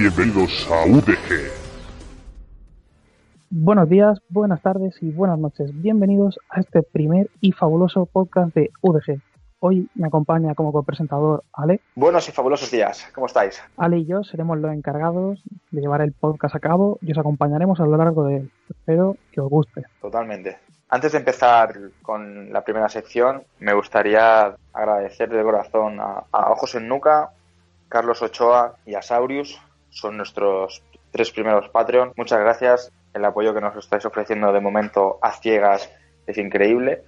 Bienvenidos a UDG. Buenos días, buenas tardes y buenas noches. Bienvenidos a este primer y fabuloso podcast de UDG. Hoy me acompaña como copresentador Ale. Buenos y fabulosos días, ¿cómo estáis? Ale y yo seremos los encargados de llevar el podcast a cabo y os acompañaremos a lo largo de él. Espero que os guste. Totalmente. Antes de empezar con la primera sección, me gustaría agradecer de corazón a, a Ojos en Nuca, Carlos Ochoa y a Saurius. Son nuestros tres primeros Patreon. Muchas gracias. El apoyo que nos estáis ofreciendo de momento a ciegas es increíble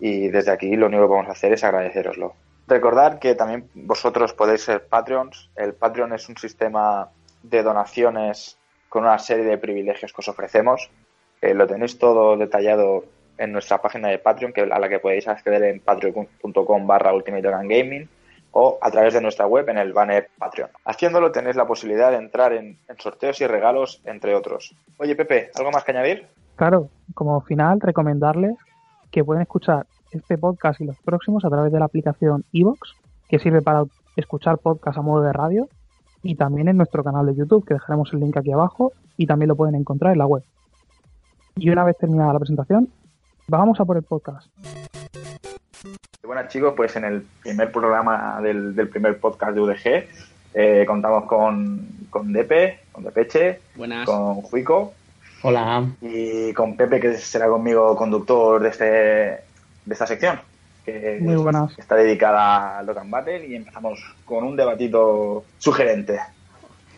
y desde aquí lo único que vamos a hacer es agradeceroslo. Recordad que también vosotros podéis ser Patreons. El Patreon es un sistema de donaciones con una serie de privilegios que os ofrecemos. Eh, lo tenéis todo detallado en nuestra página de Patreon, que, a la que podéis acceder en patreon.com barra Ultimate Gaming o a través de nuestra web en el banner Patreon. Haciéndolo tenéis la posibilidad de entrar en, sorteos y regalos, entre otros. Oye, Pepe, ¿algo más que añadir? Claro, como final, recomendarles que pueden escuchar este podcast y los próximos a través de la aplicación iVoox, que sirve para escuchar podcast a modo de radio, y también en nuestro canal de YouTube, que dejaremos el link aquí abajo, y también lo pueden encontrar en la web. Y una vez terminada la presentación, vamos a por el podcast. Bueno chicos, pues en el primer programa del, del primer podcast de UDG eh, contamos con, con Depe, con Depeche, Buenas. con Juico Hola. y con Pepe que será conmigo conductor de este de esta sección que Muy buenas. está dedicada al Dokkan Battle y empezamos con un debatito sugerente.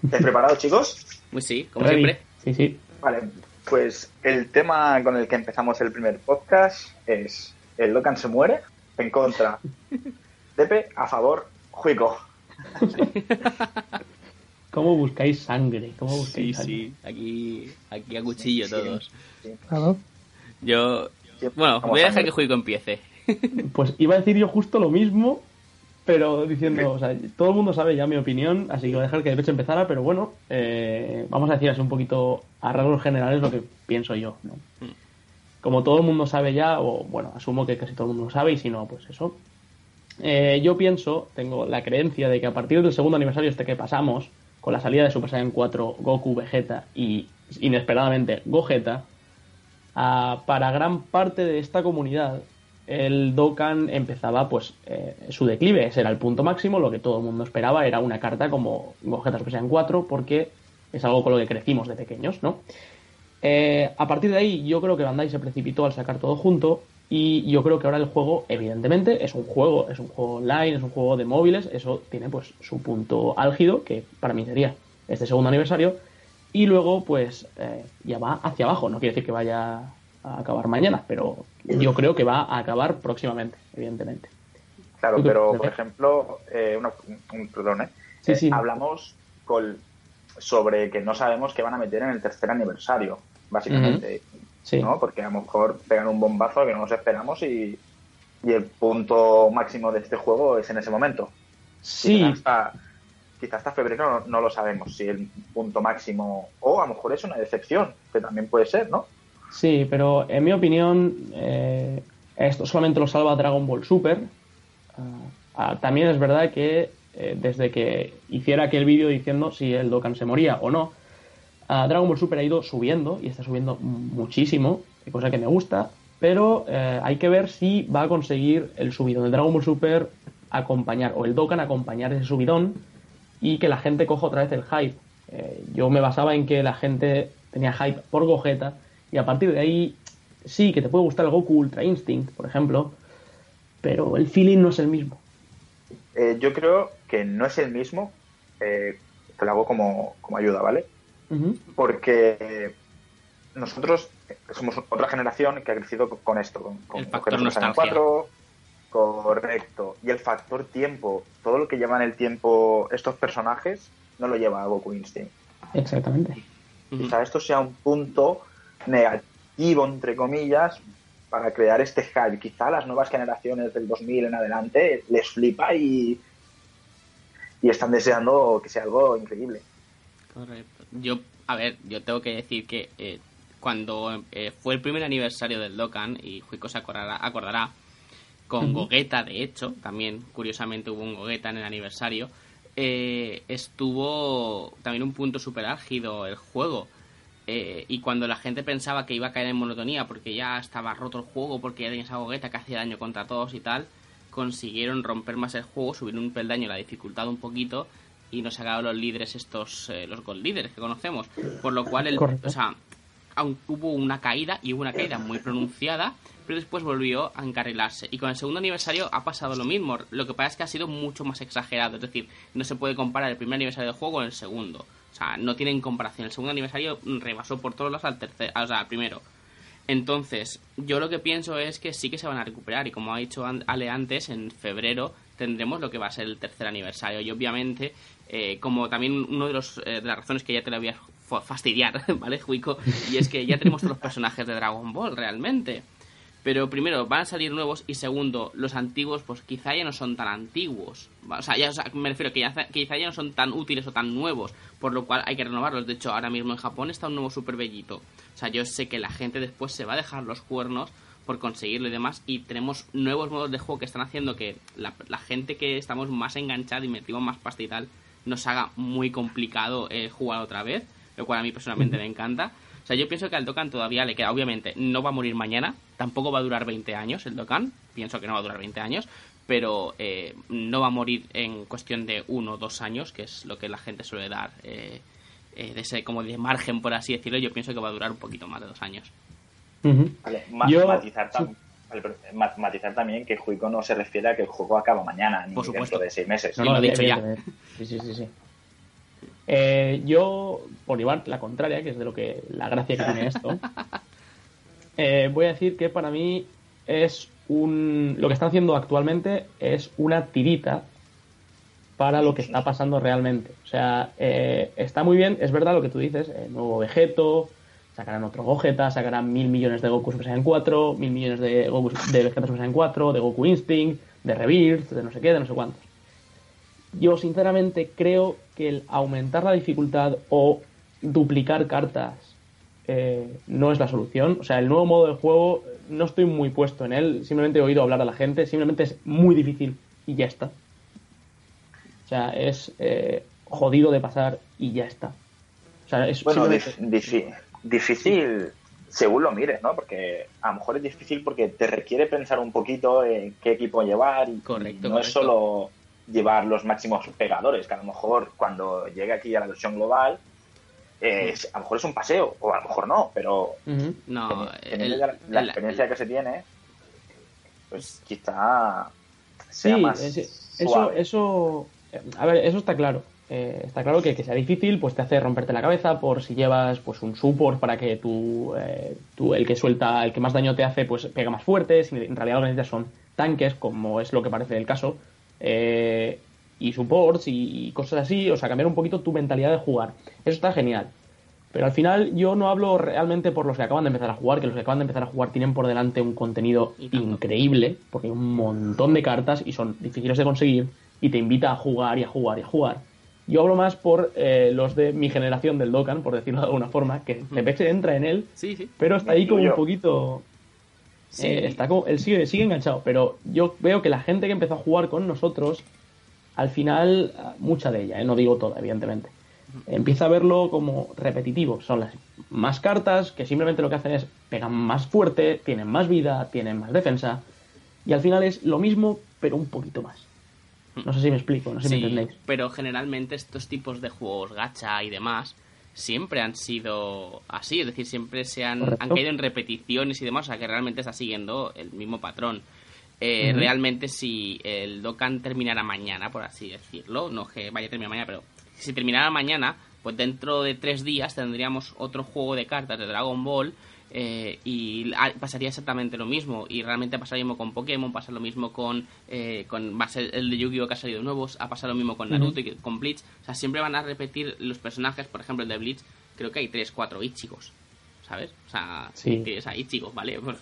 ¿Estáis preparados chicos? Pues sí, como Ready. siempre. Sí, sí. Vale, pues el tema con el que empezamos el primer podcast es el Dokkan se muere en contra. Depe a favor, Juico. ¿Cómo buscáis sangre? ¿Cómo Sí, buscáis sangre? sí. Aquí, aquí a cuchillo todos. Claro. Yo. Sí, Bueno, voy a dejar sangre. que Juico empiece. Pues iba a decir yo justo lo mismo, pero diciendo, o sea, todo el mundo sabe ya mi opinión, así que voy a dejar que de hecho empezara, pero bueno, eh, vamos a decir así un poquito a rasgos generales lo que pienso yo, ¿no? Mm. Como todo el mundo sabe ya, o bueno, asumo que casi todo el mundo sabe, y si no, pues eso. Eh, yo pienso, tengo la creencia de que a partir del segundo aniversario este que pasamos, con la salida de Super Saiyan 4, Goku, Vegeta y inesperadamente Gogeta, para gran parte de esta comunidad el Dokkan empezaba pues eh, su declive, ese era el punto máximo, lo que todo el mundo esperaba era una carta como Gogeta Super Saiyan 4 porque es algo con lo que crecimos de pequeños, ¿no? Eh, a partir de ahí yo creo que Bandai se precipitó al sacar todo junto y yo creo que ahora el juego evidentemente es un juego, es un juego online, es un juego de móviles, eso tiene pues su punto álgido que para mí sería este segundo aniversario y luego pues eh, ya va hacia abajo, no quiere decir que vaya a acabar mañana, pero yo creo que va a acabar próximamente, evidentemente. Claro, ¿Tú qué pero por ejemplo, eh, un, perdón, ¿eh? Sí, Eh, sí. hablamos con- sobre que no sabemos qué van a meter en el tercer aniversario, básicamente, Sí. ¿no? Porque a lo mejor pegan un bombazo que no nos esperamos y, y el punto máximo de este juego es en ese momento. Sí, Quizá hasta, quizá hasta febrero no, no lo sabemos si el punto máximo o a lo mejor es una decepción, que también puede ser, ¿no? Sí, pero en mi opinión, eh, esto solamente lo salva Dragon Ball Super. Ah, también es verdad que eh, desde que hiciera aquel vídeo diciendo si el Dokkan se moría o no, Dragon Ball Super ha ido subiendo y está subiendo muchísimo, cosa que me gusta, pero eh, hay que ver si va a conseguir el subidón de Dragon Ball Super acompañar, o el Dokkan acompañar ese subidón y que la gente coja otra vez el hype. Eh, yo me basaba en que la gente tenía hype por Gogeta y a partir de ahí sí que te puede gustar el Goku Ultra Instinct, por ejemplo, pero el feeling no es el mismo. Eh, yo creo que no es el mismo, eh, te lo hago como, como ayuda, ¿vale? Porque nosotros somos otra generación que ha crecido con- esto, con, con El factor nostalgia. 4, correcto, y el factor tiempo, todo lo que llevan el tiempo estos personajes no lo lleva a Goku Instinct. Exactamente. Quizá esto sea un punto negativo, entre comillas, para crear este hype. Quizá las nuevas generaciones del 2000 en adelante les flipa y, y están deseando que sea algo increíble. Correcto. Yo, a ver, yo tengo que decir que eh, cuando eh, fue el primer aniversario del Dokkan, y Juico se acordará, acordará con. Gogeta, de hecho, también curiosamente hubo un Gogeta en el aniversario, eh, estuvo también un punto súper álgido el juego. Eh, y cuando la gente pensaba que iba a caer en monotonía porque ya estaba roto el juego, porque ya tenía esa gogueta que hacía daño contra todos y tal, consiguieron romper más el juego, subir un peldaño la dificultad un poquito y nos sacaron los líderes estos, eh, los gold líderes que conocemos. Por lo cual, el, Correcto. o sea, aun hubo una caída y hubo una caída muy pronunciada, pero después volvió a encarrilarse. Y con el segundo aniversario ha pasado lo mismo. Lo que pasa es que ha sido mucho más exagerado. Es decir, no se puede comparar el primer aniversario del juego con el segundo. O sea, no tienen comparación. El segundo aniversario rebasó por todos lados al tercer, o sea, al primero. Entonces, yo lo que pienso es que sí que se van a recuperar y como ha dicho Ale antes, en febrero tendremos lo que va a ser el tercer aniversario y obviamente, eh, como también uno de, los, eh, de las razones que ya te la voy a fa- fastidiar, ¿vale, Juico? Y es que ya tenemos todos los personajes de Dragon Ball realmente. Pero primero, van a salir nuevos y segundo, los antiguos pues quizá ya no son tan antiguos. O sea, ya, o sea, me refiero que ya, quizá ya no son tan útiles o tan nuevos, por lo cual hay que renovarlos. De hecho, ahora mismo en Japón está un nuevo super bellito. O sea, yo sé que la gente después se va a dejar los cuernos por conseguirlo y demás y tenemos nuevos modos de juego que están haciendo que la, la gente que estamos más enganchada y metimos más pasta y tal nos haga muy complicado eh, jugar otra vez, lo cual a mí personalmente me encanta. O sea, yo pienso que al Dokkan todavía le queda, obviamente, no va a morir mañana, tampoco va a durar 20 años el Dokkan, pienso que no va a durar 20 años, pero eh, no va a morir en cuestión de uno o dos años, que es lo que la gente suele dar eh, eh, de ese como de margen, por así decirlo, yo pienso que va a durar un poquito más de dos años. Ujú. Vale, ma- Yo- matizar, tam- sí. vale, matizar también que Juico no se refiere a que el juego acaba mañana, ni Por supuesto. dentro de seis meses. No, lo he dicho ya. Sí, sí, sí, sí. Eh, yo, por llevar la contraria, que es de lo que la gracia que tiene esto, eh, voy a decir que para mí es un. Lo que están haciendo actualmente es una tirita para lo que está pasando realmente. O sea, eh, está muy bien, es verdad lo que tú dices, eh, nuevo Vegeto, sacarán otro Gogeta, sacarán mil millones de Goku Super Saiyan 4, mil millones de Goku de Vegeta Super Saiyan 4, de Goku Instinct, de Rebirth, de no sé qué, de no sé cuántos. Yo sinceramente creo que el aumentar la dificultad o duplicar cartas eh, no es la solución. O sea, el nuevo modo de juego no estoy muy puesto en él, simplemente he oído hablar a la gente, simplemente es muy difícil y ya está. O sea, es eh, jodido de pasar y ya está. O sea, es Bueno, simplemente- dif- difi- difícil según lo mires, ¿no? Porque a lo mejor es difícil porque te requiere pensar un poquito en qué equipo llevar y, Correcto, y no es solo llevar los máximos pegadores, que a lo mejor cuando llegue aquí a la versión global, eh, es- a lo mejor es un paseo, o a lo mejor no, pero. No, el- ya la, la el- experiencia que se tiene, pues quizá sea Sí, más es- eso, suave. eso, eh, a ver, eso está claro. Eh, está claro que que sea difícil, pues te hace romperte la cabeza por si llevas pues un support para que tú, eh, tú, el que suelta, el que más daño te hace, pues pega más fuerte. Si en realidad lo que necesitas son tanques, como es lo que parece el caso, eh, y supports y, y cosas así, o sea, cambiar un poquito tu mentalidad de jugar. Eso está genial. Pero al final yo no hablo realmente por los que acaban de empezar a jugar, que los que acaban de empezar a jugar tienen por delante un contenido increíble, porque hay un montón de cartas y son difíciles de conseguir y te invita a jugar y a jugar y a jugar. Yo hablo más por eh, los de mi generación del Dokkan, por decirlo de alguna forma, que Tepeche entra en él, Sí, sí. pero está ahí como un poquito... Sí. eh, está como, él sigue, sigue enganchado, pero yo veo que la gente que empezó a jugar con nosotros, al final, mucha de ella, eh, no digo toda, evidentemente, empieza a verlo como repetitivo. Son las más cartas que simplemente lo que hacen es pegan más fuerte, tienen más vida, tienen más defensa, y al final es lo mismo, pero un poquito más. No sé si me explico, no sé si me entendéis. pero generalmente estos tipos de juegos gacha y demás siempre han sido así, es decir, siempre se han, han caído en repeticiones y demás, o sea que realmente está siguiendo el mismo patrón. Eh. Realmente si el Dokkan terminara mañana, por así decirlo, no que vaya a terminar mañana, pero si terminara mañana, pues dentro de tres días tendríamos otro juego de cartas de Dragon Ball eh, y pasaría exactamente lo mismo. Y realmente pasaría lo mismo con Pokémon, pasa lo mismo con eh, con va a ser el de Yu-Gi-Oh que ha salido nuevo, ha pasado lo mismo con Naruto y con Bleach, o sea, siempre van a repetir los personajes, por ejemplo el de Bleach, creo que hay tres, cuatro Ichigos, ¿sabes? O sea, Sí. sea, Ichigo, ¿vale? Pues,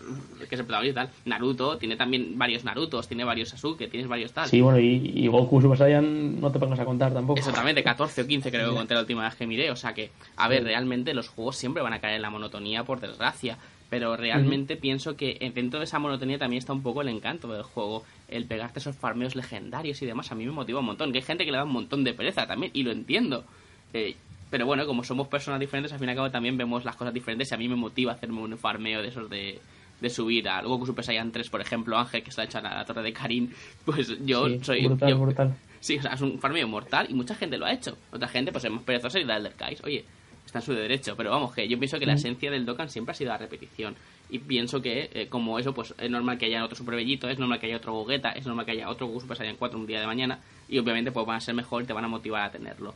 que es el protagonista y tal. Naruto tiene también varios Narutos, tiene varios Sasuke, tienes varios tal. Sí, bueno, y, y Goku Super Saiyan no te pongas a contar tampoco. Exactamente, 14 o 15 creo que conté la última vez que miré. O sea que, a ver, realmente los juegos siempre van a caer en la monotonía, por desgracia. Pero realmente pienso que dentro de esa monotonía también está un poco el encanto del juego. El pegarte esos farmeos legendarios y demás, a mí me motiva un montón. Que hay gente que le da un montón de pereza también, y lo entiendo. Eh, pero bueno, como somos personas diferentes, al fin y al cabo también vemos las cosas diferentes. Y a mí me motiva hacerme un farmeo de esos de, de subir a Goku Super Saiyan 3, por ejemplo, Ángel, que está hecho a la, torre de Karin. Pues yo soy. Brutal, brutal. Sí, o sea, es un farmeo mortal y mucha gente lo ha hecho. Otra gente, pues es más perezosa y da el Kais. Oye, está en su derecho. Pero vamos, que yo pienso que la esencia del Dokkan siempre ha sido la repetición. Y pienso que, eh, como eso, pues es normal que haya otro Super Bellito, es normal que haya otro Gogeta, es normal que haya otro Goku Super Saiyan 4 un día de mañana. Y obviamente, pues van a ser mejor y te van a motivar a tenerlo.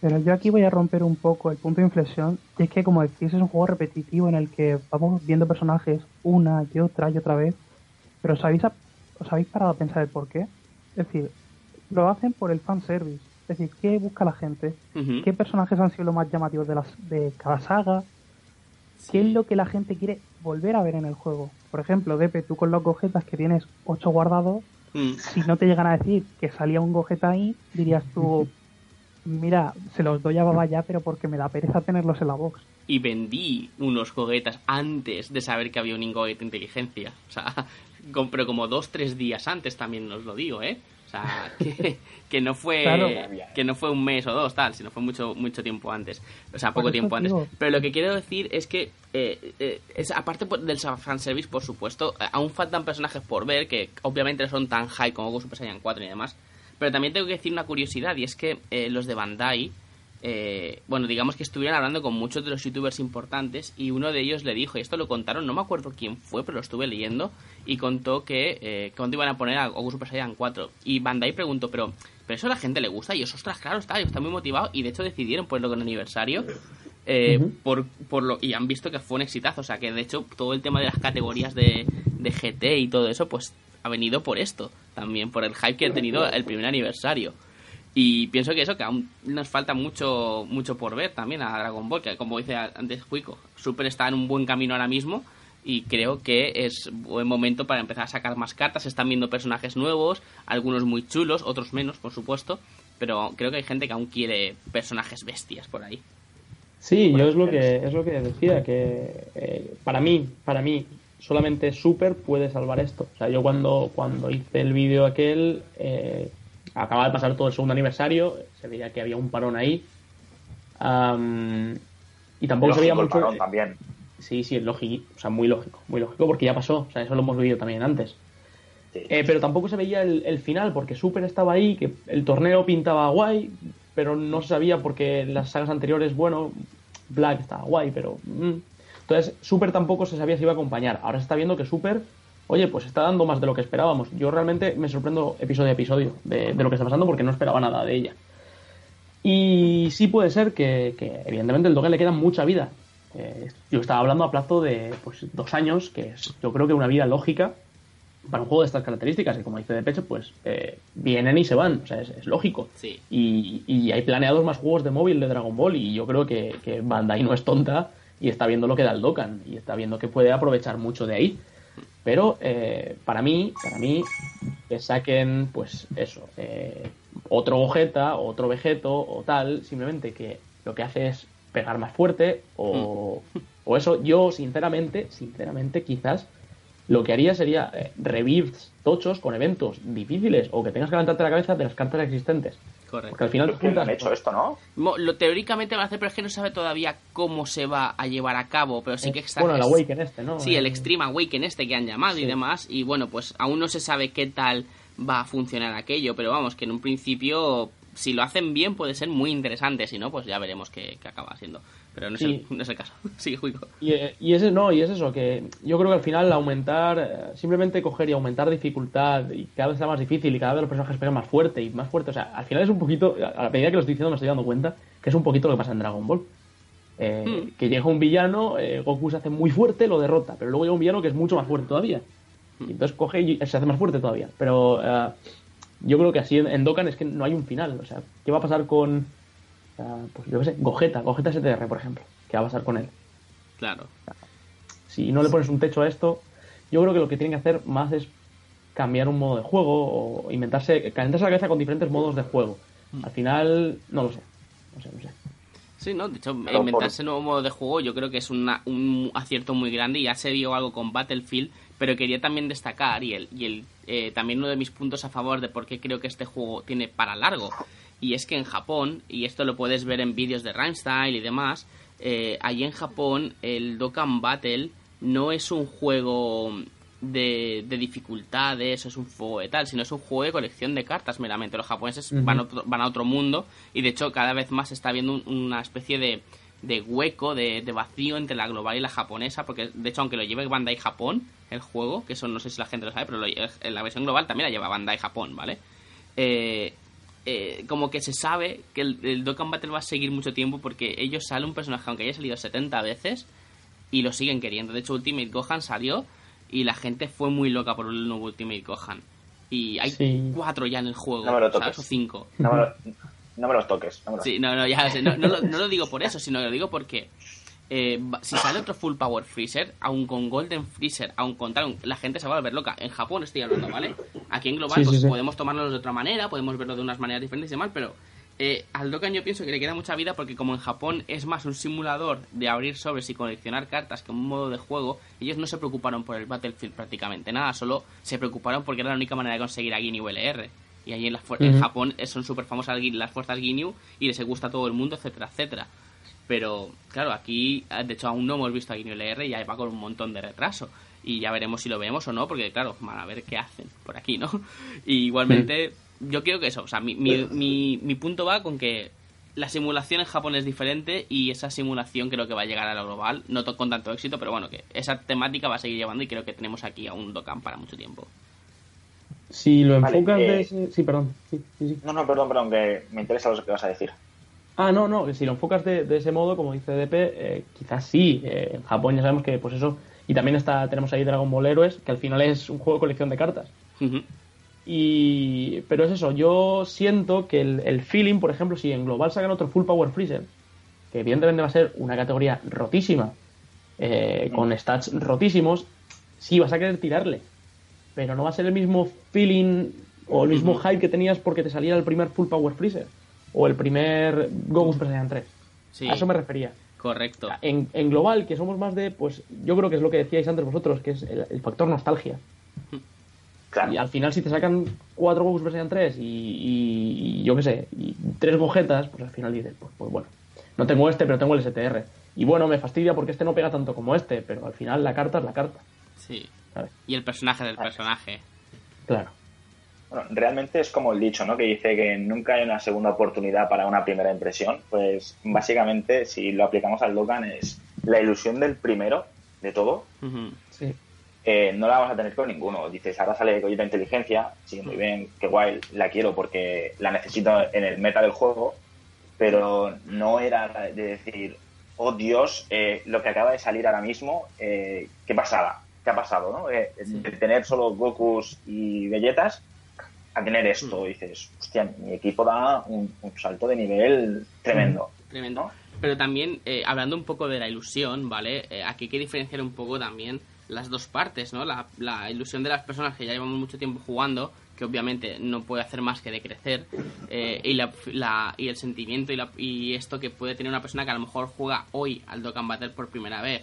Pero yo aquí voy a romper un poco el punto de inflexión. Y es que, como decís, es un juego repetitivo en el que vamos viendo personajes una y otra y otra vez. Pero ¿os habéis, os habéis parado a pensar el por qué? Es decir, lo hacen por el fanservice. Es decir, ¿qué busca la gente? ¿Qué personajes han sido los más llamativos de, las, de cada saga? ¿Qué es lo que la gente quiere volver a ver en el juego? Por ejemplo, Depe, tú con los Gogetas que tienes 8 guardados, Mm. si no te llegan a decir que salía un Gogeta ahí, dirías tú, mira, se los doy a Baba ya, pero porque me da pereza tenerlos en la box. y vendí unos goguetas antes de saber que había un Ingoget inteligencia. O sea, pero como dos, tres días antes también os lo digo, ¿eh? O sea, que, que no fue Claro. que no fue un mes o dos, tal, sino fue mucho mucho tiempo antes. O sea, poco tiempo antes. Pero lo que quiero decir es que, eh, eh, es, aparte del fanservice, por supuesto, eh, aún faltan personajes por ver que obviamente no son tan high como Goku Super Saiyan 4 y demás. Pero también tengo que decir una curiosidad y es que eh, los de Bandai, eh, bueno, digamos que estuvieron hablando con muchos de los youtubers importantes y uno de ellos le dijo, y esto lo contaron, no me acuerdo quién fue, pero lo estuve leyendo, y contó que eh, cuando iban a poner a Goku Super Saiyan 4. Y Bandai preguntó, pero, pero eso a la gente le gusta, y ellos, ostras, claro, está, está muy motivado, y de hecho decidieron ponerlo con aniversario. eh, por, por lo, y han visto que fue un exitazo, o sea que de hecho todo el tema de las categorías de, de GT y todo eso, pues ha venido por esto, también por el hype que ha tenido el primer aniversario. Y pienso que eso, que aún nos falta mucho mucho por ver también a Dragon Ball, que como dice antes Juico, Super está en un buen camino ahora mismo y creo que es buen momento para empezar a sacar más cartas. Se están viendo personajes nuevos, algunos muy chulos, otros menos, por supuesto, pero creo que hay gente que aún quiere personajes bestias por ahí. Sí, yo es lo que es lo que decía que eh, para mí, para mí solamente Super puede salvar esto. O sea, yo cuando cuando hice el vídeo aquel eh, acaba de pasar todo el segundo aniversario, se veía que había un parón ahí. Am, y tampoco se veía el mucho. parón también. Sí, sí, es lógico, o sea, muy lógico, muy lógico porque ya pasó, o sea, eso lo hemos vivido también antes. Sí. Eh, pero tampoco se veía el, el final, porque Super estaba ahí, que el torneo pintaba guay, pero no se sabía porque en las sagas anteriores, bueno, Black estaba guay, pero... mm. Entonces, Super tampoco se sabía si iba a acompañar. Ahora se está viendo que Super, oye, pues está dando más de lo que esperábamos. Yo realmente me sorprendo episodio a episodio de, de lo que está pasando porque no esperaba nada de ella. Y sí puede ser que, que, evidentemente, el Doge le queda mucha vida. Eh, yo estaba hablando a plazo de pues, dos años, que es yo creo que una vida lógica para un juego de estas características, que como dice de pecho, pues eh, vienen y se van, o sea, es, es lógico. Sí. Y, y hay planeados más juegos de móvil de Dragon Ball y yo creo que, que Bandai no es tonta y está viendo lo que da el Dokkan y está viendo que puede aprovechar mucho de ahí. Pero eh, para mí, para mí, que saquen, pues eso, eh, otro Gogeta, otro Vegeto o tal, simplemente que lo que hace es pegar más fuerte o, o eso, yo sinceramente, sinceramente quizás lo que haría sería eh, revives tochos con eventos difíciles o que tengas que levantarte la cabeza de las cartas existentes. Porque al final han hecho esto, ¿no? Mo- Lo, teóricamente va a hacer, pero es que no sabe todavía cómo se va a llevar a cabo, pero sí que está... Bueno, el Awaken este, ¿no? Sí, el Extreme Awaken este que han llamado y demás. Y bueno, pues aún no se sabe qué tal va a funcionar aquello, pero vamos, que en un principio, si lo hacen bien, puede ser muy interesante. Si no, pues ya veremos qué, qué acaba siendo. Pero no es, Sí. el, no es el caso. Sigue, Juico. Y, eh, y ese no, y es eso, que yo creo que al final aumentar, eh, simplemente coger y aumentar dificultad y cada vez sea más difícil y cada vez los personajes pegan más fuerte y más fuerte, o sea, al final es un poquito, a la medida que lo estoy diciendo me estoy dando cuenta que es un poquito lo que pasa en Dragon Ball. Eh, Hmm. Que llega un villano, eh, Goku se hace muy fuerte, lo derrota, pero luego llega un villano que es mucho más fuerte todavía. Y entonces coge y se hace más fuerte todavía. Pero eh, yo creo que así en, en Dokkan es que no hay un final. O sea, ¿qué va a pasar con, pues yo qué sé, Gogeta, Gogeta STR, por ejemplo? ¿Qué va a pasar con él? Claro. si no le pones un techo a esto, yo creo que lo que tienen que hacer más es cambiar un modo de juego o inventarse, calentarse la cabeza con diferentes modos de juego. Al final, no lo sé. No sé, no sé. Sí, no, de hecho, Pero inventarse nuevo modo de juego yo creo que es una- un acierto muy grande y ya se vio algo con Battlefield, pero quería también destacar y el, y el eh, también uno de mis puntos a favor de por qué creo que este juego tiene para largo y es que en Japón, y esto lo puedes ver en vídeos de Rhymestyle y demás, eh, allí en Japón el Dokkan Battle no es un juego de, de dificultades, es un juego de tal, sino es un juego de colección de cartas meramente. Los japoneses van, a otro, van a otro mundo y de hecho cada vez más se está viendo un- una especie de, de hueco, de, de vacío entre la global y la japonesa, porque de hecho aunque lo lleve Bandai Japón, el juego, que eso no sé si la gente lo sabe, pero lo en la versión global también la lleva Bandai Japón, ¿vale? Eh, eh, como que se sabe que el, el Dokkan Battle va a seguir mucho tiempo porque ellos sale un personaje aunque haya salido 70 veces y lo siguen queriendo. De hecho, Ultimate Gohan salió y la gente fue muy loca por el nuevo Ultimate Gohan. Y hay Sí. cuatro ya en el juego, No me lo ¿sabes? toques. O cinco. No me, lo- no me los toques. No me los Sí, no, no, ya sé. No, no lo, no lo digo por eso, sino que lo digo porque eh, si sale otro Full Power Freezer, aun con Golden Freezer, aun con tal, la gente se va a volver loca. En Japón estoy hablando, ¿vale? Aquí en Global Sí, pues, sí. podemos tomárnoslo de otra manera, podemos verlo de unas maneras diferentes y demás, pero eh, al Dokkan yo pienso que le queda mucha vida porque como en Japón es más un simulador de abrir sobres y coleccionar cartas que un modo de juego, ellos no se preocuparon por el Battlefield prácticamente nada, solo se preocuparon porque era la única manera de conseguir a Ginyu LR. Y ahí en, la en. Japón son súper famosas las fuerzas Ginyu y les gusta a todo el mundo, etcétera, etcétera. Pero, claro, aquí, de hecho, aún no hemos visto a LR y ya va con un montón de retraso. Y ya veremos si lo vemos o no, porque, claro, van a ver qué hacen por aquí, ¿no? Y igualmente, yo creo que eso, o sea, mi, mi, mi, mi punto va con que la simulación en Japón es diferente y esa simulación creo que va a llegar a la global, no con tanto éxito, pero bueno, que esa temática va a seguir llevando y creo que tenemos aquí a un Dokkan para mucho tiempo. Si lo Vale, enfocas eh, de. Sí, perdón. Sí, sí, sí. No, no, perdón, perdón, que me interesa lo que vas a decir. Ah, no, no, si lo enfocas de, de ese modo, como dice DP, eh, quizás sí. eh, en Japón ya sabemos que, pues eso. Y también está tenemos ahí Dragon Ball Heroes, que al final es un juego de colección de cartas. Y, pero es eso, yo siento que el, el feeling, por ejemplo, si en Global sacan otro Full Power Freezer, que evidentemente va a ser una categoría rotísima, eh, con stats rotísimos, sí vas a querer tirarle. Pero no va a ser el mismo feeling o el mismo hype que tenías porque te saliera el primer Full Power Freezer o el primer Goku Super Saiyan 3. Sí, A eso me refería. correcto. En, en global, que somos más de, pues yo creo que es lo que decíais antes vosotros, que es el, el factor nostalgia. Claro. Y al final, si te sacan cuatro Goku Super Saiyan 3 y, y- y yo qué sé, y tres gojetas, pues al final dices, pues, pues bueno, no tengo este, pero tengo el STR. Y bueno, me fastidia porque este no pega tanto como este, pero al final la carta es la carta. Sí. ¿sabes? Y el personaje del personaje. Claro. Bueno, realmente es como el dicho, ¿no? Que dice que nunca hay una segunda oportunidad para una primera impresión. Pues básicamente, si lo aplicamos al Dokkan, es la ilusión del primero de todo. Sí. eh, no la vamos a tener con ninguno. Dices, ahora sale Collita Inteligencia, sí, muy bien, qué guay, la quiero porque la necesito en el meta del juego, pero no era de decir, oh Dios, eh, lo que acaba de salir ahora mismo, eh, qué pasada, qué ha pasado, ¿no? Eh, De tener solo Gokus y Belletas a tener esto, dices, hostia, mi equipo da un, un salto de nivel tremendo. Tremendo. ¿no? Pero también, eh, hablando un poco de la ilusión, ¿vale? Eh, aquí hay que diferenciar un poco también las dos partes, ¿no? La, la ilusión de las personas que ya llevamos mucho tiempo jugando, que obviamente no puede hacer más que decrecer, eh, y, la, la- y el sentimiento y, la- y esto que puede tener una persona que a lo mejor juega hoy al Dokkan Battle por primera vez,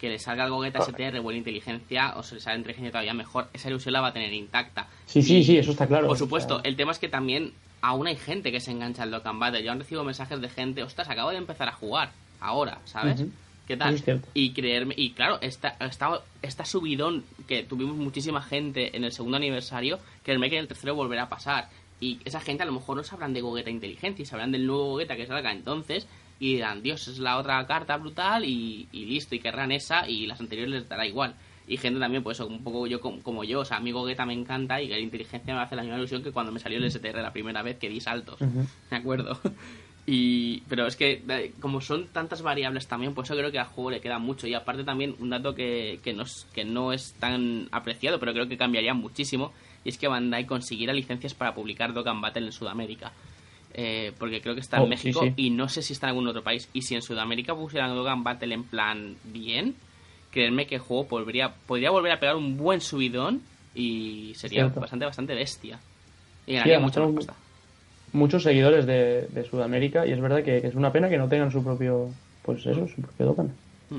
que le salga algo Geta STR o en inteligencia, o se le sale inteligencia todavía mejor, esa ilusión la va a tener intacta. Sí, sí, Y- sí, eso está claro. por supuesto, sea, el tema es que también aún hay gente que se engancha al Dokkan Battle. Yo aún recibo mensajes de gente, ostras, acabo de empezar a jugar ahora, ¿sabes? Ujú. ¿Qué tal? Es y creerme, y claro, esta, esta, esta subidón que tuvimos muchísima gente en el segundo aniversario, creerme que en el tercero volverá a pasar. Y esa gente a lo mejor no sabrán de Gogeta Inteligencia y sabrán del nuevo Gogeta que salga entonces y dirán, Dios, es la otra carta brutal y, y listo, y querrán esa y las anteriores les dará igual. Y gente también, pues eso, un poco yo como, como yo, o sea, a mí Gogeta me encanta y que la inteligencia me hace la misma ilusión que cuando me salió el STR la primera vez que di saltos. Ujú. Me acuerdo. Y, pero es que eh, como son tantas variables también, pues eso creo que al juego le queda mucho. Y aparte también un dato que, que, no, es, que no es tan apreciado, pero creo que cambiaría muchísimo, y es que Bandai consiguiera licencias para publicar Dokkan Battle en Sudamérica. Eh, porque creo que está en Oh, sí, México sí. y no sé si está en algún otro país. Y si en Sudamérica pusieran Dokkan Battle en plan bien, creedme que el juego podría, podría volver a pegar un buen subidón y sería Cierto. bastante, bastante bestia. Y Sí, ganaría además mucho más pasta. muchos seguidores de, de Sudamérica y es verdad que, que es una pena que no tengan su propio, pues eso, su propio Dokkan. Mm.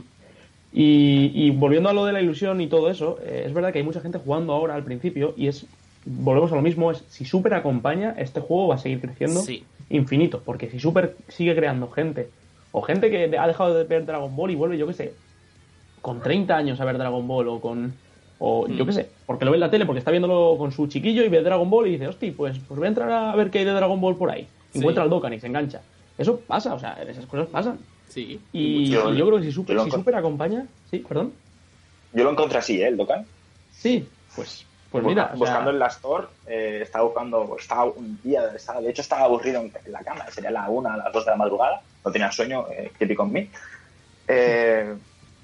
Y, y volviendo a lo de la ilusión y todo eso, eh, es verdad que hay mucha gente jugando ahora al principio y es, volvemos a lo mismo, es si Super acompaña, este juego va a seguir creciendo Sí. infinito, porque si Super sigue creando gente, o gente que ha dejado de ver Dragon Ball y vuelve, yo qué sé, con 30 años a ver Dragon Ball o con... O yo Mm. qué sé, porque lo ve en la tele, porque está viéndolo con su chiquillo y ve Dragon Ball y dice, hostia, pues, pues voy a entrar a ver qué hay de Dragon Ball por ahí. Sí. Encuentra el Dokkan y se engancha. Eso pasa, o sea, esas cosas pasan. Sí. Y Yo- yo, creo que si Super, si Super acompaña, sí, perdón. Yo lo encontré así, ¿eh? El Dokkan. Sí, pues, pues Busca- mira, o sea, buscando en la store, eh, estaba buscando, estaba un día, estaba, de hecho estaba aburrido en, la cama, sería la una, a las dos de la madrugada, no tenía sueño, eh, típico en mí. Eh,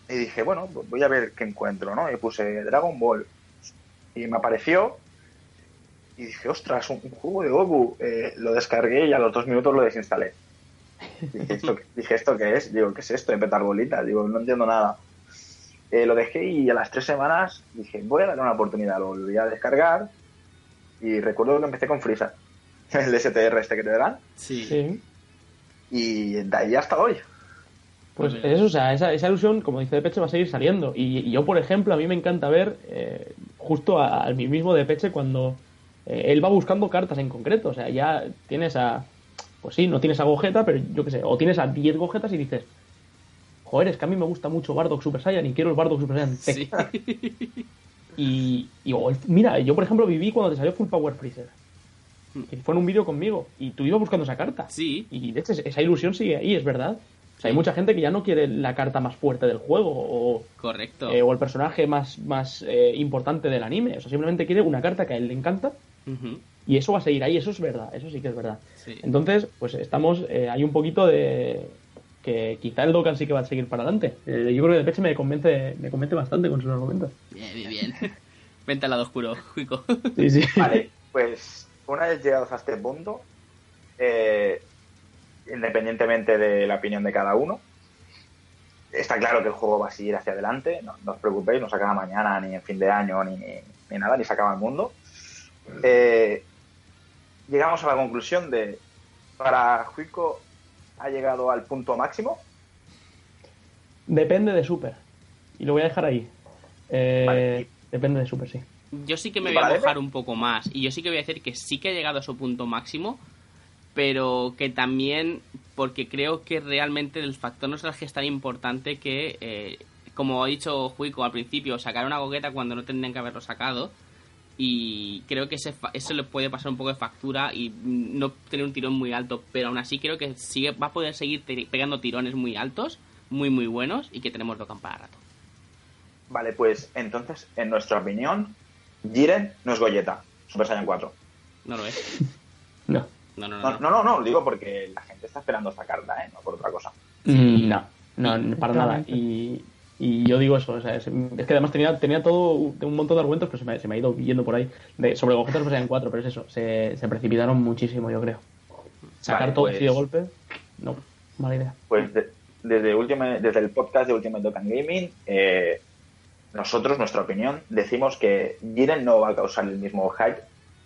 y dije, bueno, pues voy a ver qué encuentro, ¿no? Y puse Dragon Ball. Y me apareció. Y dije, ostras, un, un juego de Goku. Eh, lo descargué y a los dos minutos lo desinstalé. Dije, ¿esto, dije, ¿esto qué es? Digo, ¿qué es esto de petar bolitas? Digo, no entiendo nada. Eh, lo dejé y a las tres semanas dije, voy a darle una oportunidad. Lo volví a descargar y recuerdo que empecé con Freezer, el STR este que te dan, Sí. sí. y de ahí hasta hoy. Pues Muy bien. eso, o sea, esa, esa ilusión, como dice de Peche, va a seguir saliendo. Y, y yo, por ejemplo, a mí me encanta ver eh, justo a- al mismo de Peche cuando eh, él va buscando cartas en concreto. O sea, ya tienes a. Pues sí, no tienes a Gogeta, pero yo qué sé, o tienes a 10 Gogetas y dices. Joder, es que a mí me gusta mucho Bardock Super Saiyan y quiero el Bardock Super Saiyan T". Sí. Y, y, o el- mira, yo por ejemplo viví cuando te salió Full Power Freezer. Que fue en un vídeo conmigo. Y tú ibas buscando esa carta. Sí. Y de hecho, esa ilusión sigue ahí, es verdad. O sea, hay mucha gente que ya no quiere la carta más fuerte del juego o, Correcto. eh, o el personaje más, más eh, importante del anime. O sea, simplemente quiere una carta que a él le encanta y eso va a seguir ahí, eso es verdad, eso sí que es verdad. Sí. Entonces, pues estamos, eh, hay un poquito de que quizá el Dokkan sí que va a seguir para adelante. Eh, yo creo que de Peche me convence, me convence bastante con sus argumentos. Bien, bien, bien. Vente al lado oscuro, Juico. Sí, sí. Vale, pues una vez llegados a este punto, eh, independientemente de la opinión de cada uno, está claro que el juego va a seguir hacia adelante, no, no os preocupéis, no se acaba mañana, ni en fin de año, ni, ni nada, ni se acaba el mundo. Eh, llegamos a la conclusión de, para Juico ha llegado al punto máximo, Depende de Super. Y lo voy a dejar ahí. Eh, Vale. Depende de Super, sí. Yo sí que me ¿Y voy a mojar un poco más. Y yo sí que voy a decir que sí que ha llegado a su punto máximo. Pero que también, porque creo que realmente el factor nostalgia es tan importante que, eh, como ha dicho Juico al principio, sacar una gogueta cuando no tendrían que haberlo sacado. Y creo que ese fa- eso le puede pasar un poco de factura y no tener un tirón muy alto. Pero aún así creo que sigue, va a poder seguir pegando tirones muy altos, muy, muy buenos. Y que tenemos Dokkan para rato. Vale, pues entonces, en nuestra opinión, Jiren no es Goyeta, Super Saiyan 4. No lo es. No. No, no, no. No, no. no, digo porque la gente está esperando esta carta, ¿eh? No por otra cosa. Mm, No, no, no, para nada. Y, y yo digo eso, o sea, es, es que además tenía, tenía todo un montón de argumentos, pero se me, se me ha ido yendo por ahí. De, sobre Gogetas pues en cuatro, pero es eso, se, se precipitaron muchísimo, yo creo. Sacar Vale, todo pues- así de golpe, no, mala idea. Pues de- desde, Ultimate- desde el podcast de Ultimate Dokkan Gaming, eh, nosotros, nuestra opinión, decimos que Jiren no va a causar el mismo hype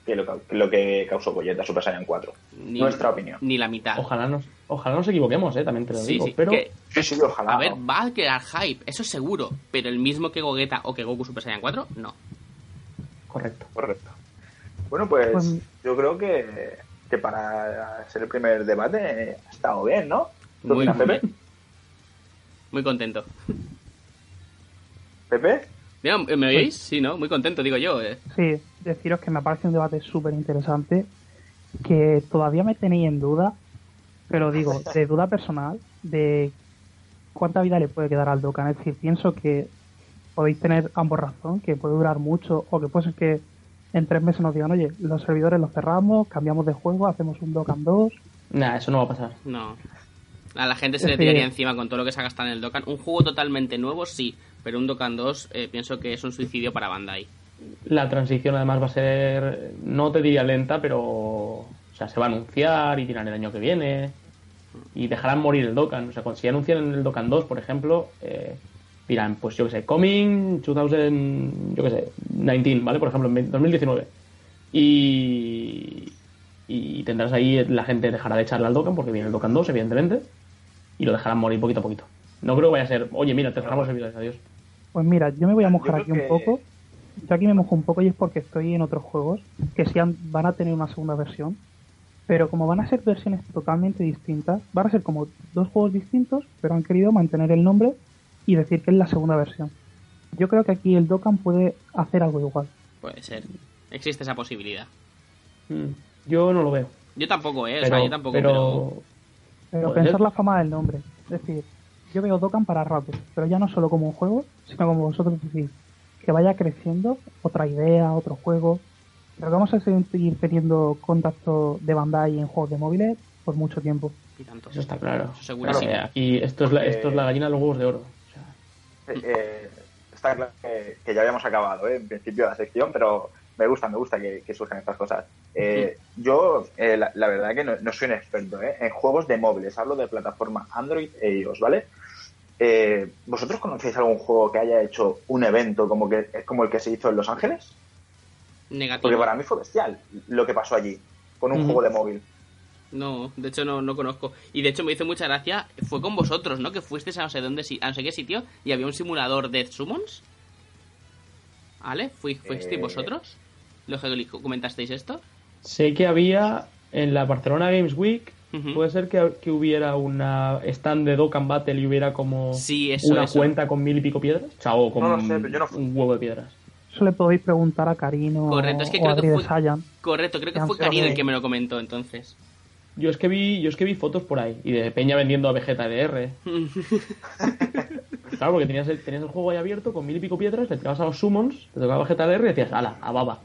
que lo, lo que causó Goyeta Super Saiyan 4. Ni- Nuestra opinión. Ni la mitad. Ojalá nos, ojalá nos equivoquemos, eh, también te lo Sí, digo, sí, pero que- Sí, sí, ojalá. a ver, ¿no? va a crear hype, eso seguro. Pero el mismo que Gogeta o que Goku Super Saiyan 4, no. correcto. Correcto. Bueno, pues, Pues- yo creo que, que para ser el primer debate ha estado bien, ¿no? ¿Qué Muy Pepe? bien. Muy contento. ¿Pepe? Mira, ¿Me oís? Sí, ¿no? Muy contento, digo yo. eh. Sí, deciros que me parece un debate súper interesante, que todavía me tenéis en duda, pero digo, de duda personal, de cuánta vida le puede quedar al Dokkan. Es decir, pienso que podéis tener ambos razón, que puede durar mucho, o que puede ser que en tres meses nos digan, oye, los servidores los cerramos, cambiamos de juego, hacemos un Dokkan 2. Nah, eso no va a pasar. No. A la gente se le tiraría encima con todo lo que se ha gastado en el Dokkan. Un juego totalmente nuevo, sí. Pero un Dokkan 2 eh, pienso que es un suicidio para Bandai. La transición además va a ser, no te diría lenta, pero o sea, se va a anunciar y dirán el año que viene y dejarán morir el Dokkan. O sea, cuando, si anuncian el Dokkan 2, por ejemplo, eh, dirán, pues yo que sé, coming 2000, yo que sé, 19, ¿vale? Por ejemplo, en 2019. Y, y tendrás ahí, la gente dejará de echarle al Dokkan porque viene el Dokkan 2, evidentemente, y lo dejarán morir poquito a poquito. No creo que vaya a ser, oye, mira, te cerramos servidores, adiós. Pues mira, yo me voy a mojar aquí un poco. Yo aquí me mojo un poco y es porque estoy en otros juegos que sí han- van a tener una segunda versión. Pero como van a ser versiones totalmente distintas, van a ser como dos juegos distintos, pero han querido mantener el nombre y decir que es la segunda versión. Yo creo que aquí el Dokkan puede hacer algo igual. Puede ser. Existe esa posibilidad. Mm, Yo no lo veo. Yo tampoco, ¿eh? O sea, yo tampoco, pero- pero... Pensar ser. la fama del nombre. Es decir, yo veo Dokkan para rato, pero ya no solo como un juego, sino como vosotros decís, que vaya creciendo otra idea, otro juego. Pero vamos a seguir teniendo contacto de Bandai en juegos de móviles por mucho tiempo. Y tanto. Eso está claro. Eso. Eh, aquí esto es, la, esto es la gallina de los huevos de oro. O sea, Eh, eh, está claro que, que ya habíamos acabado, ¿eh? en principio, la sección, pero me gusta, me gusta que, que surjan estas cosas. Eh, Yo, eh, la, la verdad que no, no soy un experto ¿eh? en juegos de móviles, hablo de plataforma Android e iOS, ¿vale? Eh, ¿Vosotros conocéis algún juego que haya hecho un evento como, que, como el que se hizo en Los Ángeles? Negativo. Porque para mí fue bestial lo que pasó allí, con un juego de móvil. No, de hecho no, no conozco. Y de hecho me hizo mucha gracia, fue con vosotros, ¿no? Que fuisteis a no sé dónde, a no sé qué sitio y había un simulador de Summons. ¿Vale? ¿Fui, ¿Fuisteis Eh. vosotros? ¿Los que comentasteis esto? sé que había en la Barcelona Games Week, Puede ser que, que hubiera una stand de Dokkan Battle y hubiera como Sí, eso, una eso. cuenta con mil y pico piedras. O sea, o con No lo sé, pero yo no fui. un huevo de piedras. Eso le podéis preguntar a Karino Correcto, es que creo que fue- Sayan. Correcto, creo que fue pero Karin el que- que me lo comentó entonces. Yo es que vi, yo es que vi fotos por ahí y de Peña vendiendo a Vegeta DR. Claro, porque tenías el, tenías el juego ahí abierto con mil y pico piedras, le tirabas a los summons, te tocaba Vegeta DR y decías, ala, a baba.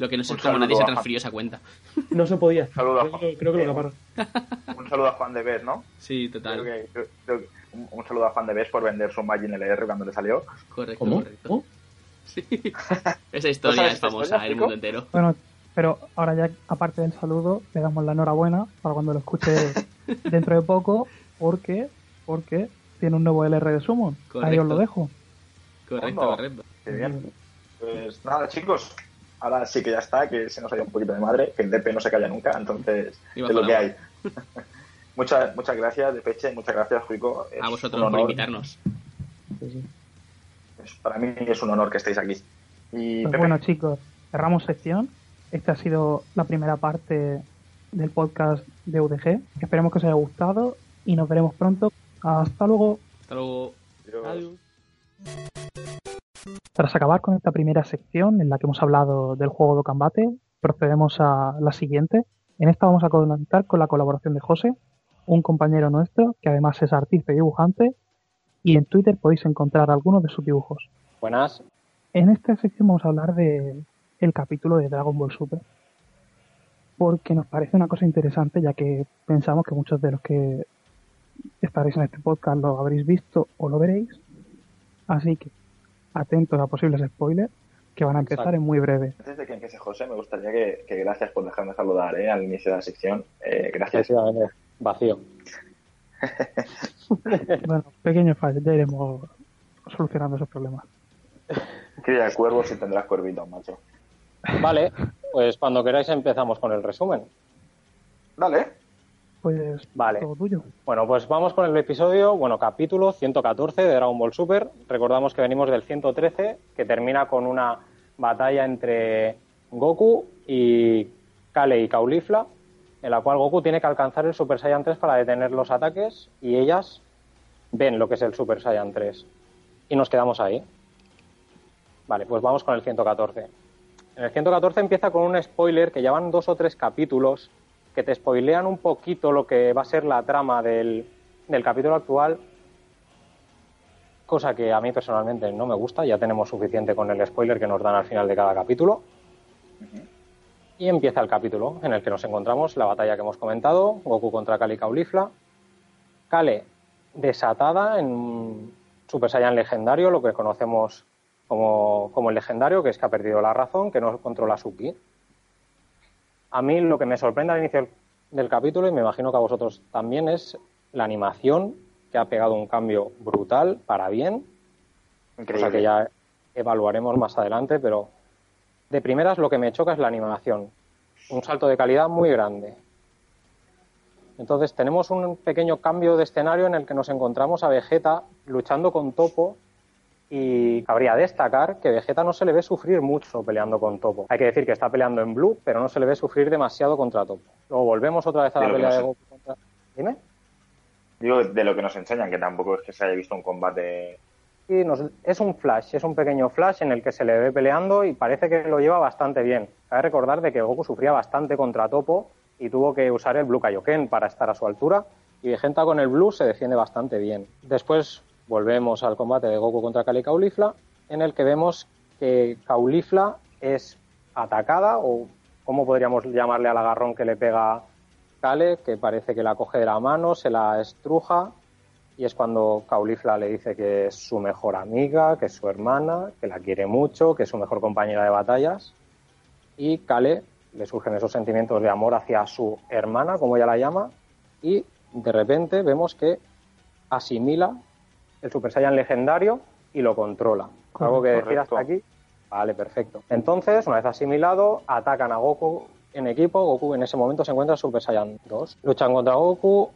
Lo que no sé es cómo nadie se a- transfirió esa cuenta. No se podía. Saludo a creo, que- creo que lo. Un saludo a Juan de Bes, ¿no? Sí, Creo total. que- creo- creo que- un, un saludo a Juan de Bes por vender su Magin LR cuando le salió. Correcto, ¿Cómo? correcto. ¿Cómo? Sí. Esa historia es famosa en el mundo entero. Bueno, pero ahora ya, aparte del saludo, le damos la enhorabuena para cuando lo escuche dentro de poco, porque porque tiene un nuevo LR de Summon. Ahí Correcto. os lo dejo. Correcto, correcto. Qué bien. Pues nada, chicos. Ahora sí que ya está, que se nos ha ido un poquito de madre, que el DP no se calla nunca, entonces es lo que hay. muchas, muchas gracias, de Peche, muchas gracias, Juico. Es A vosotros por invitarnos. Sí, sí. Es- para mí es un honor que estéis aquí. Y Pues bueno, chicos, cerramos sección. Esta ha sido la primera parte del podcast de UDG. Esperemos que os haya gustado y nos veremos pronto. Hasta luego. Hasta luego. Adiós. Tras acabar con esta primera sección en la que hemos hablado del juego de combate, procedemos a la siguiente. En esta vamos a contar con la colaboración de José, un compañero nuestro que además es artista y dibujante, y en Twitter podéis encontrar algunos de sus dibujos. Buenas. En esta sección vamos a hablar de el capítulo de Dragon Ball Super, porque nos parece una cosa interesante, ya que pensamos que muchos de los que estaréis en este podcast lo habréis visto o lo veréis. Así que atentos a posibles spoilers que van a empezar Exacto. en muy breve. Antes de que empiece José, me gustaría que, que gracias por dejarme saludar ¿eh? al inicio de la sección. Eh, gracias. Vacío. Bueno, pequeños fallos, ya iremos solucionando esos problemas. Cría cuervos y tendrás cuervitos, macho. Vale, pues cuando queráis empezamos con el resumen. Dale. Pues Vale. todo tuyo. Bueno, pues vamos con el episodio, bueno, capítulo 114 de Dragon Ball Super. Recordamos que venimos del 113, que termina con una batalla entre Goku y Kale y Caulifla, en la cual Goku tiene que alcanzar el Super Saiyan 3 para detener los ataques y ellas ven lo que es el Super Saiyan 3. Y nos quedamos ahí. Vale, pues vamos con el 114. En el 114 empieza con un spoiler que llevan dos o tres capítulos que te spoilean un poquito lo que va a ser la trama del, del capítulo actual, cosa que a mí personalmente no me gusta, ya tenemos suficiente con el spoiler que nos dan al final de cada capítulo. Y empieza el capítulo en el que nos encontramos la batalla que hemos comentado, Goku contra Kale y Caulifla. Kale desatada en Super Saiyan legendario, lo que conocemos como, como el legendario, que es que ha perdido la razón, que no controla su ki. A mí lo que me sorprende al inicio del- capítulo, y me imagino que a vosotros también, es la animación, que ha pegado un cambio brutal para bien, Increíble. cosa que ya evaluaremos más adelante, pero de primeras lo que me choca es la animación. un salto de calidad muy grande. Entonces tenemos un pequeño cambio de escenario en el que nos encontramos a Vegeta luchando con Topo y cabría destacar que Vegeta no se le ve sufrir mucho peleando con Topo. Hay que decir que está peleando en Blue, pero no se le ve sufrir demasiado contra Topo. Luego volvemos otra vez a la que pelea no de. Goku contra... Dime. Digo, de lo que nos enseñan, que tampoco es que se haya visto un combate. Sí, nos- es un flash, es un pequeño flash en el que se le ve peleando y parece que lo lleva bastante bien. Cabe recordar de que Goku sufría bastante contra Topo y tuvo que usar el Blue Kaioken para estar a su altura y Vegeta con el Blue se defiende bastante bien. Después volvemos al combate de Goku contra Kali Caulifla en el que vemos que Caulifla es atacada o cómo podríamos llamarle al agarrón que le pega Kale, que parece que la coge de la mano, se la estruja y es cuando Caulifla le dice que es su mejor amiga, que es su hermana, que la quiere mucho, que es su mejor compañera de batallas. Y Kale le surgen esos sentimientos de amor hacia su hermana, como ella la llama, y de repente vemos que asimila el Super Saiyan legendario y lo controla. ¿Algo que decir hasta aquí? Vale, perfecto. Entonces, una vez asimilado, atacan a Goku en equipo. Goku en ese momento se encuentra en Super Saiyan 2. Luchan contra Goku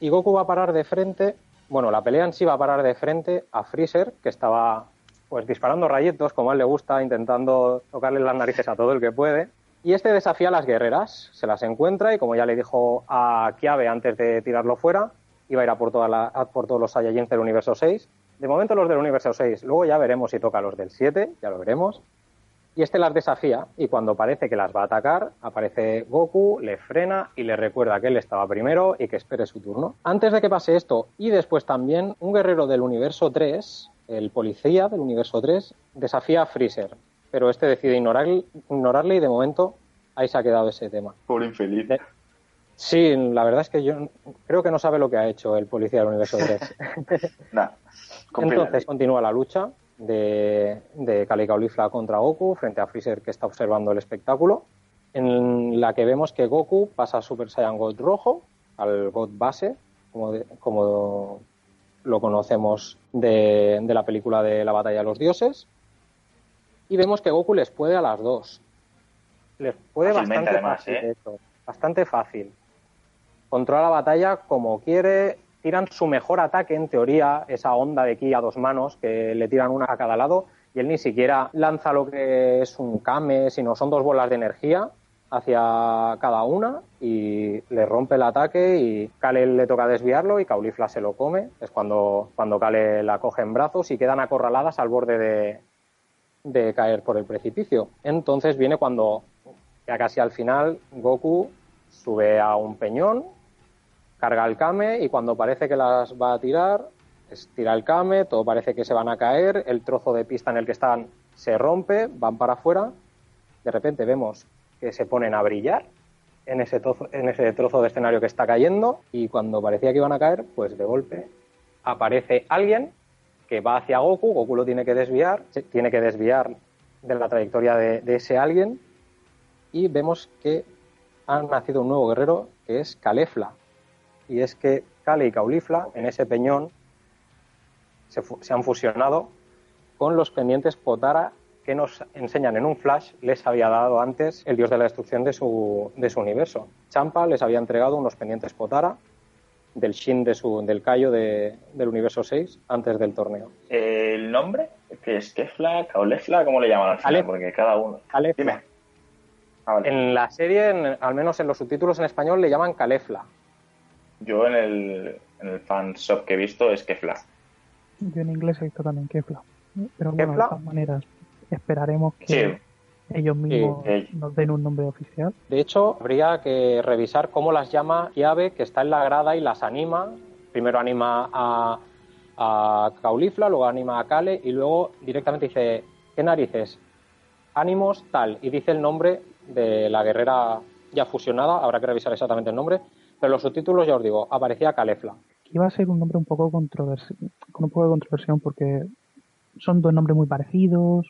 y Goku va a parar de frente. Bueno, la pelea en sí va a parar de frente a Freezer, que estaba pues disparando rayitos, como a él le gusta, intentando tocarle las narices a todo el que puede. Y este desafía a las guerreras, se las encuentra y como ya le dijo a Kiabe antes de tirarlo fuera, iba a ir a por, toda la- a por todos los Saiyajins del universo 6. De momento los del universo 6, luego ya veremos si toca los del 7, ya lo veremos. Y este las desafía y cuando parece que las va a atacar, aparece Goku, le frena y le recuerda que él estaba primero y que espere su turno. Antes de que pase esto y después también, un guerrero del universo 3, el policía del universo 3, desafía a Freezer, pero este decide ignorar, ignorarle y de momento ahí se ha quedado ese tema. Pobre infeliz. De- Sí, la verdad es que yo creo que no sabe lo que ha hecho el policía del universo 3. Nah, con Entonces continúa la lucha de, de Caulifla contra Goku frente a Freezer que está observando el espectáculo, en la que vemos que Goku pasa a Super Saiyan God rojo, al God base, como, de- como lo conocemos de, de la película de la batalla de los dioses, y vemos que Goku les puede a las dos. Les puede Fácilmente, bastante además, fácil, ¿eh? bastante fácil controla la batalla como quiere, tiran su mejor ataque en teoría, esa onda de ki a dos manos que le tiran una a cada lado y él ni siquiera lanza lo que es un kame, sino son dos bolas de energía hacia cada una y le rompe el ataque y Kale le toca desviarlo y Caulifla se lo come, es cuando, cuando Kale la coge en brazos y quedan acorraladas al borde de, de caer por el precipicio. Entonces viene cuando, ya casi al final, Goku sube a un peñón, carga el Kame y cuando parece que las va a tirar, tira el Kame, todo parece que se van a caer, el trozo de pista en el que están se rompe, van para afuera, de repente vemos que se ponen a brillar en ese trozo, en ese trozo de escenario que está cayendo y cuando parecía que iban a caer, pues de golpe aparece alguien que va hacia Goku, Goku lo tiene que desviar, tiene que desviar de la trayectoria de, de ese alguien y vemos que ha nacido un nuevo guerrero que es Calefla. Y es que Kale y Caulifla en ese peñón se, han fusionado con los pendientes Potara que nos enseñan en un flash les había dado antes el dios de la destrucción de su, de su universo. Champa les había entregado unos pendientes Potara del Shin de su, del Kaio de- del universo 6 antes del torneo. ¿El nombre? ¿Que es Kefla, Caulefla? ¿Cómo le llaman al final? Porque cada uno. Dime. Ah, vale. En la serie, en- al menos en los subtítulos en español, le llaman Calefla. Yo en el, en el fanshop que he visto es Kefla. Yo en inglés he visto también Kefla. Pero bueno, ¿Kefla? de todas maneras, esperaremos que Sí. ellos mismos sí. nos den un nombre oficial. De hecho, habría que revisar cómo las llama Kiabe, que está en la grada y las anima. Primero anima a, a Caulifla, luego anima a Kale y luego directamente dice, ¿qué narices? Ánimos tal. Y dice el nombre de la guerrera ya fusionada, habrá que revisar exactamente el nombre. Pero los subtítulos, ya os digo, aparecía Calefla. Iba a ser un nombre un poco controversi con un poco de controversión porque son dos nombres muy parecidos.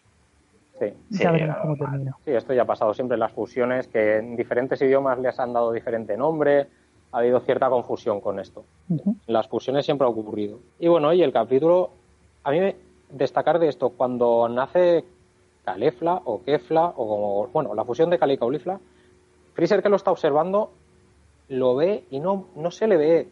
Sí. Sí, ya veremos era cómo normal. termina. Sí, esto ya ha pasado siempre en las fusiones, que en diferentes idiomas les han dado diferente nombre. Ha habido cierta confusión con esto. Las fusiones siempre ha ocurrido. Y bueno, y el capítulo, a mí me destacar de esto, cuando nace Calefla o Kefla, o como, bueno, la fusión de Kale y Caulifla, Freezer que lo está observando lo ve y no, no se le ve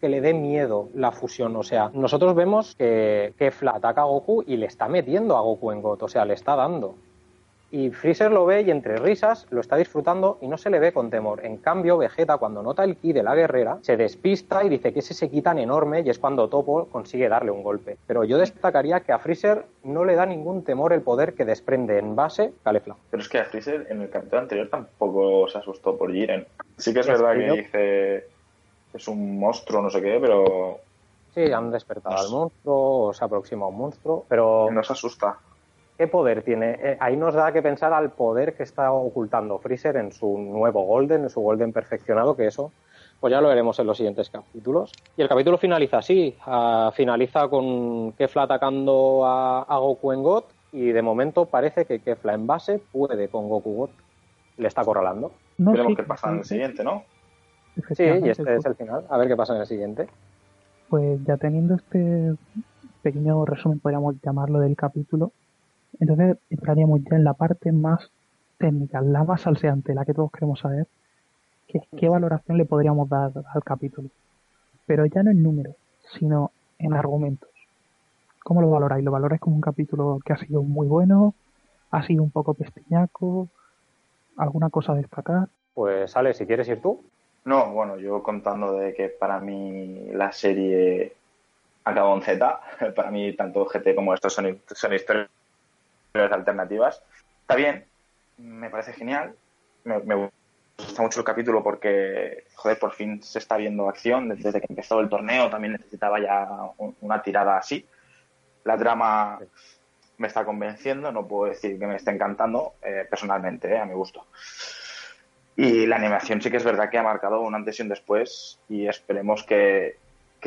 que le dé miedo la fusión. O sea, nosotros vemos que Kefla ataca a Goku y le está metiendo a Goku en Got, o sea, le está dando. Y Freezer lo ve y entre risas lo está disfrutando y no se le ve con temor. En cambio, Vegeta, cuando nota el ki de la guerrera, se despista y dice que ese se quitan enorme y es cuando Topo consigue darle un golpe. Pero yo destacaría que a Freezer no le da ningún temor el poder que desprende en base Calefla. Pero es que a Freezer en el capítulo anterior tampoco se asustó por Jiren. Sí que es verdad que dice es un monstruo, no sé qué, pero... Sí, han despertado al monstruo, o se aproxima a un monstruo, pero... Nos asusta. ¿Qué poder tiene? Eh, ahí nos da que pensar al poder que está ocultando Freezer en su nuevo Golden, en su Golden perfeccionado, que eso, pues ya lo veremos en los siguientes capítulos. Y el capítulo finaliza así, ah, finaliza con Kefla atacando a, Goku en God, y de momento parece que Kefla en base puede con Goku God. Le está acorralando. No, Veremos qué pasa en el siguiente, ¿no? Sí, y este es el final. A ver qué pasa en el siguiente. Pues ya teniendo este pequeño resumen, podríamos llamarlo del capítulo, entonces entraríamos ya en la parte más técnica, la más salseante, la que todos queremos saber, que qué valoración le podríamos dar al capítulo. Pero ya no en números, sino en argumentos. ¿Cómo lo valoráis? ¿Lo valoráis como un capítulo que ha sido muy bueno? ¿Ha sido un poco pestiñaco? ¿Alguna cosa a destacar? Pues Ale, si quieres ir tú. No, bueno, yo contando de que para mí la serie acabó en Z, para mí tanto GT como esto son, son historias alternativas. Está bien, me parece genial, me, gusta mucho el capítulo porque, joder, por fin se está viendo acción. Desde que empezó el torneo también necesitaba ya una tirada así. La trama me está convenciendo, no puedo decir que me esté encantando eh, personalmente, eh, a mi gusto. Y la animación sí que es verdad que ha marcado un antes y un después y esperemos que,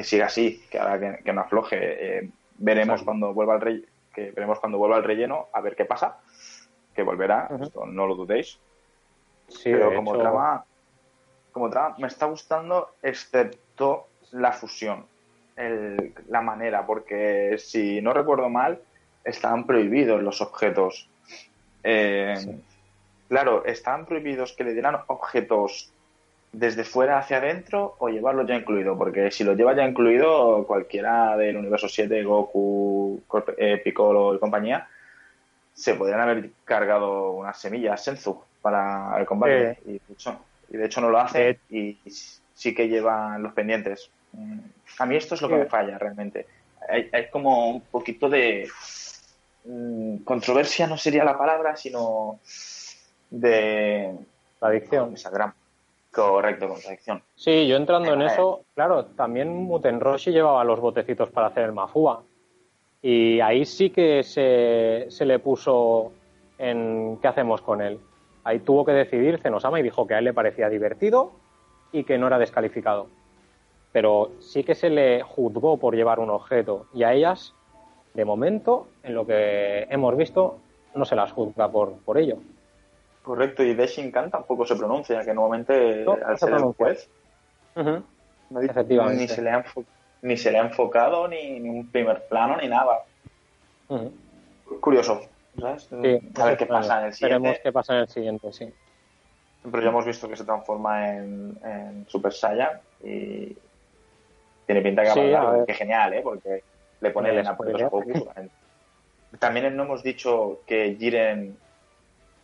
siga así, que ahora que, no afloje. Eh, veremos cuando vuelva el rey, que veremos cuando vuelva el relleno a ver qué pasa, que volverá, esto no lo dudéis. Pero como trama, como trama me está gustando excepto la fusión, la manera, porque si no recuerdo mal, estaban prohibidos los objetos. Eh, Claro, ¿están prohibidos que le dieran objetos desde fuera hacia adentro o llevarlo ya incluido? Porque si lo lleva ya incluido, cualquiera del universo 7, Goku, eh, Piccolo y compañía, se podrían haber cargado unas semillas Senzu para el combate. Y, de hecho, y, de hecho, no lo hace y sí que llevan los pendientes. Mm, a mí esto es lo que me falla realmente. Hay, hay como un poquito de mm, controversia, no sería la palabra, sino de adicción. Correcto, contradicción. Sí, yo entrando en eso, claro, también Mutenroshi llevaba los botecitos para hacer el Mafúa. Y ahí sí que se, se le puso en qué hacemos con él. Ahí tuvo que decidir Zenosama y dijo que a él le parecía divertido y que no era descalificado. Pero sí que se le juzgó por llevar un objeto y a ellas, de momento, en lo que hemos visto, no se las juzga por, por ello. Correcto, y de Shinkan tampoco se pronuncia, que nuevamente al ser el juez ni, se le ha ni se le ha enfocado, ni, un primer plano, ni nada. Curioso. ¿sabes? a ver qué pasa en el siguiente. Veremos qué pasa en el siguiente, sí. Pero ya hemos visto que se transforma en, Super Saiyan y tiene pinta que va a que genial, ¿eh? Porque le pone el a Goku. También no hemos dicho que Jiren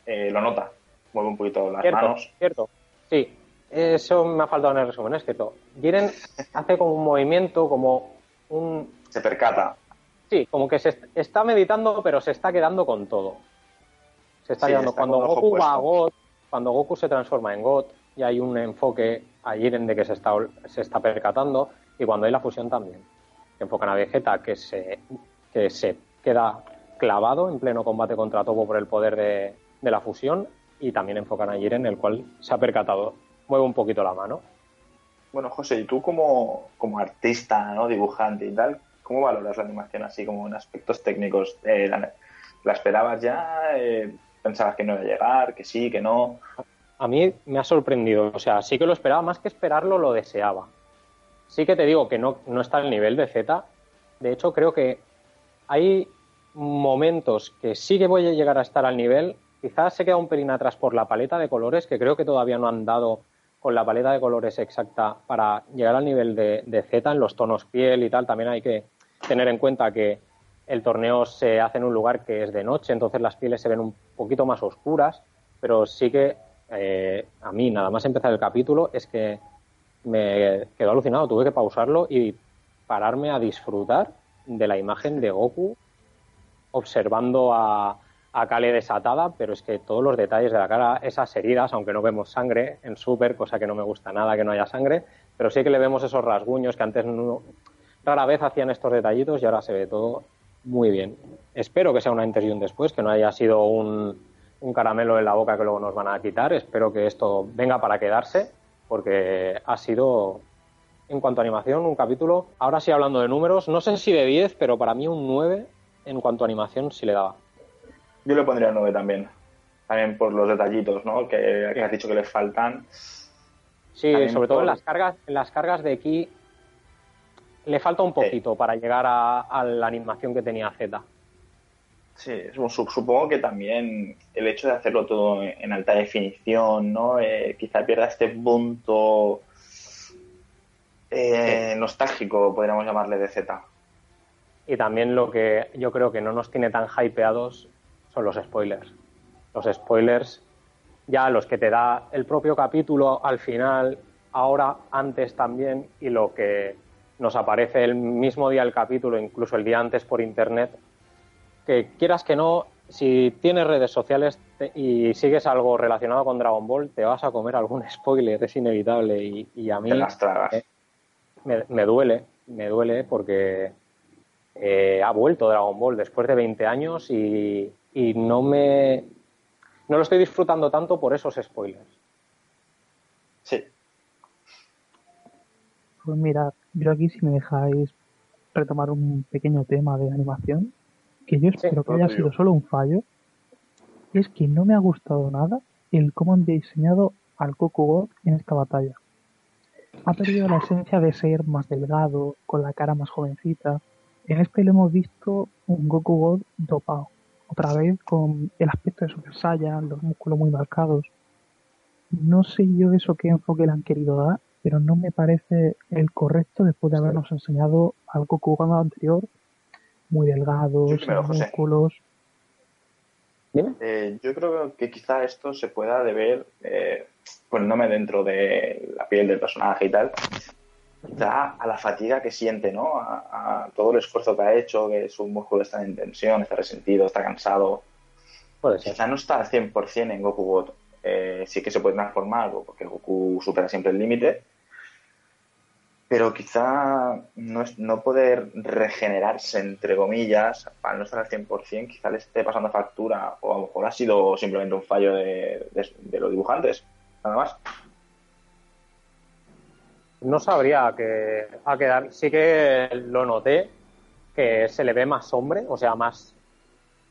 eh, lo nota, mueve un poquito las manos. Cierto, sí. Eso me ha faltado en el resumen, es cierto. Jiren hace como un movimiento, como un... Se percata. Sí, como que se está meditando, pero se está quedando con todo. Se está quedando. cuando Goku va a God, cuando Goku se transforma en God, y hay un enfoque a Jiren de que se está, se está percatando, y cuando hay la fusión también. Que enfocan a Vegeta, que se, que se queda clavado en pleno combate contra Topo por el poder de, de la fusión y también enfocan a Jiren, el cual se ha percatado, mueve un poquito la mano. Bueno, José, y tú como, como artista, ¿no? dibujante y tal, ¿cómo valoras la animación así como en aspectos técnicos? Eh, la, esperabas ya? Eh, ¿Pensabas que no iba a llegar? ¿Que sí? ¿Que no? A mí me ha sorprendido, o sea, sí que lo esperaba, más que esperarlo lo deseaba. Sí que te digo que no, no está al nivel de Z. De hecho, creo que hay momentos que sí que voy a llegar a estar al nivel quizás se queda un pelín atrás por la paleta de colores, que creo que todavía no han dado con la paleta de colores exacta para llegar al nivel de, de Z en los tonos piel y tal. También hay que tener en cuenta que el torneo se hace en un lugar que es de noche, entonces las pieles se ven un poquito más oscuras, pero sí que eh, a mí, nada más empezar el capítulo, es que me quedó alucinado, tuve que pausarlo y pararme a disfrutar de la imagen de Goku observando a, a Kale desatada, pero es que todos los detalles de la cara, esas heridas, aunque no vemos sangre en Super, cosa que no me gusta nada que no haya sangre, pero sí que le vemos esos rasguños que antes rara vez hacían estos detallitos y ahora se ve todo muy bien. Espero que sea un antes y un después, que no haya sido un, un caramelo en la boca que luego nos van a quitar. Espero que esto venga para quedarse, porque ha sido, en cuanto a animación, un capítulo. Ahora sí hablando de números, no sé si de 10, pero para mí un 9 en cuanto a animación sí le daba. Yo le pondría 9 también. También por los detallitos, ¿no? Que, que has dicho que le faltan. Sí, También sobre todo por- en las cargas, en las cargas de aquí le falta un poquito para llegar a, a la animación que tenía Z. Sí, supongo que también el hecho de hacerlo todo en alta definición, ¿no? Eh, quizá pierda este punto eh, nostálgico, podríamos llamarle, de Z. Y también lo que yo creo que no nos tiene tan hypeados son los spoilers. Los spoilers, ya los que te da el propio capítulo al final, ahora, antes también, y lo que nos aparece el mismo día del capítulo, incluso el día antes por internet, que quieras que no, si tienes redes sociales te- y sigues algo relacionado con Dragon Ball, te vas a comer algún spoiler, es inevitable. Y, y a mí Te las tragas. eh, me, me duele, me duele porque eh, ha vuelto Dragon Ball después de 20 años y, y no me no lo estoy disfrutando tanto por esos spoilers. Sí, Pues mira, yo aquí si me dejáis retomar un pequeño tema de animación, que yo espero que haya sido solo un fallo, es que no me ha gustado nada el cómo han diseñado al Goku God en esta batalla. Ha perdido la esencia de ser más delgado, con la cara más jovencita. En este lo hemos visto un Goku God dopado. Otra vez con el aspecto de Super Saiyan, los músculos muy marcados. No sé yo eso qué enfoque le han querido dar, pero no me parece el correcto después de habernos enseñado al Goku God anterior, muy delgado, Sí, sin músculos. Dime. Eh, yo creo que quizá esto se pueda deber, eh, poniéndome dentro de la piel del personaje y tal, quizá a la fatiga que siente, ¿no? A, a todo el esfuerzo que ha hecho, que su músculo está en tensión, está resentido, está cansado. Puede ser. Quizá no está al 100% en Goku God. Eh, sí que se puede transformar, porque Goku supera siempre el límite, pero quizá no, es, no poder regenerarse, entre comillas, al no estar al 100%, quizá le esté pasando factura, o a lo mejor ha sido simplemente un fallo de, de- de los dibujantes, nada más. No sabría que a quedar. Sí que lo noté que se le ve más hombre, o sea, más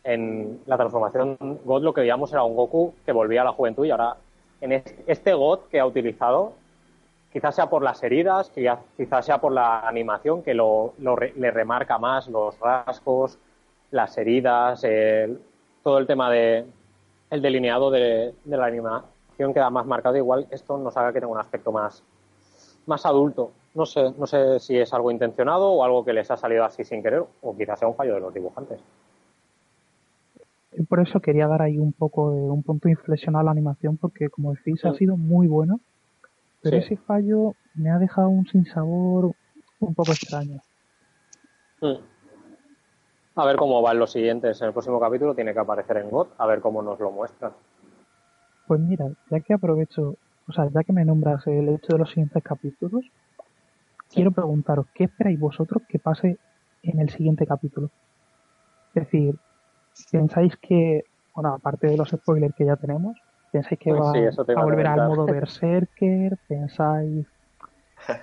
en la transformación God lo que veíamos era un Goku que volvía a la juventud y ahora en este, God que ha utilizado, quizás sea por las heridas, quizás sea por la animación que lo, lo le remarca más los rasgos, las heridas, el- todo el tema de el delineado de, de la animación queda más marcado. Igual esto nos haga que tenga un aspecto más más adulto. No sé, no sé si es algo intencionado o algo que les ha salido así sin querer, o quizás sea un fallo de los dibujantes. Por eso quería dar ahí un poco de un punto inflexión a la animación, porque como decís, ha sido muy buena, pero Sí. ese fallo me ha dejado un sinsabor un poco extraño. A ver cómo van los siguientes. En el próximo capítulo tiene que aparecer en God, a ver cómo nos lo muestran. Pues mira, ya que aprovecho, o sea, ya que me nombras el hecho de los siguientes capítulos, quiero preguntaros, ¿qué esperáis vosotros que pase en el siguiente capítulo? Es decir, ¿pensáis que, bueno, aparte de los spoilers que ya tenemos, ¿pensáis que Pues va sí, a volver al modo Berserker? ¿Pensáis,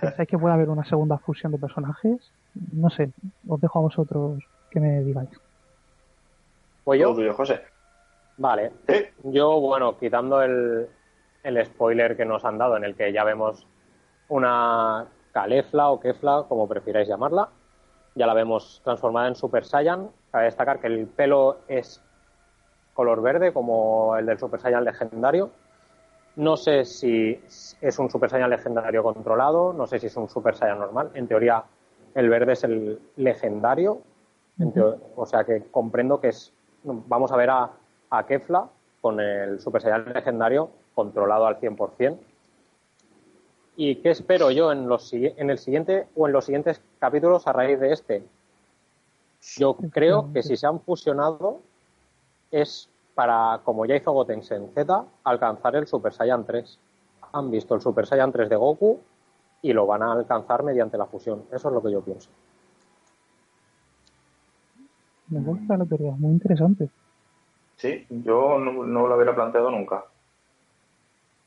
¿Pensáis que puede haber una segunda fusión de personajes? No sé, os dejo a vosotros que me digáis. ¿Voy yo? tuyo, José. Vale. Yo, bueno, quitando el, el spoiler que nos han dado, en el que ya vemos una Calefla o Kefla, como prefiráis llamarla, ya la vemos transformada en Super Saiyan. Cabe destacar que el pelo es color verde como el del Super Saiyan legendario. No sé si es un Super Saiyan legendario controlado, no sé si es un Super Saiyan normal. En teoría, el verde es el legendario, o sea que comprendo que es. Vamos a ver a, a Kefla con el Super Saiyan legendario controlado al 100%. ¿Y qué espero yo en, los, en el siguiente o en los siguientes capítulos a raíz de este? Yo creo que si se han fusionado es para, como ya hizo Gotensen Z, alcanzar el Super Saiyan 3. Han visto el Super Saiyan 3 de Goku y lo van a alcanzar mediante la fusión. Eso es lo que yo pienso. Me gusta la teoría, muy interesante. Sí, yo no, lo hubiera planteado nunca.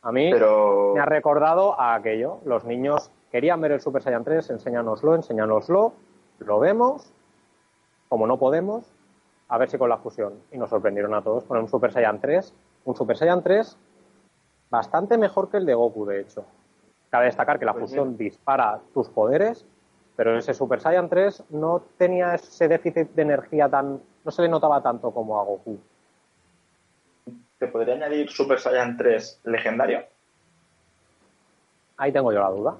A mí me ha recordado a aquello. Los niños querían ver el Super Saiyan 3, enséñanoslo, enséñanoslo. Lo vemos, como no podemos, a ver si con la fusión. Y nos sorprendieron a todos con un Super Saiyan 3. Un Super Saiyan 3 bastante mejor que el de Goku, de hecho. Cabe destacar que la pues fusión dispara tus poderes, pero ese Super Saiyan 3 no tenía ese déficit de energía tan. no se le notaba tanto como a Goku. ¿Te podría añadir Super Saiyan 3 legendario? Ahí tengo yo la duda.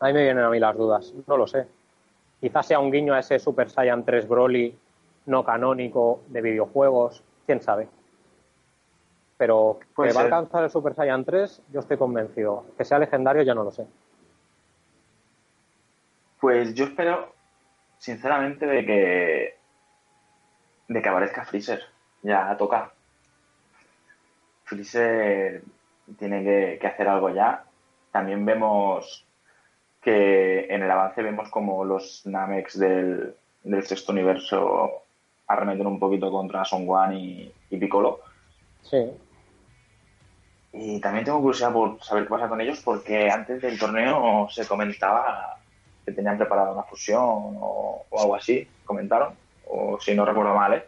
Ahí me vienen a mí las dudas. No lo sé. Quizás sea un guiño a ese Super Saiyan 3 Broly no canónico de videojuegos, quién sabe. Pero que va a alcanzar el Super Saiyan 3, yo estoy convencido. Que sea legendario, ya no lo sé. Pues yo espero, sinceramente, de que. de que aparezca Freezer. Ya toca. Freezer tiene que, que hacer algo ya. También vemos que en el avance vemos como los Namex del, sexto universo arremeten un poquito contra Son Gohan y, Piccolo. Sí. Y también tengo curiosidad por saber qué pasa con ellos porque antes del torneo se comentaba que tenían preparada una fusión o, o algo así, comentaron, o si no recuerdo mal, ¿eh?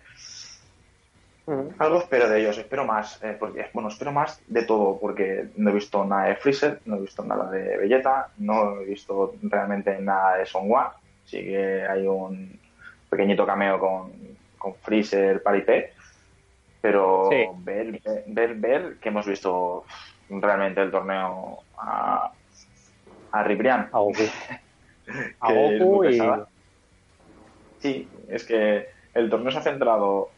Algo espero de ellos, espero más, eh, porque, bueno, espero más de todo, porque no he visto nada de Freezer, no he visto nada de Vegeta, no he visto realmente nada de Son Gohan, sí que hay un pequeñito cameo con, con Freezer, Paripé, pero ver, ver, ver, que hemos visto realmente el torneo a, a Ribrian. A Goku. a Goku y... Sí, es que el torneo se ha centrado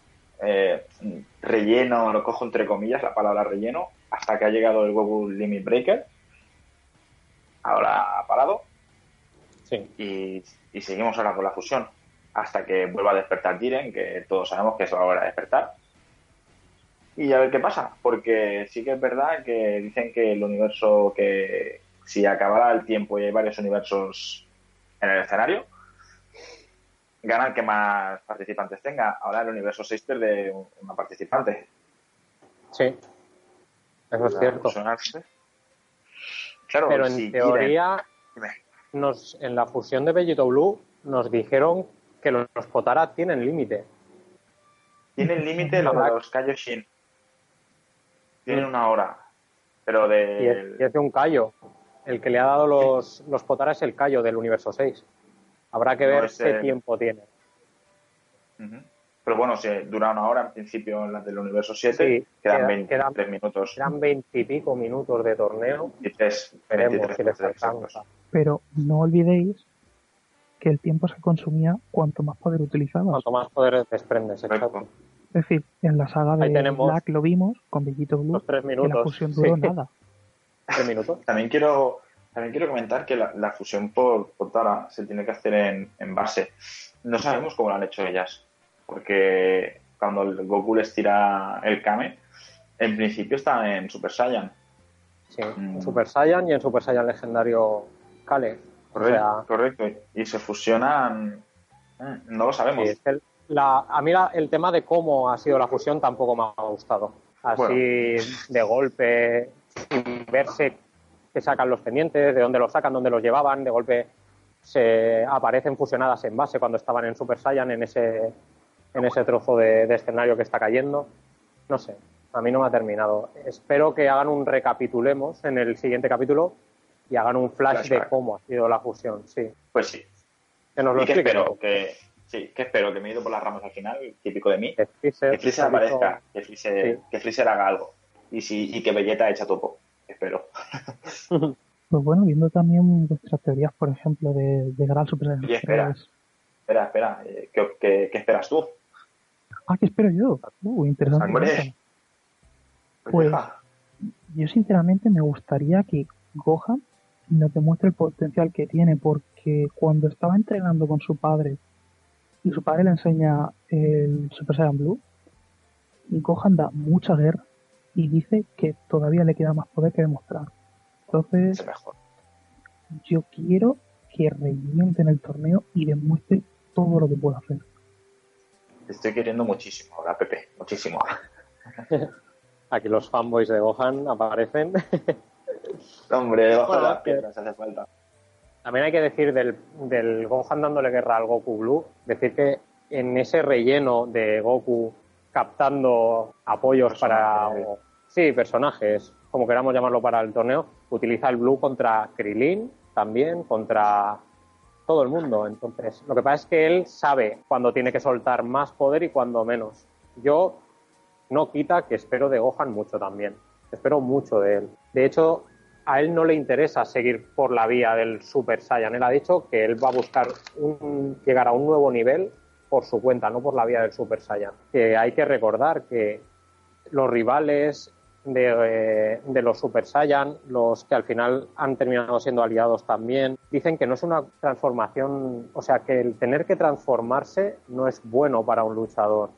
eh, relleno, lo cojo entre comillas, la palabra relleno, hasta que ha llegado el Goku Limit Breaker. Ahora ha parado. Y, seguimos ahora con la fusión. Hasta que vuelva a despertar Jiren, que todos sabemos que es la hora de despertar. Y a ver qué pasa, porque sí que es verdad que dicen que el universo, que si acabara el tiempo y hay varios universos en el escenario, gana el que más participantes tenga. Ahora el universo 6 de una participante. Sí, eso es cierto. Claro, pero en teoría, nos, en la fusión de Bellito Blue nos dijeron que los, Potara tienen límite. Tienen límite los, los Kaioshin. Tienen una hora. Pero de. Y es, de un Kaio. El que le ha dado los, los Potara es el Kaio del universo 6. Habrá que ver qué tiempo tiene. Pero bueno, si dura una hora en principio en la del universo 7, quedan 23 minutos. Quedan 20 y pico minutos de torneo. 23, Pero no olvidéis que el tiempo se consumía cuanto más poder utilizabas. Cuanto más poder desprendes, exacto. Es decir, en la saga de Black lo vimos con Bellito Blue, tres minutos. la fusión duró nada. Tres minutos. También quiero también quiero comentar que la, fusión por, por, Tara se tiene que hacer en, base. No sabemos cómo lo han hecho ellas, porque cuando el Goku les tira el Kame, en principio está en Super Saiyan. Sí, en mm. Super Saiyan y en Super Saiyan legendario Kale. Correcto, y se fusionan. Mm, no lo sabemos. a mí el tema de cómo ha sido la fusión tampoco me ha gustado. Así de golpe, sin verse que sacan los pendientes, de dónde los sacan, dónde los llevaban, de golpe se aparecen fusionadas en base cuando estaban en Super Saiyan en ese, en ese trozo de, escenario que está cayendo. No sé, a mí no me ha terminado. Espero que hagan un recapitulemos en el siguiente capítulo y hagan un flash de cómo ha sido la fusión, sí. Pues sí. Que nos lo que espero que, Sí, que espero que me he ido por las ramas al final, típico de mí. Que Freezer, Que aparezca, que Freezer, Sí. que Freezer haga algo. Y, si, y que Vegeta echa topo. Espero. Pues bueno, viendo también vuestras teorías, por ejemplo, de llegar al Super Saiyan Oye, espera. 3. Espera, espera. eh, ¿qué, qué, qué esperas tú? Ah, ¿qué espero yo? Uh, interesante. Pues- deja. Yo sinceramente me gustaría que Gohan nos demuestre el potencial que tiene, porque cuando estaba entrenando con su padre y su padre le enseña el Super Saiyan Blue, Gohan da mucha guerra y dice que todavía le queda más poder que demostrar. Entonces, Es mejor. yo quiero que reviente en el torneo y demuestre todo lo que puede hacer. Te estoy queriendo muchísimo ahora, Pepe. Muchísimo. Aquí los fanboys de Gohan aparecen. Hombre, bajo Bueno, las piedras hace falta. También hay que decir del, del Gohan dándole guerra al Goku Blue, decir que en ese relleno de Goku captando apoyos para... Personajes. sí, personajes, como queramos llamarlo para el torneo, utiliza el Blue contra Krilin también, contra todo el mundo. Entonces, lo que pasa es que él sabe cuándo tiene que soltar más poder y cuándo menos. Yo no quita que espero de Gohan mucho también. Espero mucho de él. De hecho, a él no le interesa seguir por la vía del Super Saiyan. Él ha dicho que él va a buscar un- llegar a un nuevo nivel por su cuenta, no por la vía del Super Saiyan. Que hay que recordar que los rivales de, eh, de los Super Saiyan, los que al final han terminado siendo aliados también, dicen que no es una transformación, o sea, que el tener que transformarse no es bueno para un luchador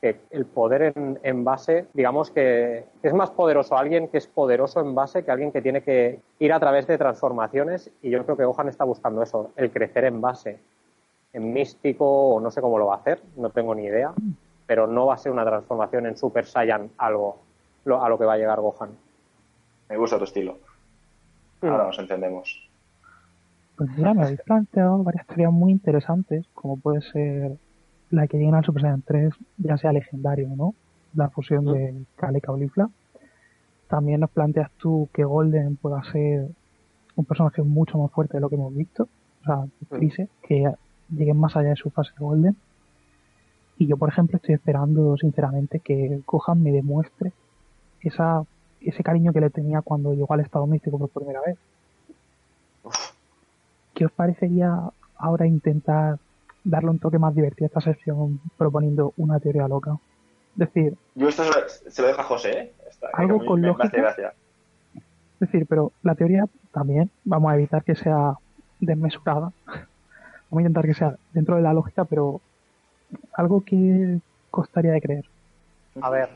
que el poder en, en base, digamos que es más poderoso alguien que es poderoso en base que alguien que tiene que ir a través de transformaciones y yo creo que Gohan está buscando eso, el crecer en base. En místico o no sé cómo lo va a hacer, no tengo ni idea, pero no va a ser una transformación en Super Saiyan algo lo- a lo que va a llegar Gohan. Me gusta tu estilo. Mm. Ahora nos entendemos. Pues mira, me habéis planteado varias teorías muy interesantes, como puede ser la que lleguen al Super Saiyan 3, ya sea legendario o no, la fusión de Kale y Caulifla. También nos planteas tú que Golden pueda ser un personaje mucho más fuerte de lo que hemos visto, o sea, Freezer, que lleguen más allá de su fase de Golden. Y yo, por ejemplo, estoy esperando sinceramente que Gohan me demuestre esa, ese cariño que le tenía cuando llegó al estado místico por primera vez. ¿Qué os parecería ahora intentar darle un toque más divertido a esta sección proponiendo una teoría loca? Es decir, Yo esto se lo, se lo dejo a José, ¿eh? Algo con me- lógica. es decir, pero la teoría también vamos a evitar que sea desmesurada. Vamos a intentar que sea dentro de la lógica, pero algo que costaría de creer. A ver,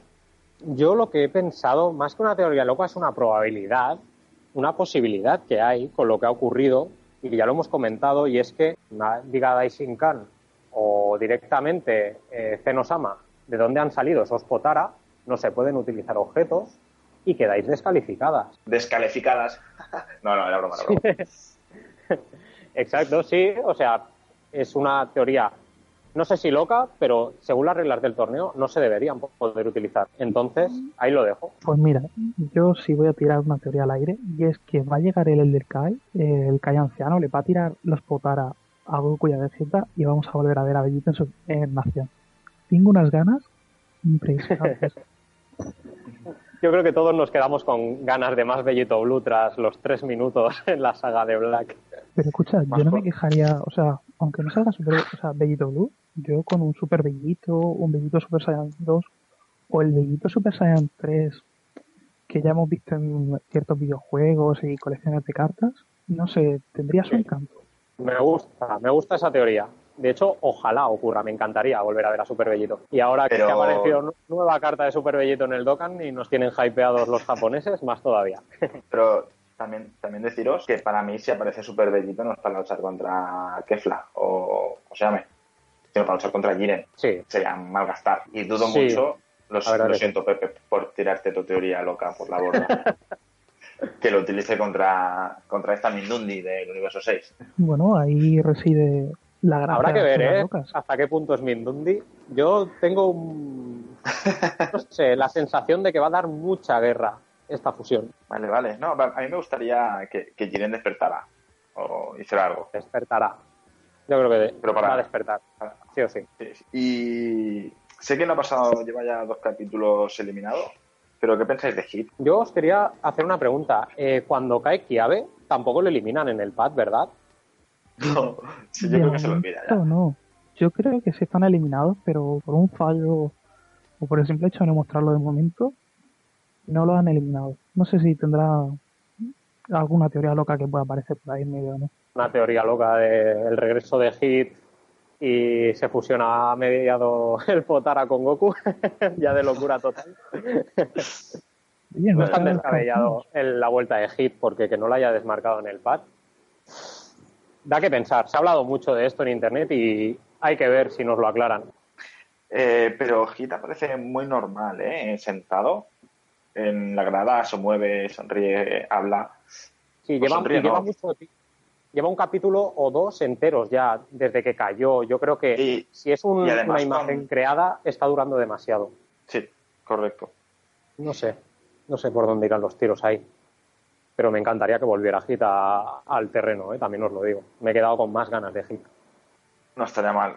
yo lo que he pensado, más que una teoría loca, es una probabilidad, una posibilidad que hay con lo que ha ocurrido y que ya lo hemos comentado, y es que diga Daishinkan o directamente eh, Zenosama, de dónde han salido esos Potara, no se pueden utilizar objetos y quedáis descalificadas. Descalificadas. no, no, era broma, era broma. Exacto, sí, o sea, es una teoría, no sé si loca, pero según las reglas del torneo no se deberían poder utilizar. Entonces, ahí lo dejo. Pues mira, yo sí voy a tirar una teoría al aire, y es que va a llegar el Elder Kai, el Kai anciano, le va a tirar los Potara a Goku y a Vegeta y vamos a volver a ver a Vegeta en, su, en acción. Tengo unas ganas impresionantes. Yo creo que todos nos quedamos con ganas de más Bellito Blue tras los tres minutos en la saga de Black. Pero escucha, yo no me quejaría, o sea, aunque no salga super, o sea, Bellito Blue, yo con un Super Bellito, un Bellito Super Saiyan 2 o el Bellito Super Saiyan 3 que ya hemos visto en ciertos videojuegos y colecciones de cartas, no sé, tendría su Sí. encanto. Me gusta, me gusta esa teoría. De hecho, ojalá ocurra, me encantaría volver a ver a Super Bellito. Y ahora Pero- que ha aparecido nu- nueva carta de Super Bellito en el Dokkan y nos tienen hypeados los japoneses, más todavía. Pero también, también deciros que para mí si aparece Super Bellito no es para luchar contra Kefla o, o se llame, sino para luchar contra Jiren. Sí, Sería malgastar. Y dudo Sí, mucho, lo, siento Pepe por tirarte tu teoría loca por la borda, que lo utilice contra, contra esta Mindundi del universo 6. Bueno, ahí reside la gracia habrá que ver, ¿eh? locas. Hasta qué punto es Mindundi. Yo tengo un- no sé, la sensación de que va a dar mucha guerra esta fusión. Vale, vale. No, a mí me gustaría que, que Jiren despertara o hiciera algo. Despertará. Yo creo que de- Pero para- va a despertar. Sí o sí. Y sé que no ha pasado, lleva ya dos capítulos eliminados, pero ¿qué pensáis de Hit? Yo os quería hacer una pregunta. Eh, cuando cae Kiabe, tampoco lo eliminan en el pad, ¿verdad? No, sí, yo De creo que se lo olvida ya. no. Yo creo que sí están eliminados, pero por un fallo o por el simple hecho de no mostrarlo de momento, no lo han eliminado. No sé si tendrá alguna teoría loca que pueda aparecer por ahí en medio, ¿no? Una teoría loca del regreso de Hit y se fusiona a mediado el Potara con Goku, ya de locura total. Oye, No es tan descabellado en la vuelta de Hit porque que no lo haya desmarcado en el pad. Da que pensar. Se ha hablado mucho de esto en internet y hay que ver si nos lo aclaran. Eh, pero Hit parece muy normal, ¿eh? Sentado en la grada, se mueve, sonríe, habla. Sí, Pues lleva, sonríe, lleva ¿no? mucho ti- lleva un capítulo o dos enteros ya desde que cayó. Yo creo que Y- si es un- una imagen con- creada, está durando demasiado. Sí, correcto. No sé, no sé por dónde irán los tiros ahí. Pero me encantaría que volviera Hit a- al terreno, ¿eh? también os lo digo. Me he quedado con más ganas de Hit. No estaría mal.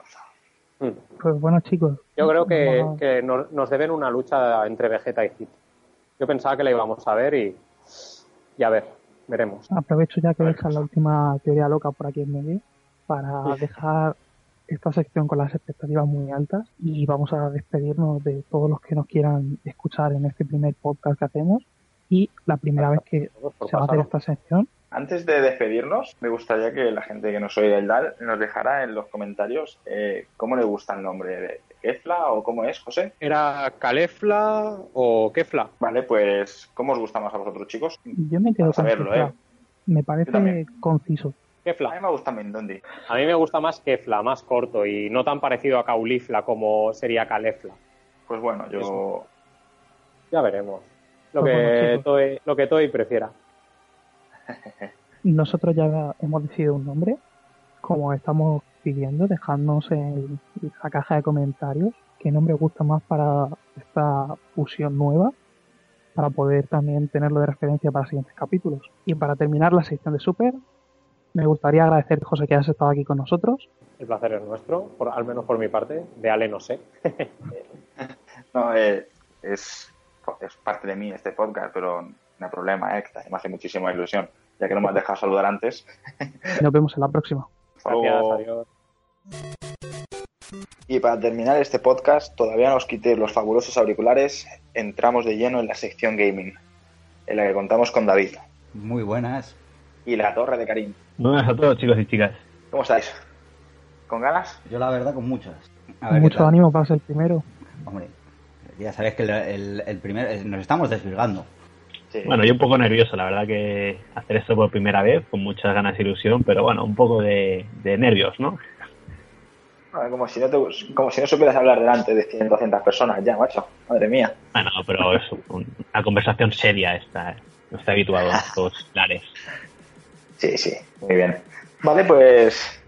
Mm. Pues bueno, chicos. Yo creo que, nos, nos deben una lucha entre Vegeta y Hit. Yo pensaba que la íbamos a ver y, y a ver, veremos. Aprovecho ya que dejas la última teoría loca por aquí en medio para dejar esta sección con las expectativas muy altas y vamos a despedirnos de todos los que nos quieran escuchar en este primer podcast que hacemos y la primera vez que se va a hacer esta sección. Antes de despedirnos, me gustaría que la gente que nos oiga del DAL nos dejara en los comentarios eh, cómo le gusta el nombre de Kefla o cómo es, José. ¿Era Calefla o Kefla? Vale, pues, ¿cómo os gusta más a vosotros, chicos? yo me quedo con Kefla. ¿eh? me parece conciso A mí Kefla. me gusta Mendondi. A mí me gusta más Kefla, más corto y no tan parecido a Caulifla como sería Calefla. Pues bueno, yo... Ya veremos. Lo Pues bueno, que lo que Toei prefiera. nosotros ya hemos decidido un nombre como estamos pidiendo dejadnos en la caja de comentarios qué nombre os gusta más para esta fusión nueva para poder también tenerlo de referencia para siguientes capítulos. Y para terminar la sección de Super, me gustaría agradecer, José, que hayas estado aquí con nosotros. El placer es nuestro, por, al menos por mi parte. De Ale no sé. No, eh, es, es parte de mí este podcast, pero no hay problema, eh, que me hace muchísima ilusión, ya que no me has dejado saludar antes. Nos vemos en la próxima. Gracias, adiós. Y para terminar este podcast, todavía no os quitéis los fabulosos auriculares, entramos de lleno en la sección gaming, en la que contamos con David Muy buenas. y la torre de Karim. Buenas a todos, chicos y chicas. ¿Cómo estáis? ¿Con ganas? Yo la verdad con muchas. A ver Mucho ánimo para ser el primero. Hombre, ya sabéis que el, el, el primer... eh, Nos estamos desvirgando. Sí. Bueno, yo un poco nervioso, la verdad que hacer esto por primera vez, con muchas ganas e ilusión, pero bueno, un poco de, de nervios, ¿no? Ah, Como si, no te, como si no supieras hablar delante de 100, 200 personas ya, macho. Madre mía. Bueno, pero es un- una conversación seria esta, ¿eh? no estoy habituado a estos lares. Sí, sí, muy bien. Vale, pues...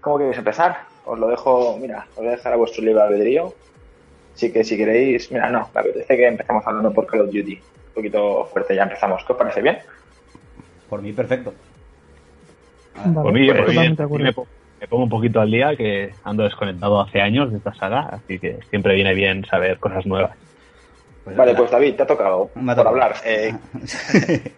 ¿Cómo queréis empezar? Os lo dejo, mira, os voy a dejar a vuestro libre albedrío. Así que si queréis... Mira, no, me apetece que empecemos hablando por Call of Duty. Un poquito fuerte, ya empezamos. ¿Qué os parece bien? Por mí, perfecto. Vale, por mí, por acuerdo. me, po- me pongo un poquito al día, que ando desconectado hace años de esta saga, así que siempre viene bien saber cosas nuevas. Pues Vale, pues David, te ha tocado Me ha por tocado. hablar. Eh,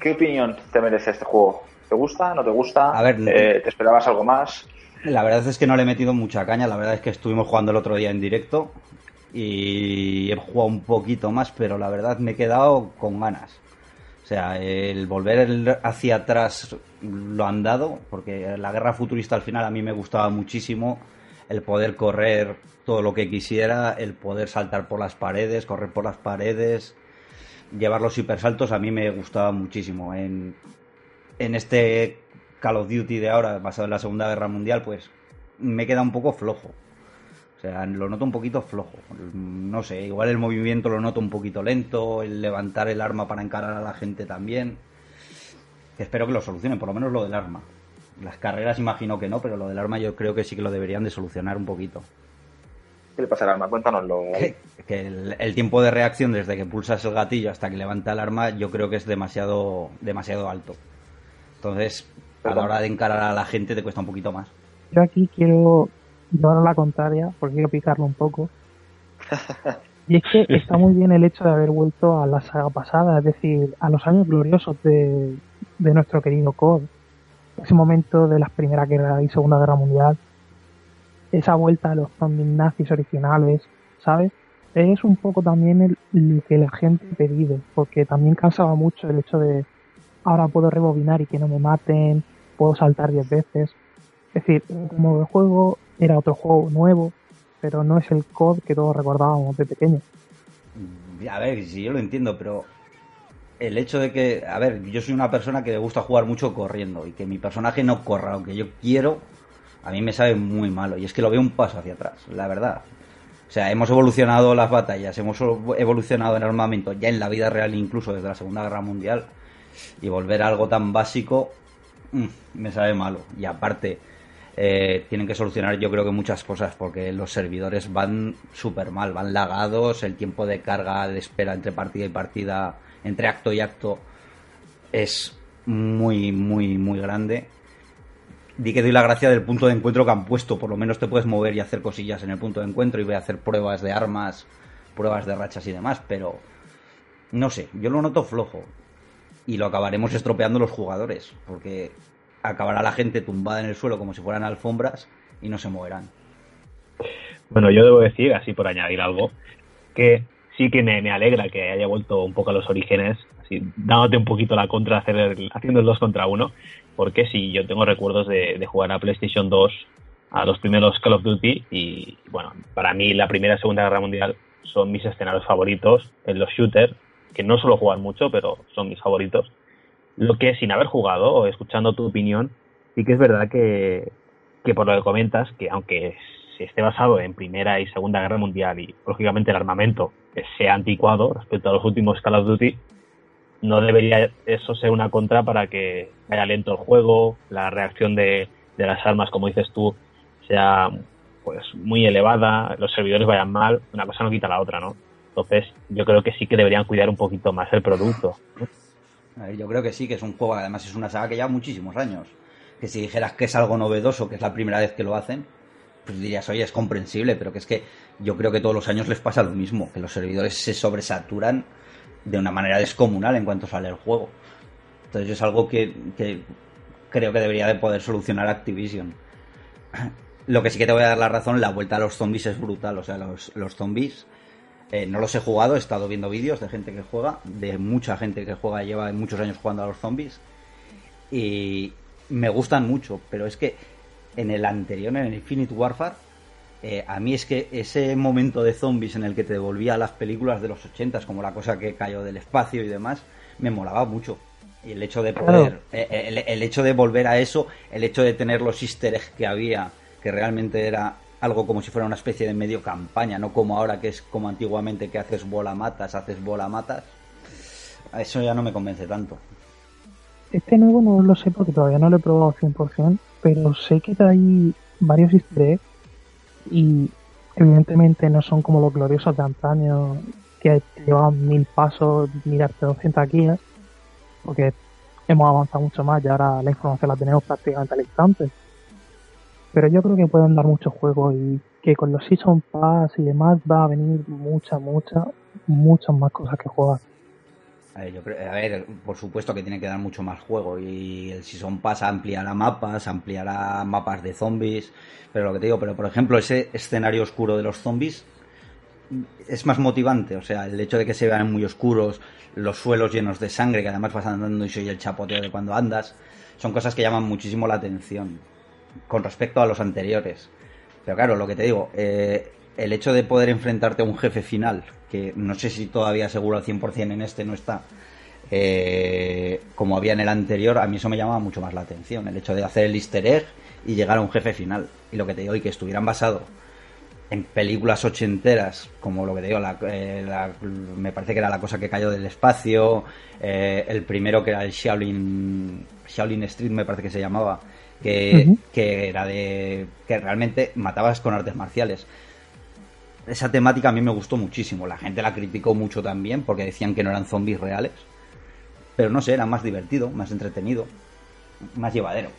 ¿Qué opinión te merece este juego? ¿Te gusta? ¿No te gusta? A ver, Eh, ¿Te esperabas algo más? La verdad es que no le he metido mucha caña, la verdad es que estuvimos jugando el otro día en directo y he jugado un poquito más, pero la verdad me he quedado con ganas. O sea, el volver hacia atrás lo han dado, porque la guerra futurista al final a mí me gustaba muchísimo, el poder correr todo lo que quisiera, el poder saltar por las paredes, correr por las paredes, llevar los hipersaltos a mí me gustaba muchísimo. En, en este Call of Duty de ahora, basado en la Segunda Guerra Mundial, pues me queda un poco flojo. O sea, lo noto un poquito flojo. No sé, igual el movimiento lo noto un poquito lento, el levantar el arma para encarar a la gente también. Espero que lo solucionen, por lo menos lo del arma. Las carreras imagino que no, pero lo del arma yo creo que sí que lo deberían de solucionar un poquito. ¿Qué le pasa al arma? Cuéntanoslo. Que, que el, el tiempo de reacción desde que pulsas el gatillo hasta que levanta el arma yo creo que es demasiado, demasiado alto. Entonces, a la hora de encarar a la gente te cuesta un poquito más. Yo aquí quiero llevar a la contraria, porque que picarlo un poco. Y es que está muy bien el hecho de haber vuelto a la saga pasada, es decir, a los años gloriosos de, de nuestro querido COD. Ese momento de las Primeras Guerra y Segunda Guerra Mundial. Esa vuelta a los zombies nazis originales, ¿sabes? Es un poco también el, lo que la gente pide, porque también cansaba mucho el hecho de ahora puedo rebobinar y que no me maten, puedo saltar 10 veces. Es decir, el modo de juego era otro juego nuevo, pero no es el COD que todos recordábamos de pequeño. A ver, si yo lo entiendo, pero el hecho de que, a ver, yo soy una persona que le gusta jugar mucho corriendo y que mi personaje no corra, aunque yo quiero, a mí me sabe muy malo. Y es que lo veo un paso hacia atrás, la verdad. O sea, hemos evolucionado las batallas, hemos evolucionado en armamento, ya en la vida real incluso desde la Segunda Guerra Mundial, y volver a algo tan básico mm, me sabe malo. Y aparte, eh, tienen que solucionar yo creo que muchas cosas porque los servidores van súper mal, van lagados, el tiempo de carga de espera entre partida y partida, entre acto y acto, es muy, muy, muy grande di que doy la gracia del punto de encuentro que han puesto. Por lo menos te puedes mover y hacer cosillas en el punto de encuentro y voy a hacer pruebas de armas, pruebas de rachas y demás, pero no sé, yo lo noto flojo. Y lo acabaremos estropeando los jugadores, porque acabará la gente tumbada en el suelo como si fueran alfombras y no se moverán. Bueno, yo debo decir, así por añadir algo, que sí que me, alegra que haya vuelto un poco a los orígenes, así dándote un poquito la contra, hacer haciendo el 2 contra 1, porque sí, yo tengo recuerdos de, jugar a PlayStation 2 a los primeros Call of Duty y bueno, para mí la Primera y Segunda Guerra Mundial son mis escenarios favoritos en los shooters, que no suelo jugar mucho, pero son mis favoritos. Lo que sin haber jugado o escuchando tu opinión, sí que es verdad que, que por lo que comentas, que aunque se esté basado en Primera y Segunda Guerra Mundial y lógicamente el armamento sea anticuado respecto a los últimos Call of Duty, no debería eso ser una contra para que vaya lento el juego, la reacción de, las armas, como dices tú, sea pues muy elevada, los servidores vayan mal, una cosa no quita la otra, ¿no? Entonces, yo creo que sí que deberían cuidar un poquito más el producto. Yo creo que sí, que es un juego, además es una saga que lleva muchísimos años. Que si dijeras que es algo novedoso, que es la primera vez que lo hacen, pues dirías, oye, es comprensible, pero que es que yo creo que todos los años les pasa lo mismo, que los servidores se sobresaturan de una manera descomunal en cuanto sale el juego. Entonces es algo que, creo que debería de poder solucionar Activision. Lo que sí que te voy a dar la razón, la vuelta a los zombies es brutal. O sea, los, los zombies eh, no los he jugado, he estado viendo vídeos de gente que juega, de mucha gente que juega, lleva muchos años jugando a los zombies. Y me gustan mucho, pero es que en el anterior, en el Infinite Warfare, eh, a mí es que ese momento de zombies en el que te devolvía a las películas de los ochentas, como la cosa que cayó del espacio y demás, me molaba mucho. Y el hecho de poder, eh, eh, el, hecho de volver a eso, el hecho de tener los easter eggs que había, que realmente era algo como si fuera una especie de medio campaña, no como ahora que es como antiguamente que haces bola matas, haces bola matas. Eso ya no me convence tanto. Este nuevo no lo sé porque todavía no lo he probado 100%, pero sé que hay varios easter y evidentemente no son como los gloriosos de antaño que llevaban mil pasos, mirarte 200 guías, porque hemos avanzado mucho más y ahora la información la tenemos prácticamente al instante. Pero yo creo que pueden dar muchos juegos y que con los Season Pass y demás va a venir muchas, muchas, muchas más cosas que jugar. A ver, por supuesto que tiene que dar mucho más juego y el Season Pass ampliará mapas, ampliará mapas de zombies, pero lo que te digo, pero por ejemplo ese escenario oscuro de los zombies es más motivante, o sea, el hecho de que se vean muy oscuros, los suelos llenos de sangre, que además vas andando y soy el chapoteo de cuando andas, son cosas que llaman muchísimo la atención con respecto a los anteriores. Pero claro, lo que te digo, eh, el hecho de poder enfrentarte a un jefe final, que no sé si todavía seguro al 100% en este no está, eh, como había en el anterior, a mí eso me llamaba mucho más la atención, el hecho de hacer el easter egg y llegar a un jefe final. Y lo que te digo, y que estuvieran basados en películas ochenteras, como lo que te digo, eh, me parece que era la cosa que cayó del espacio, el primero que era el Shaolin, Shaolin Street me parece que se llamaba, que, que era de que realmente matabas con artes marciales esa temática a mí me gustó muchísimo. La gente la criticó mucho también porque decían que no eran zombies reales. Pero no sé, era más divertido, más entretenido, más llevadero.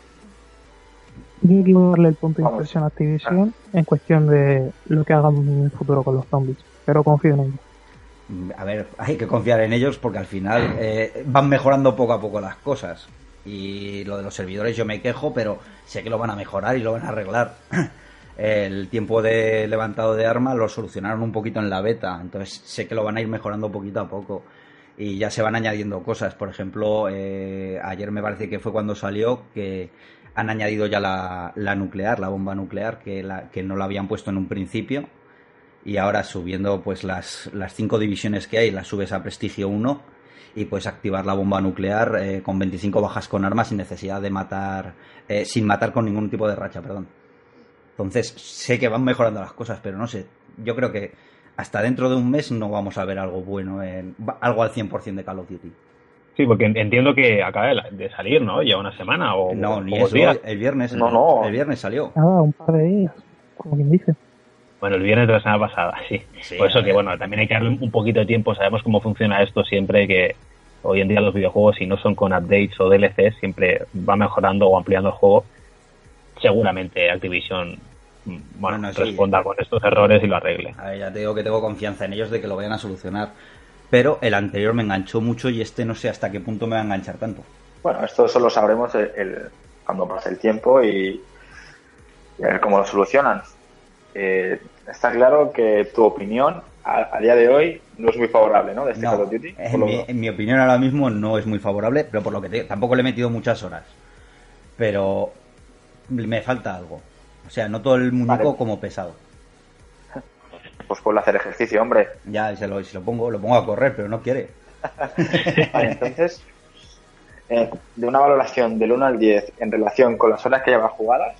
Yo quiero darle el punto de impresión a Activision en cuestión de lo que hagan en el futuro con los zombies, pero confío en ellos. A ver, hay que confiar en ellos porque al final eh, van mejorando poco a poco las cosas. Y lo de los servidores yo me quejo, pero sé que lo van a mejorar y lo van a arreglar. El tiempo de levantado de armas lo solucionaron un poquito en la beta, entonces sé que lo van a ir mejorando poquito a poco. Y ya se van añadiendo cosas. Por ejemplo, eh, ayer me parece que fue cuando salió que han añadido ya la, la nuclear, la bomba nuclear, que, la, que no la habían puesto en un principio y ahora subiendo pues las, las cinco divisiones que hay, las subes a prestigio 1 y puedes activar la bomba nuclear eh, con 25 bajas con armas sin necesidad de matar, eh, sin matar con ningún tipo de racha, perdón. Entonces sé que van mejorando las cosas, pero no sé, yo creo que hasta dentro de un mes no vamos a ver algo bueno, en, algo al 100% de Call of Duty. Sí, porque en- entiendo que acaba de, salir, ¿no? Ya una semana o No, ni pocos eso, días. el viernes, No, no. el viernes salió. Nada, un par de días, como quien dice. Bueno, el viernes de la semana pasada, sí. Sí, Por eso que, bueno, también hay que darle un poquito de tiempo. Sabemos cómo funciona esto siempre, que hoy en día los videojuegos, si no son con updates o DLCs, siempre va mejorando o ampliando el juego. Seguramente Activision mm, bueno, Bueno, sí. responda con estos errores y lo arregle. A ver, ya te digo que tengo confianza en ellos de que lo vayan a solucionar. Pero el anterior me enganchó mucho y este no sé hasta qué punto me va a enganchar tanto. Bueno, esto solo sabremos el, el- cuando pase el tiempo y, y a ver cómo lo solucionan. Eh, está claro que tu opinión a, a día de hoy no es muy favorable, ¿no? De este No, Call of Duty. En, mi, en mi opinión ahora mismo no es muy favorable, pero por lo que te- tampoco le he metido muchas horas. Pero me falta algo. O sea, noto el muñeco Vale. como pesado. Pues puedo hacer ejercicio, hombre. Ya se lo, si lo pongo, lo pongo a correr, pero no quiere. Vale, entonces, eh, de una valoración del 1 al 10 en relación con las horas que llevas jugadas,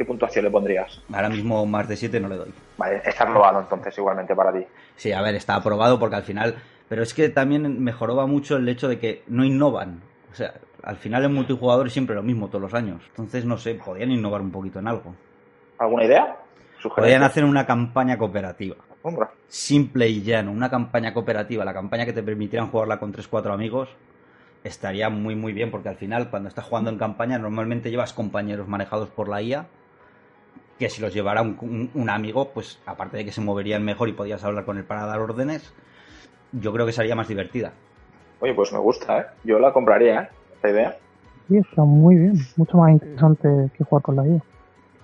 ¿qué puntuación le pondrías? Ahora mismo más de 7 no le doy. Vale, está probado entonces igualmente para ti. Sí, a ver, está aprobado porque al final. Pero es que también mejoraba mucho el hecho de que no innovan. O sea, al final en multijugador es siempre lo mismo todos los años. Entonces, no sé, podían innovar un poquito en algo. ¿Alguna idea? Podrían hacer una campaña cooperativa. Hombre, Simple y llano. Una campaña cooperativa, la campaña que te permitieran jugarla con 3-4 amigos, estaría muy, muy bien. Porque al final, cuando estás jugando en campaña, normalmente llevas compañeros manejados por la IA. Que si los llevara un, un- un amigo, pues aparte de que se moverían mejor y podías hablar con él para dar órdenes, yo creo que sería más divertida. oye, pues me gusta, ¿eh? Yo la compraría, ¿eh? Esta idea. Sí, está muy bien, mucho más interesante que jugar con la IA.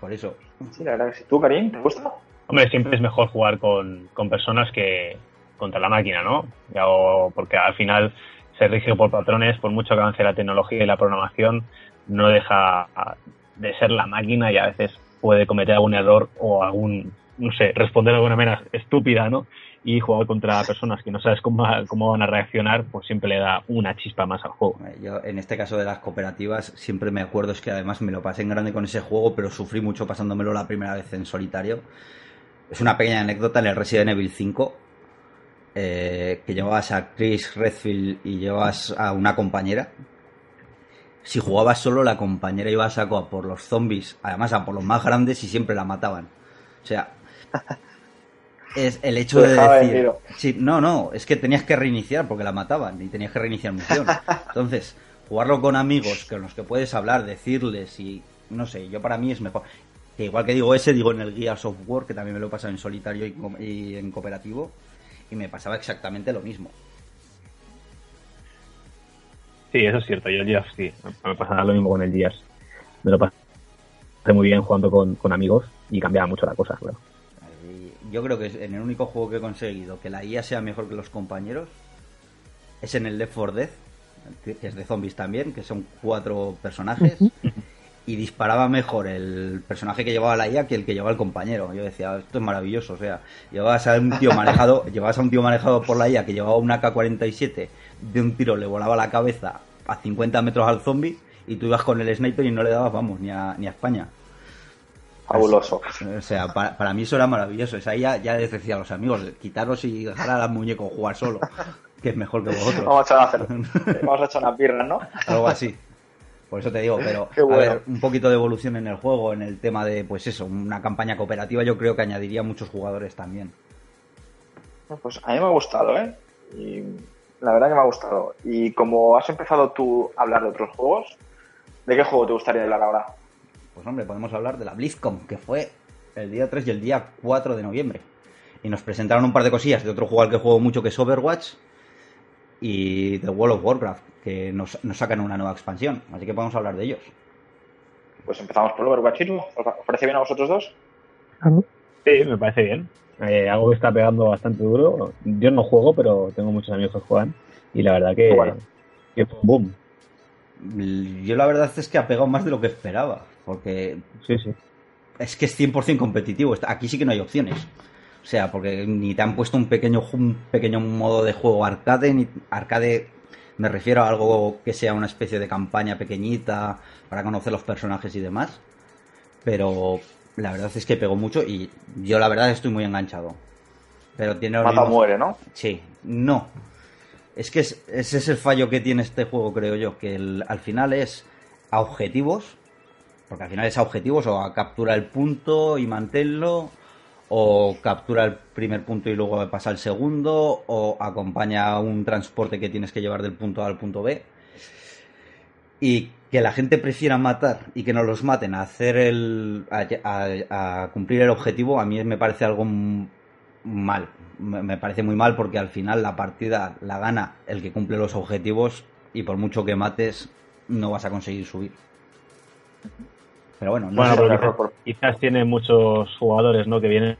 Por eso. Sí, la verdad que sí. ¿Tú, Karim, te gusta? Hombre, siempre es mejor jugar con, con personas que contra la máquina, ¿no? Ya, o- porque al final se rige por patrones, por mucho que avance la tecnología y la programación, no deja de ser la máquina y a veces puede cometer algún error o algún, no sé, responder de alguna manera estúpida, ¿no? Y jugar contra personas que no sabes cómo, cómo van a reaccionar, pues siempre le da una chispa más al juego. Yo, en este caso de las cooperativas, siempre me acuerdo, es que además me lo pasé en grande con ese juego, pero sufrí mucho pasándomelo la primera vez en solitario. Es una pequeña anécdota en el Resident Evil 5, eh, que llevabas a Chris Redfield y llevabas a una compañera. Si jugabas solo, la compañera iba a saco a por los zombies, además a por los más grandes y siempre la mataban. O sea, es el hecho de decir... Sí, no, no, es que tenías que reiniciar porque la mataban y tenías que reiniciar misión. Entonces, jugarlo con amigos con los que puedes hablar, decirles y no sé, yo para mí es mejor. Que igual que digo ese, digo en el Gears of War, que también me lo he pasado en solitario y en cooperativo, y me pasaba exactamente lo mismo. Sí, eso es cierto. Yo el Gears sí. Me pasaba lo mismo con el Gears. Me lo pasé muy bien jugando con, con amigos y cambiaba mucho la cosa, claro. Yo creo que es en el único juego que he conseguido que la IA sea mejor que los compañeros es en el Left 4 Dead, que es de zombies también, que son cuatro personajes. Y disparaba mejor el personaje que llevaba la IA que el que llevaba el compañero. Yo decía, esto es maravilloso. O sea, llevabas a un tío manejado, llevabas a un tío manejado por la IA que llevaba una K-47, de un tiro le volaba la cabeza a 50 metros al zombie y tú ibas con el sniper y no le dabas, vamos, ni a, ni a España. Fabuloso. O sea, para, para mí eso era maravilloso. Esa ya, ya les decía a los amigos, quitaros y dejar al muñeco jugar solo, que es mejor que vosotros. Vamos a echar, vamos a echar unas birras, ¿no? Algo así. Por eso te digo, pero a ver, un poquito de evolución en el juego, en el tema de, pues eso, una campaña cooperativa, yo creo que añadiría muchos jugadores también. Pues a mí me ha gustado, ¿eh? Y la verdad que me ha gustado. Y como has empezado tú a hablar de otros juegos, ¿de qué juego te gustaría hablar ahora? Pues hombre, podemos hablar de la BlizzCon, que fue el día 3 y el día 4 de noviembre. Y nos presentaron un par de cosillas de otro juego al que juego mucho, que es Overwatch, y de World of Warcraft, que nos, nos sacan una nueva expansión. Así que podemos hablar de ellos. Pues empezamos por Overwatch. ¿Os parece bien a vosotros dos? Sí, me parece bien. Eh, algo que está pegando bastante duro. Yo no juego, pero tengo muchos amigos que juegan. Y la verdad que, Bueno. que boom. Yo la verdad es que ha pegado más de lo que esperaba, porque Sí, sí. es que es 100% competitivo. Aquí sí que no hay opciones. O sea, porque ni te han puesto un pequeño, un pequeño modo de juego arcade, ni arcade me refiero a algo que sea una especie de campaña pequeñita para conocer los personajes y demás. Pero la verdad es que pegó mucho y yo la verdad estoy muy enganchado. Pero tiene Mata mismos- muere, ¿no? Sí, no. Es que es- ese es el fallo que tiene este juego, creo yo, que el- al final es a objetivos, porque al final es a objetivos o a captura el punto y manténlo, o captura el primer punto y luego pasa al segundo, o acompaña a un transporte que tienes que llevar del punto A al punto B. Y que la gente prefiera matar y que no los maten a hacer el. a, a- a cumplir el objetivo, a mí me parece algo mal. Me parece muy mal porque al final la partida la gana el que cumple los objetivos y por mucho que mates, no vas a conseguir subir. Pero bueno, no Bueno, pero quizás, tiene muchos jugadores ¿no? que vienen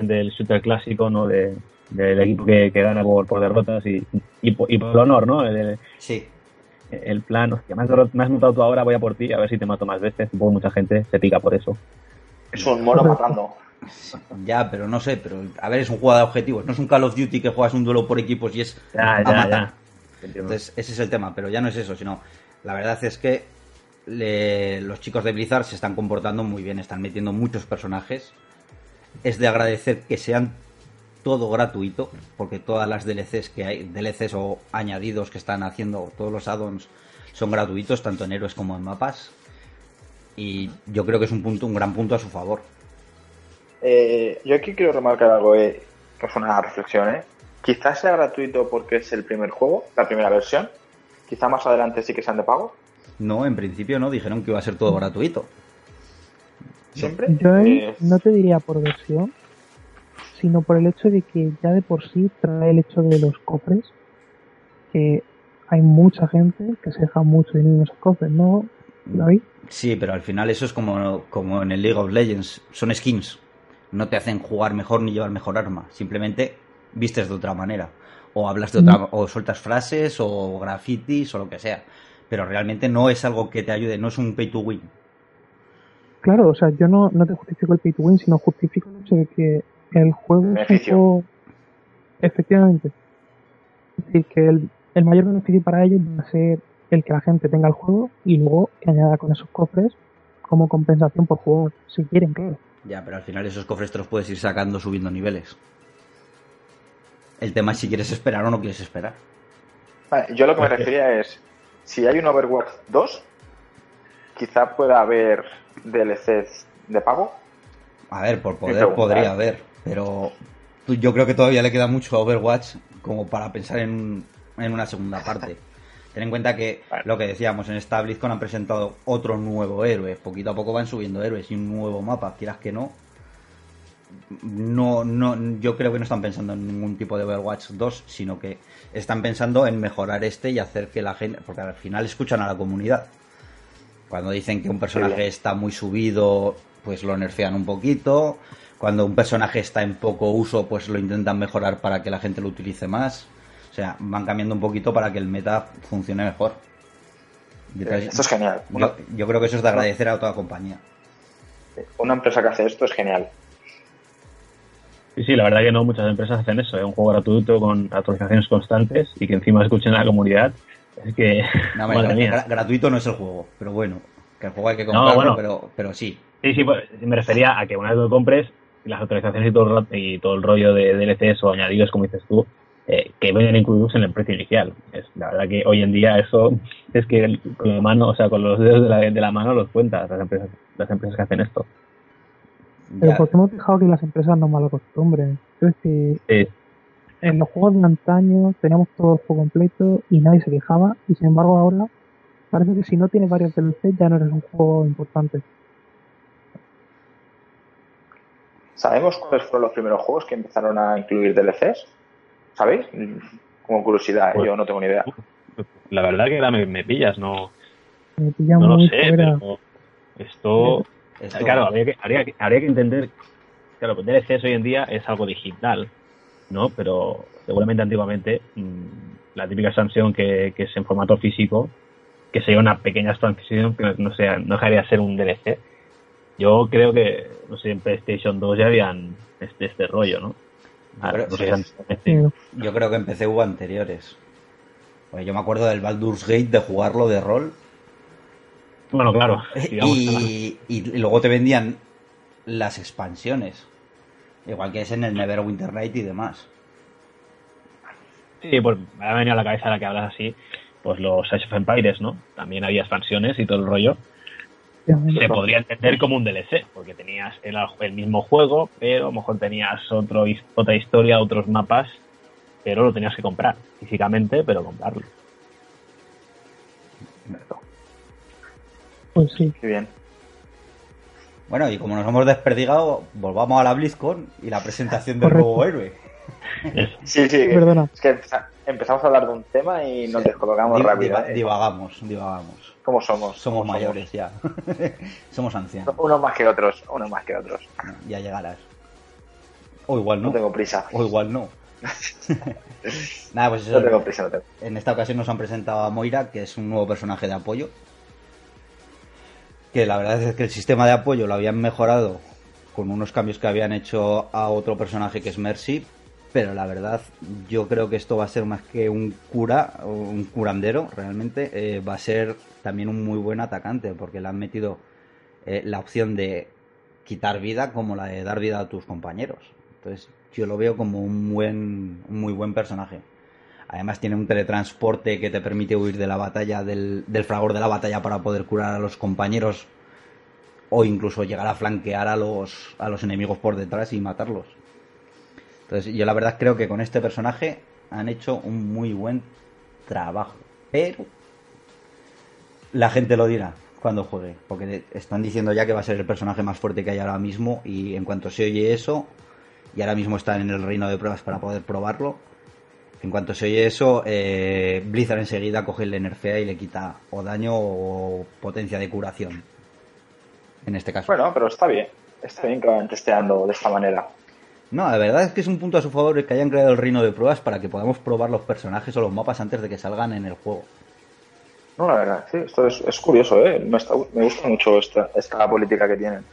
del shooter clásico, ¿no? De, del equipo que, que gana por, por derrotas y, y, por, y por el honor, ¿no? El, Sí, el plan, hostia, me has, me has matado tú ahora, voy a por ti, a ver si te mato más veces. Supongo que mucha gente se pica por eso. Es un mono matando. ya, pero no sé. Pero a ver, es un juego de objetivos. No es un Call of Duty que juegas un duelo por equipos y es Ya, a ya, matar. ya. Entiendo. Entonces, ese es el tema, pero ya no es eso, sino la verdad es que le- los chicos de Blizzard se están comportando muy bien, están metiendo muchos personajes. Es de agradecer que sean todo gratuito, porque todas las DLCs que hay, DLCs o añadidos que están haciendo, todos los add-ons son gratuitos, tanto en héroes como en mapas. Y yo creo que es un punto, un gran punto a su favor. Eh, yo aquí quiero remarcar algo, eh, que es una reflexión, ¿eh? Quizás sea gratuito porque es el primer juego, la primera versión. Quizá más adelante sí que sean de pago. No, en principio no, dijeron que iba a ser todo gratuito. Siempre. Yo Eh, no te diría por versión, sino por el hecho de que ya de por sí trae el hecho de los cofres, que hay mucha gente que se deja mucho dinero en esos cofres, ¿no, David? Sí, pero al final eso es como, como en el League of Legends. Son skins. No te hacen jugar mejor ni llevar mejor arma. Simplemente vistes de otra manera. O hablas de otra, o sueltas frases, o grafitis, o lo que sea. Pero realmente no es algo que te ayude, no es un pay to win. Claro, o sea, yo no, no te justifico el pay to win, sino justifico el hecho de que el juego Beneficio. juego... Efectivamente. Es decir, que el, el mayor beneficio para ellos va a ser el que la gente tenga el juego y luego que añada con esos cofres como compensación por jugar, si quieren, claro. Ya, pero al final esos cofres te los puedes ir sacando subiendo niveles. El tema es si quieres esperar o no quieres esperar. vale, yo lo que me refería es, si hay un Overwatch 2, quizá pueda haber DLCs de pago. A ver, por poder podría haber, pero yo creo que todavía le queda mucho a Overwatch como para pensar en, en una segunda parte. Ten en cuenta que lo que decíamos, en esta BlizzCon han presentado otro nuevo héroe. Poquito a poco van subiendo héroes y un nuevo mapa, quieras que no. No, no, yo creo que no están pensando en ningún tipo de Overwatch 2, sino que están pensando en mejorar este y hacer que la gente, porque al final escuchan a la comunidad. Cuando dicen que un personaje está muy subido, pues lo nerfean un poquito. Cuando un personaje está en poco uso, pues lo intentan mejorar para que la gente lo utilice más. O sea, van cambiando un poquito para que el meta funcione mejor. Entonces, Esto es genial. Una, yo, yo creo que eso es de agradecer a toda compañía. una empresa que hace esto es genial. Sí, sí, la verdad que no, muchas empresas hacen eso, ¿eh? un juego gratuito con actualizaciones constantes y que encima escuchen a la comunidad. Es que, No, madre gra- mía. gra- gratuito no es el juego, pero bueno, que el juego hay que No, comprarlo, bueno. pero, pero sí. Sí, sí, pues, me refería a que una vez lo compres, las actualizaciones y todo el, y todo el rollo de DLCs o añadidos, como dices tú, eh, que vengan incluidos en el precio inicial. Es, la verdad que hoy en día eso es que el- con la mano, o sea, con los dedos de la, de la mano los cuentas las empresas, las empresas que hacen esto. Pero Ya- porque hemos dejado que las empresas no mal acostumbren. Es decir, Sí, en los juegos de antaño teníamos todo el juego completo y nadie se quejaba, y sin embargo ahora parece que si no tienes varios DLC ya no eres un juego importante. ¿Sabemos cuáles fueron los primeros juegos que empezaron a incluir DLCs? ¿Sabéis? Como curiosidad, ¿eh? Pues- yo no tengo ni idea. La verdad que ahora me, me pillas, no, Me pilla no lo sé, fuera. pero esto... Esto- Claro, habría que, habría, que, habría que entender... Claro, pues DLCs hoy en día es algo digital, ¿no? Pero seguramente antiguamente mm, la típica expansión que, que es en formato físico, que sería una pequeña expansión que no, sea, no dejaría de ser un DLC. Yo creo que, no sé, en PlayStation 2 ya habían este, este rollo, ¿no? Ah, no sé Sí, Yo creo que en PC hubo anteriores. Pues yo me acuerdo del Baldur's Gate de jugarlo de rol Bueno, claro. y, y luego te vendían las expansiones. Igual que es en el Neverwinter Night y demás. Sí, pues me ha venido a la cabeza la que hablas así, pues los Age of Empires, ¿no? También había expansiones y todo el rollo. Se podría entender como un DLC, porque tenías el, el mismo juego, pero a lo mejor tenías otro, otra historia, otros mapas, pero lo tenías que comprar físicamente, pero comprarlo. Pues sí. Qué bien. Bueno, y como nos hemos desperdigado, volvamos a la BlizzCon y la presentación del Correcto. nuevo héroe. Sí, sí. Perdona. Es que empeza- empezamos a hablar de un tema y nos descolocamos Div- rápido. ¿eh? divagamos, divagamos. ¿Cómo somos? Somos ¿Cómo mayores ya. somos ancianos. Unos más que otros, unos más que otros. Ya llegarás. O igual No no. tengo prisa. O igual no. Nada, pues eso. No tengo prisa, no tengo. En esta ocasión nos han presentado a Moira, que es un nuevo personaje de apoyo. Que la verdad es que el sistema de apoyo lo habían mejorado con unos cambios que habían hecho a otro personaje que es Mercy. Pero la verdad, yo creo que esto va a ser más que un cura, un curandero, realmente. eh, va a ser también un muy buen atacante, porque le han metido eh, la opción de quitar vida como la de dar vida a tus compañeros. Entonces, yo lo veo como un buen, un muy buen personaje. Además tiene un teletransporte que te permite huir de la batalla, del, del fragor de la batalla para poder curar a los compañeros o incluso llegar a flanquear a los, a los enemigos por detrás y matarlos. Entonces yo la verdad creo que con este personaje han hecho un muy buen trabajo. Pero la gente lo dirá cuando juegue, porque están diciendo ya que va a ser el personaje más fuerte que hay ahora mismo y en cuanto se oye eso, y ahora mismo están en el reino de pruebas para poder probarlo, en cuanto se oye eso, eh, Blizzard enseguida coge el nerfea y le quita o daño o potencia de curación. En este caso. Bueno, pero está bien. Está bien que vayan testeando de esta manera. No, la verdad es que es un punto a su favor el que hayan creado el reino de pruebas para que podamos probar los personajes o los mapas antes de que salgan en el juego. No, la verdad, sí, esto es, es curioso, ¿eh? Me, está- me gusta mucho esta, esta política que tienen.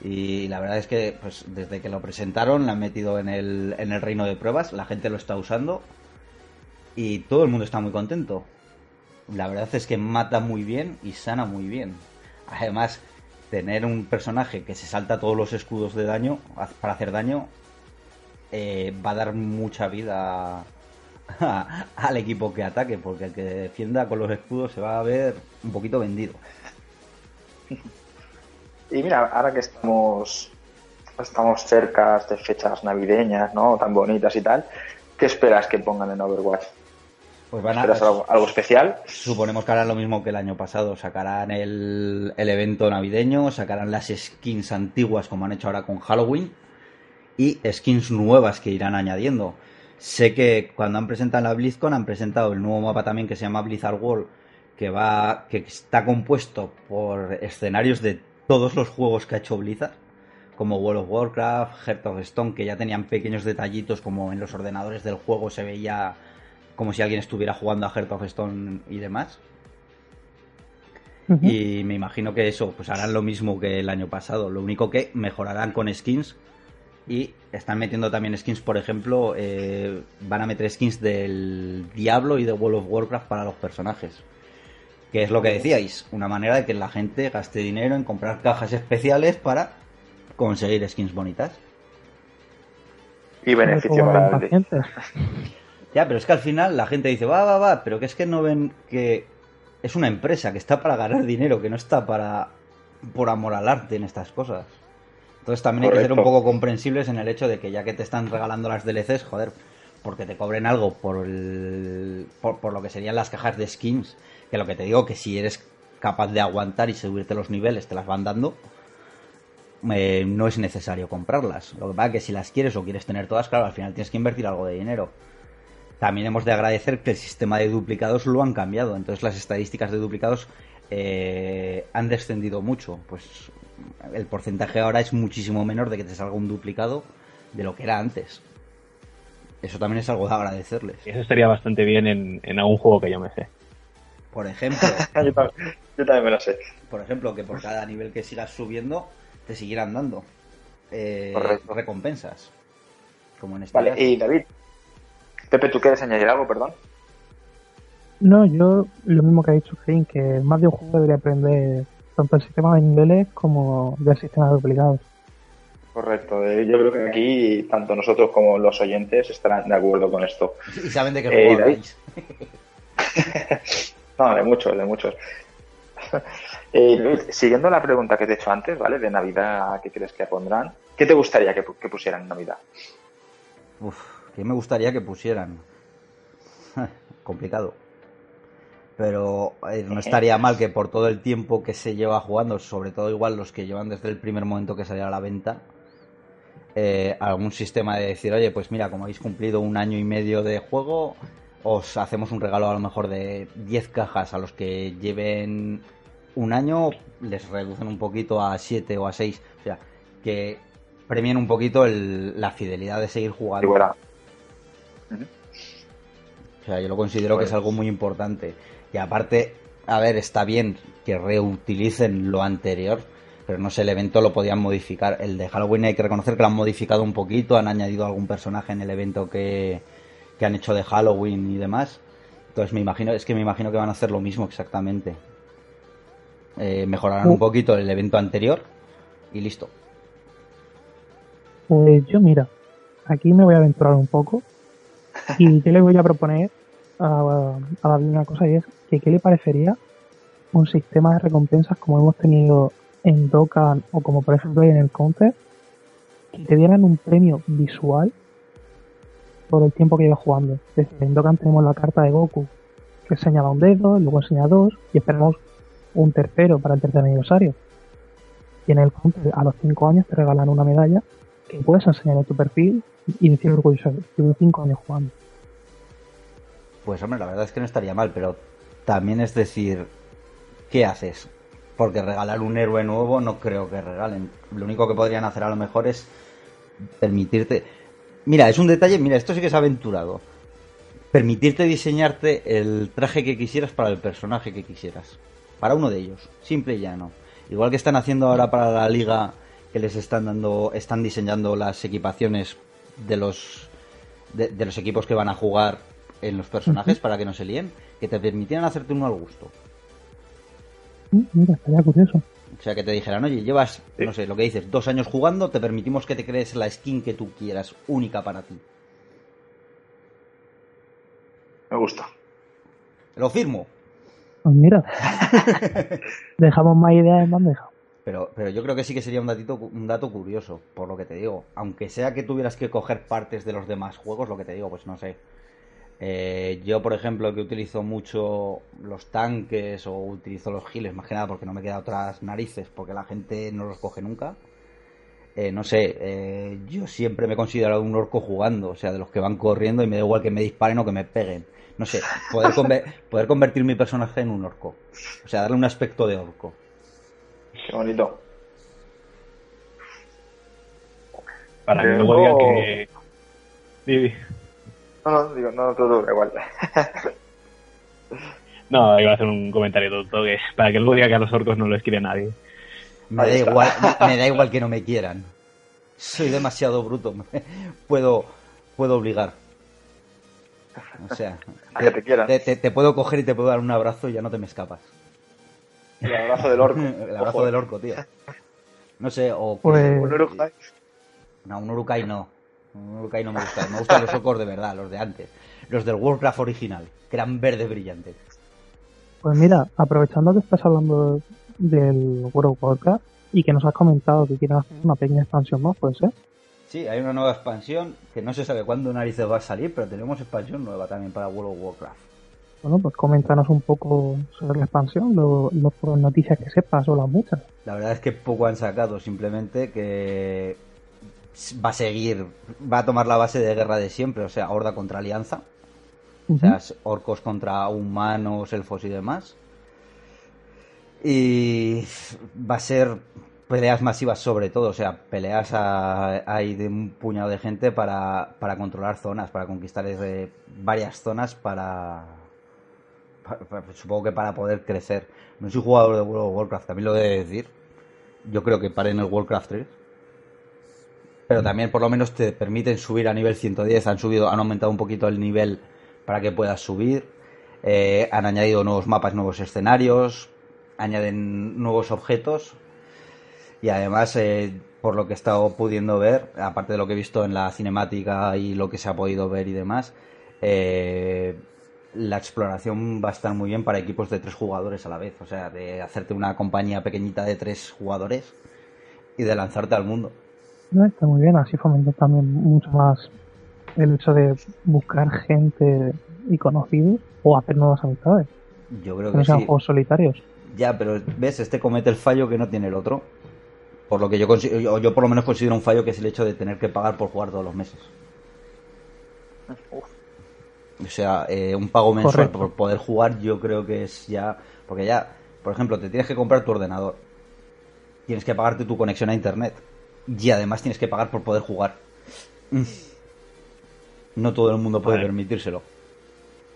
Y la verdad es que pues desde que lo presentaron, lo han metido en el, en el reino de pruebas, la gente lo está usando y todo el mundo está muy contento. La verdad es que mata muy bien y sana muy bien. Además, tener un personaje que se salta todos los escudos de daño para hacer daño eh, va a dar mucha vida al equipo que ataque, porque el que defienda con los escudos se va a ver un poquito vendido. Y mira, ahora que estamos, estamos cerca de fechas navideñas, ¿no? Tan bonitas y tal, ¿qué esperas que pongan en Overwatch? Pues van a, ¿Esperas algo, algo especial? Suponemos que harán lo mismo que el año pasado. Sacarán el, el evento navideño, sacarán las skins antiguas como han hecho ahora con Halloween y skins nuevas que irán añadiendo. Sé que cuando han presentado la BlizzCon han presentado el nuevo mapa también que se llama Blizzard World, que va, que está compuesto por escenarios de todos los juegos que ha hecho Blizzard, como World of Warcraft, Heart of Stone, que ya tenían pequeños detallitos como en los ordenadores del juego se veía como si alguien estuviera jugando a Heart of Stone y demás. Y me imagino que eso, pues harán lo mismo que el año pasado. Lo único que mejorarán con skins. Y están metiendo también skins, por ejemplo, eh, van a meter skins del Diablo y de World of Warcraft para los personajes. Que es lo que decíais, una manera de que la gente gaste dinero en comprar cajas especiales para conseguir skins bonitas. Y beneficio para el... Ya, pero es que al final la gente dice, va, va, va, pero que es que no ven que es una empresa que está para ganar dinero, que no está para por amor al arte en estas cosas. Entonces también hay que ser un poco comprensibles en el hecho de que ya que te están regalando las DLCs, joder, porque te cobren algo por, el, por, por lo que serían las cajas de skins, que lo que te digo que si eres capaz de aguantar y subirte los niveles te las van dando, eh, no es necesario comprarlas. Lo que pasa es que si las quieres o quieres tener todas, claro, al final tienes que invertir algo de dinero. También hemos de agradecer que el sistema de duplicados lo han cambiado, entonces las estadísticas de duplicados eh, han descendido mucho. Pues el porcentaje ahora es muchísimo menor de que te salga un duplicado de lo que era antes. Eso también es algo de agradecerles. Eso estaría bastante bien en, en algún juego que yo me sé. Por ejemplo, yo, también, yo también me lo sé. por ejemplo, que por cada nivel que sigas subiendo, te siguieran dando eh, recompensas. Como en este Vale, caso. y David. Pepe, ¿tú quieres añadir algo, perdón? No, yo lo mismo que ha dicho Kane, que más de un juego debería aprender tanto el sistema de niveles como del sistema de duplicados. Correcto. eh, Yo creo que aquí tanto nosotros como los oyentes estarán de acuerdo con esto. Y saben de qué Eh, juego habláis. No, de muchos, de muchos. Eh, David, siguiendo la pregunta que te he hecho antes, ¿vale? De Navidad, ¿qué crees que pondrán? ¿Qué te gustaría que, que pusieran en Navidad? Uf, ¿qué me gustaría que pusieran? Complicado. Pero eh, no estaría mal que por todo el tiempo que se lleva jugando, sobre todo igual los que llevan desde el primer momento que salió a la venta, eh, algún sistema de decir, oye, pues mira, como habéis cumplido un año y medio de juego, os hacemos un regalo a lo mejor de 10 cajas a los que lleven un año, les reducen un poquito a 7 o a 6. O sea, que premien un poquito el- la fidelidad de seguir jugando. O sea, yo lo considero que es Pues- algo muy importante. Y aparte, a ver, está bien que reutilicen lo anterior, pero no sé, el evento lo podían modificar. El de Halloween hay que reconocer que lo han modificado un poquito, han añadido algún personaje en el evento que, que han hecho de Halloween y demás. Entonces me imagino, es que me imagino que van a hacer lo mismo exactamente. Eh, mejorarán un poquito el evento anterior y listo. Pues yo, mira, aquí me voy a aventurar un poco y yo le voy a proponer a, a David una cosa y es que qué le parecería un sistema de recompensas como hemos tenido en Dokkan o como por ejemplo en el Counter, que te dieran un premio visual por el tiempo que llevas jugando. Es decir, en Dokkan tenemos la carta de Goku que señala un dedo, luego enseña dos y esperamos un tercero para el tercer aniversario. Y en el Counter a los 5 años te regalan una medalla que puedes enseñar en tu perfil y decir orgulloso, llevo 5 años jugando. Pues hombre, la verdad es que no estaría mal, pero también es decir, ¿qué haces? Porque regalar un héroe nuevo no creo que regalen. Lo único que podrían hacer a lo mejor es permitirte... Mira, es un detalle, mira, esto sí que es aventurado. Permitirte diseñarte el traje que quisieras para el personaje que quisieras. Para uno de ellos, simple y llano. Igual que están haciendo ahora para la liga, que les están dando, están diseñando las equipaciones de los de, de los equipos que van a jugar en los personajes para que no se líen, que te permitieran hacerte uno al gusto. Mira, estaría curioso. O sea, que te dijeran, oye, llevas, no sé, lo que dices, dos años jugando, te permitimos que te crees la skin que tú quieras, única para ti. Me gusta. Lo firmo. Pues mira, dejamos más ideas en bandeja. Pero, pero yo creo que sí que sería un datito, un dato curioso, por lo que te digo. Aunque sea que tuvieras que coger partes de los demás juegos, lo que te digo, pues no sé. Eh, yo, por ejemplo, que utilizo mucho los tanques o utilizo los giles, más que nada porque no me queda otras narices, porque la gente no los coge nunca. Eh, no sé, eh, yo siempre me he considerado un orco jugando, o sea, de los que van corriendo y me da igual que me disparen o que me peguen. No sé, poder, poder convertir mi personaje en un orco. O sea, darle un aspecto de orco. Qué bonito. Para que luego digan que. Di. No, no, digo, no, todo igual. No, iba a hacer un comentario tonto que para que luego diga que a los orcos no los quiere nadie. Me da, igual, me da igual que no me quieran. Soy demasiado bruto. Puedo, puedo obligar. O sea, A que te te, te- te puedo coger y te puedo dar un abrazo y ya no te me escapas. El abrazo del orco. El abrazo Ojo. del orco, tío. No sé, o Pues- Un Uruguay. No, un Urukai no. Un Urukai no me gusta. Me gustan los orcos de verdad, los de antes. Los del Warcraft original, que eran verdes brillantes. Pues mira, aprovechando que estás hablando del World of Warcraft y que nos has comentado que quieren hacer una pequeña expansión más, puede ser. Sí, hay una nueva expansión que no se sabe cuándo narices va a salir, pero tenemos expansión nueva también para World of Warcraft. Bueno, pues coméntanos un poco sobre la expansión, lo, lo- noticias que sepas o las muchas. La verdad es que poco han sacado, simplemente que va a seguir, va a tomar la base de guerra de siempre, o sea, horda contra alianza, o sea, orcos contra humanos, elfos y demás. Y va a ser peleas masivas sobre todo, o sea, peleas hay de un puñado de gente para, para controlar zonas, para conquistar desde varias zonas para, pa- pa- supongo que para poder crecer. No soy jugador de World of Warcraft, también lo he de decir. Yo creo que paré en el Warcraft 3. Pero también por lo menos te permiten subir a nivel 110, han subido, han aumentado un poquito el nivel para que puedas subir. Eh, han añadido nuevos mapas, nuevos escenarios, añaden nuevos objetos. Y además, eh, por lo que he estado pudiendo ver, aparte de lo que he visto en la cinemática y lo que se ha podido ver y demás, eh, la exploración va a estar muy bien para equipos de tres jugadores a la vez. O sea, de hacerte una compañía pequeñita de tres jugadores y de lanzarte al mundo. No, está muy bien, así fomenta también mucho más el hecho de buscar gente y conocidos o hacer nuevas amistades. Yo creo Que no que sean sí. juegos solitarios. Ya, pero ves, este comete el fallo que no tiene el otro. Por lo que yo considero, yo, yo por lo menos considero un fallo que es el hecho de tener que pagar por jugar todos los meses. O sea, eh, un pago mensual Correcto. por poder jugar yo creo que es ya... Porque ya, por ejemplo, te tienes que comprar tu ordenador. Tienes que pagarte tu conexión a internet. Y además tienes que pagar por poder jugar. Mm. No todo el mundo puede Vale. permitírselo.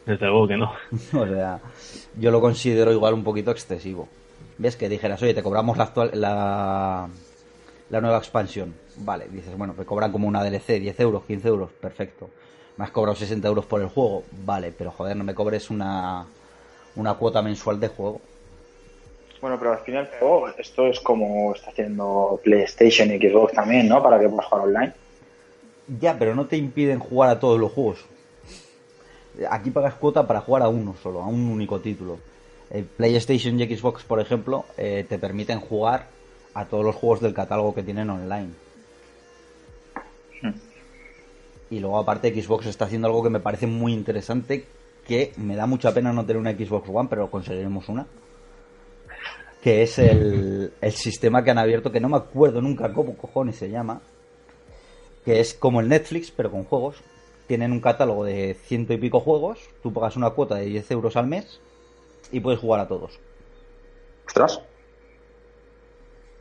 Desde luego que no. O sea, yo lo considero igual un poquito excesivo. ¿Ves? Que dijeras, oye, te cobramos la actual, la, la nueva expansión. Vale, dices, bueno, me cobran como una DLC, 10 euros, 15 euros, perfecto. Me has cobrado 60 euros por el juego, vale, pero joder, no me cobres una, una cuota mensual de juego. Bueno, pero al final cabo, esto es como está haciendo PlayStation y Xbox también, ¿no? Para que puedas jugar online. Ya, pero no te impiden jugar a todos los juegos. Aquí pagas cuota para jugar a uno solo, a un único título. PlayStation y Xbox, por ejemplo, eh, te permiten jugar a todos los juegos del catálogo que tienen online. Y luego, aparte, Xbox está haciendo algo que me parece muy interesante, que me da mucha pena no tener una Xbox One, pero conseguiremos una. Que es el, el sistema que han abierto, que no me acuerdo nunca cómo cojones se llama, que es como el Netflix, pero con juegos. Tienen un catálogo de ciento y pico juegos, tú pagas una cuota de 10 euros al mes y puedes jugar a todos. Ostras.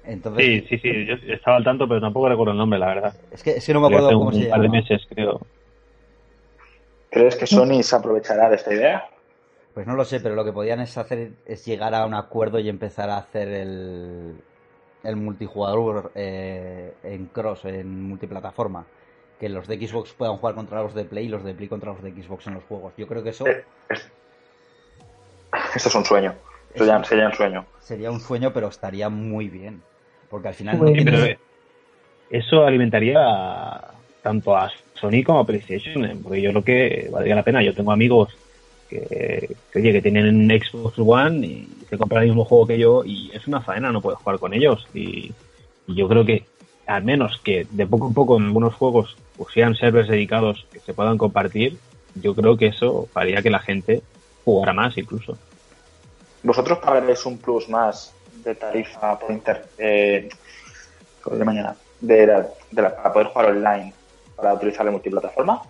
Entonces, Sí, sí, sí, yo estaba al tanto, pero tampoco recuerdo el nombre, la verdad. es que, es que no me acuerdo Hace cómo un se par de llama. meses, creo. ¿Crees que Sony se aprovechará de esta idea? Pues no lo sé, pero lo que podían es hacer es llegar a un acuerdo y empezar a hacer el, el multijugador eh, en cross, en multiplataforma. Que los de Xbox puedan jugar contra los de Play y los de Play contra los de Xbox en los juegos. Yo creo que eso Eh, es- Esto es un sueño. Esto sería un sueño. sería un sueño, pero estaría muy bien. Porque al final Pues- eso alimentaría tanto a Sony como a PlayStation, eh, porque yo creo que valdría la pena. Yo tengo amigos que, que, oye, que tienen un Xbox One y se compran el mismo juego que yo y es una faena no poder jugar con ellos. Y, y yo creo que al menos que de poco en poco en algunos juegos pusieran servers dedicados que se puedan compartir, yo creo que eso haría que la gente jugara más incluso. ¿Vosotros pagaréis un plus más de tarifa por inter... Eh, de mañana? De la- de la- para poder jugar online, para utilizar la multiplataforma?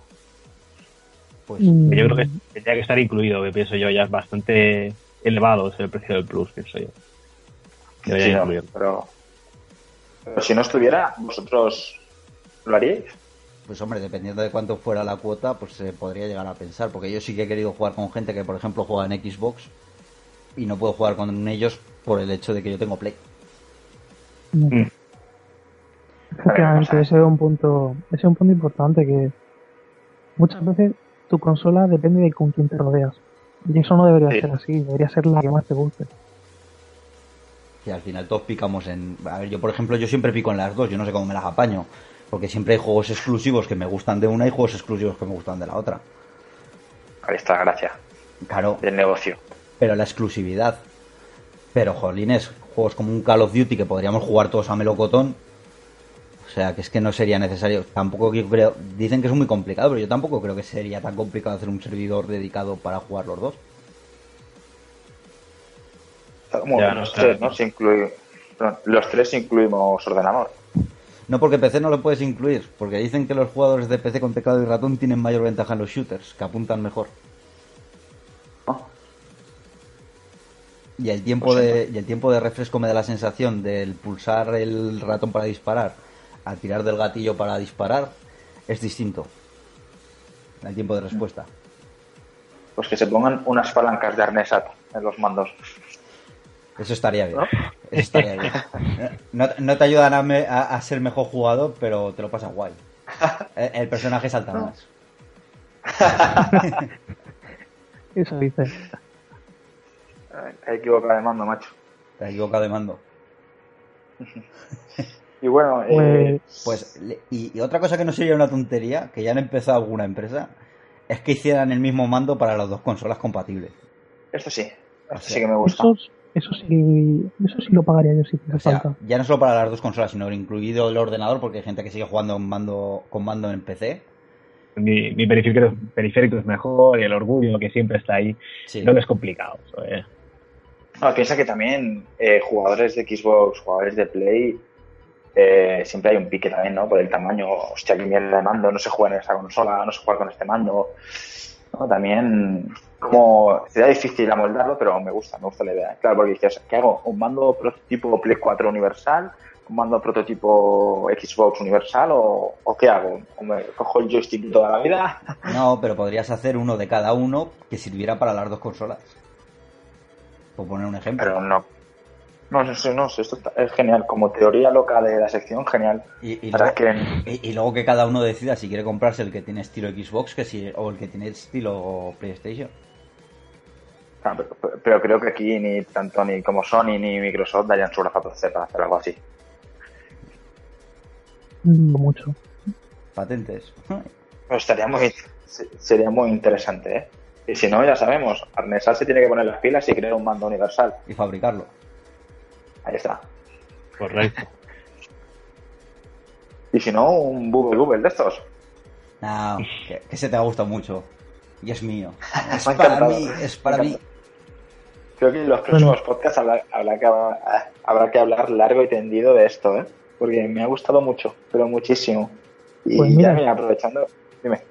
pues, Mm, Yo creo que tendría que estar incluido, que pienso yo, ya es bastante elevado es el precio del Plus, pienso yo. Sí, no, pero, pero si no estuviera, ¿vosotros lo haríais? Pues hombre, dependiendo de cuánto fuera la cuota, pues se podría llegar a pensar. Porque yo sí que he querido jugar con gente que, por ejemplo, juega en Xbox y no puedo jugar con ellos por el hecho de que yo tengo Play. mm. Efectivamente, ese es un punto, ese es un punto importante que muchas veces tu consola depende de con quién te rodeas. Y eso no debería Sí. ser así, debería ser la que más te guste. Y al final todos picamos en... A ver, yo por ejemplo, yo siempre pico en las dos, yo no sé cómo me las apaño. Porque siempre hay juegos exclusivos que me gustan de una y juegos exclusivos que me gustan de la otra. Ahí está la gracia Claro, del negocio. pero la exclusividad. Pero, jolines, juegos como un Call of Duty que podríamos jugar todos a melocotón. O sea, que es que no sería necesario. Tampoco creo. Dicen que es muy complicado, pero yo tampoco creo que sería tan complicado hacer un servidor dedicado para jugar los dos. Como los tres, no, los tres incluimos ordenador. No, porque PC no lo puedes incluir, porque dicen que los jugadores de PC con teclado y ratón tienen mayor ventaja en los shooters, que apuntan mejor. Y el tiempo Pues de y el tiempo de refresco me da la sensación del pulsar el ratón para disparar a tirar del gatillo para disparar es distinto. El tiempo de respuesta. Pues que se pongan unas palancas de arnés SAT en los mandos. Eso estaría bien. ¿No? Eso estaría bien. No, no te ayudan a, me- a- a ser mejor jugador, pero te lo pasas guay. El, el personaje salta más. Eso dice. He equivocado de mando, macho. Te has equivocado de mando. Y bueno, eh, Pues, Pues, le- y, y otra cosa que no sería una tontería, que ya han empezado alguna empresa, es que hicieran el mismo mando para las dos consolas compatibles. esto sí. O Esto sea, sí que me gusta. eso, eso sí, eso sí lo pagaría yo si O sea, falta. ya no solo para las dos consolas, sino incluido el ordenador, porque hay gente que sigue jugando con mando, con mando en PC. Mi, mi periférico, periférico es mejor y el orgullo que siempre está ahí. Sí. No es complicado. eso, eh. No, piensa que también eh, jugadores de Xbox, jugadores de Play, eh, siempre hay un pique también, ¿no? Por el tamaño, hostia, qué mierda de mando, no se juega en esta consola, no se juega con este mando. ¿no? También, como sería difícil amoldarlo, pero me gusta, me gusta la idea. Claro, porque dices, ¿qué hago? ¿Un mando prototipo Play 4 universal? ¿Un mando prototipo Xbox universal? ¿O, o qué hago? ¿O me cojo el joystick toda la vida? No, pero podrías hacer uno de cada uno que sirviera para las dos consolas. Por poner un ejemplo. Pero no. No, no, no, no, esto está- es genial. Como teoría loca de la sección, genial. Y, y Para luego, que y- y luego que cada uno decida si quiere comprarse el que tiene estilo Xbox que si, o el que tiene estilo PlayStation. Ah, pero, pero creo que aquí ni tanto ni como Sony ni Microsoft darían su brazo a torcer para hacer algo así. No mucho. Patentes. Estaría muy, sería muy interesante, ¿eh? Y si no, ya sabemos, Arnesal se tiene que poner las pilas y crear un mando universal. y fabricarlo. Ahí está. Correcto. Y si no, un Google Google de estos. No, que, que se te ha gustado mucho. Y es mío. Es para mí, es para mí. Creo que en los próximos podcasts habrá, habrá que, habrá que hablar largo y tendido de esto, ¿eh? Porque me ha gustado mucho, pero muchísimo. Y Pues ya mira, aprovechando, dime.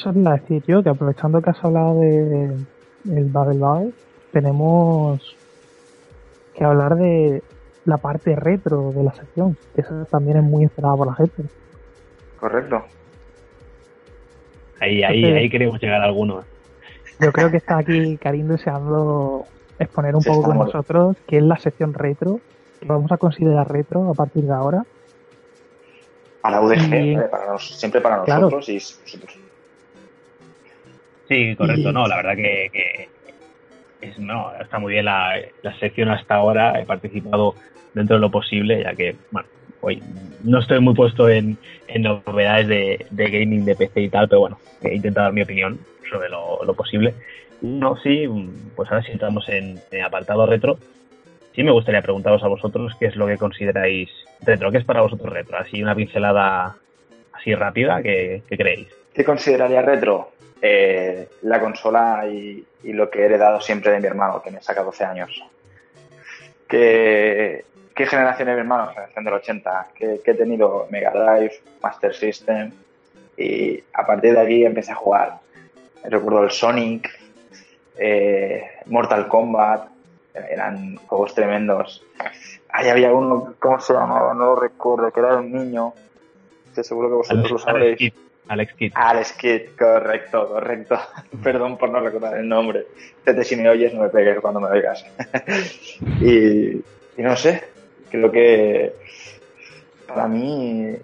Eso te iba a decir yo, que aprovechando que has hablado de el Babel Babel, tenemos que hablar de la parte retro de la sección, que esa también es muy esperada por la gente. Correcto. Ahí, ahí, Entonces- ahí queremos llegar a algunos. Yo creo que está aquí Karim deseando exponer un Sí, poco con nosotros qué es la sección retro, que vamos a considerar retro a partir de ahora. Para UDG, Y- ¿vale? para nos- siempre para Claro. nosotros y nosotros. Sí, correcto, Y- no, la verdad que, que es, no, está muy bien la, la sección hasta ahora, he participado dentro de lo posible, ya que, bueno, hoy no estoy muy puesto en, en novedades de, de gaming de PC y tal, pero bueno, he intentado dar mi opinión sobre lo, lo posible. No, sí, pues ahora sí entramos en, en apartado retro. Sí me gustaría preguntaros a vosotros qué es lo que consideráis retro, qué es para vosotros retro, así una pincelada así rápida, ¿qué, qué creéis? ¿Qué consideraría retro? Eh, la consola y, y lo que he heredado siempre de mi hermano, que me saca 12 años. ¿Qué, qué generación es mi hermano? Generación del 80. ¿Qué, qué he tenido? Mega Drive, Master System. Y a partir de aquí empecé a jugar. Recuerdo el Sonic, eh, Mortal Kombat. Eran juegos tremendos. Ahí había uno, ¿cómo se llamaba? No lo recuerdo, que era un niño. Que seguro que vosotros lo sabréis. Alex Kidd. Alex Kidd, correcto, correcto. Perdón por no recordar el nombre. Tete, si me oyes, no me pegues cuando me oigas. y, no sé, creo que para mí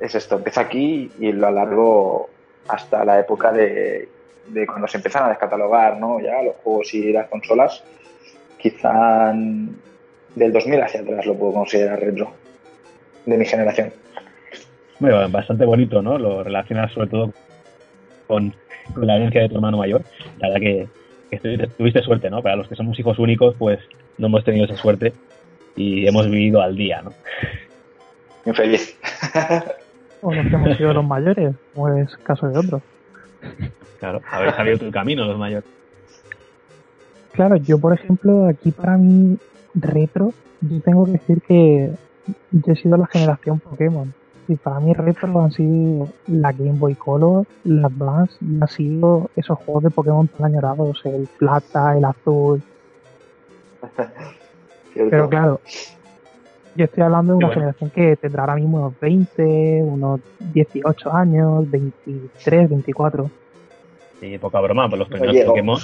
es esto. Empieza aquí y lo alargo hasta la época de, cuando se empiezan a descatalogar, ¿no? Ya los juegos y las consolas. Quizá del 2000 hacia atrás lo puedo considerar retro. De mi generación. Bueno, bastante bonito, ¿no? Lo relacionas sobre todo con, con la herencia de tu hermano mayor. La verdad que, que estuviste, tuviste suerte, ¿no? Para los que somos hijos únicos, pues no hemos tenido esa suerte y hemos vivido al día, ¿no? Infeliz. O los que hemos sido los mayores, como es caso de otros. Claro, habéis abierto el camino los mayores. Claro, yo por ejemplo, aquí para mí retro, yo tengo que decir que yo he sido la generación Pokémon. Y para mí retro han sido la Game Boy Color, la Advance, y han sido esos juegos de Pokémon tan añorados, el plata, el azul. Pero claro, yo estoy hablando de una bueno. generación que tendrá ahora mismo unos 20, unos 18 años, 23, 24. Sí, poca broma, pues los primeros Oye, Pokémon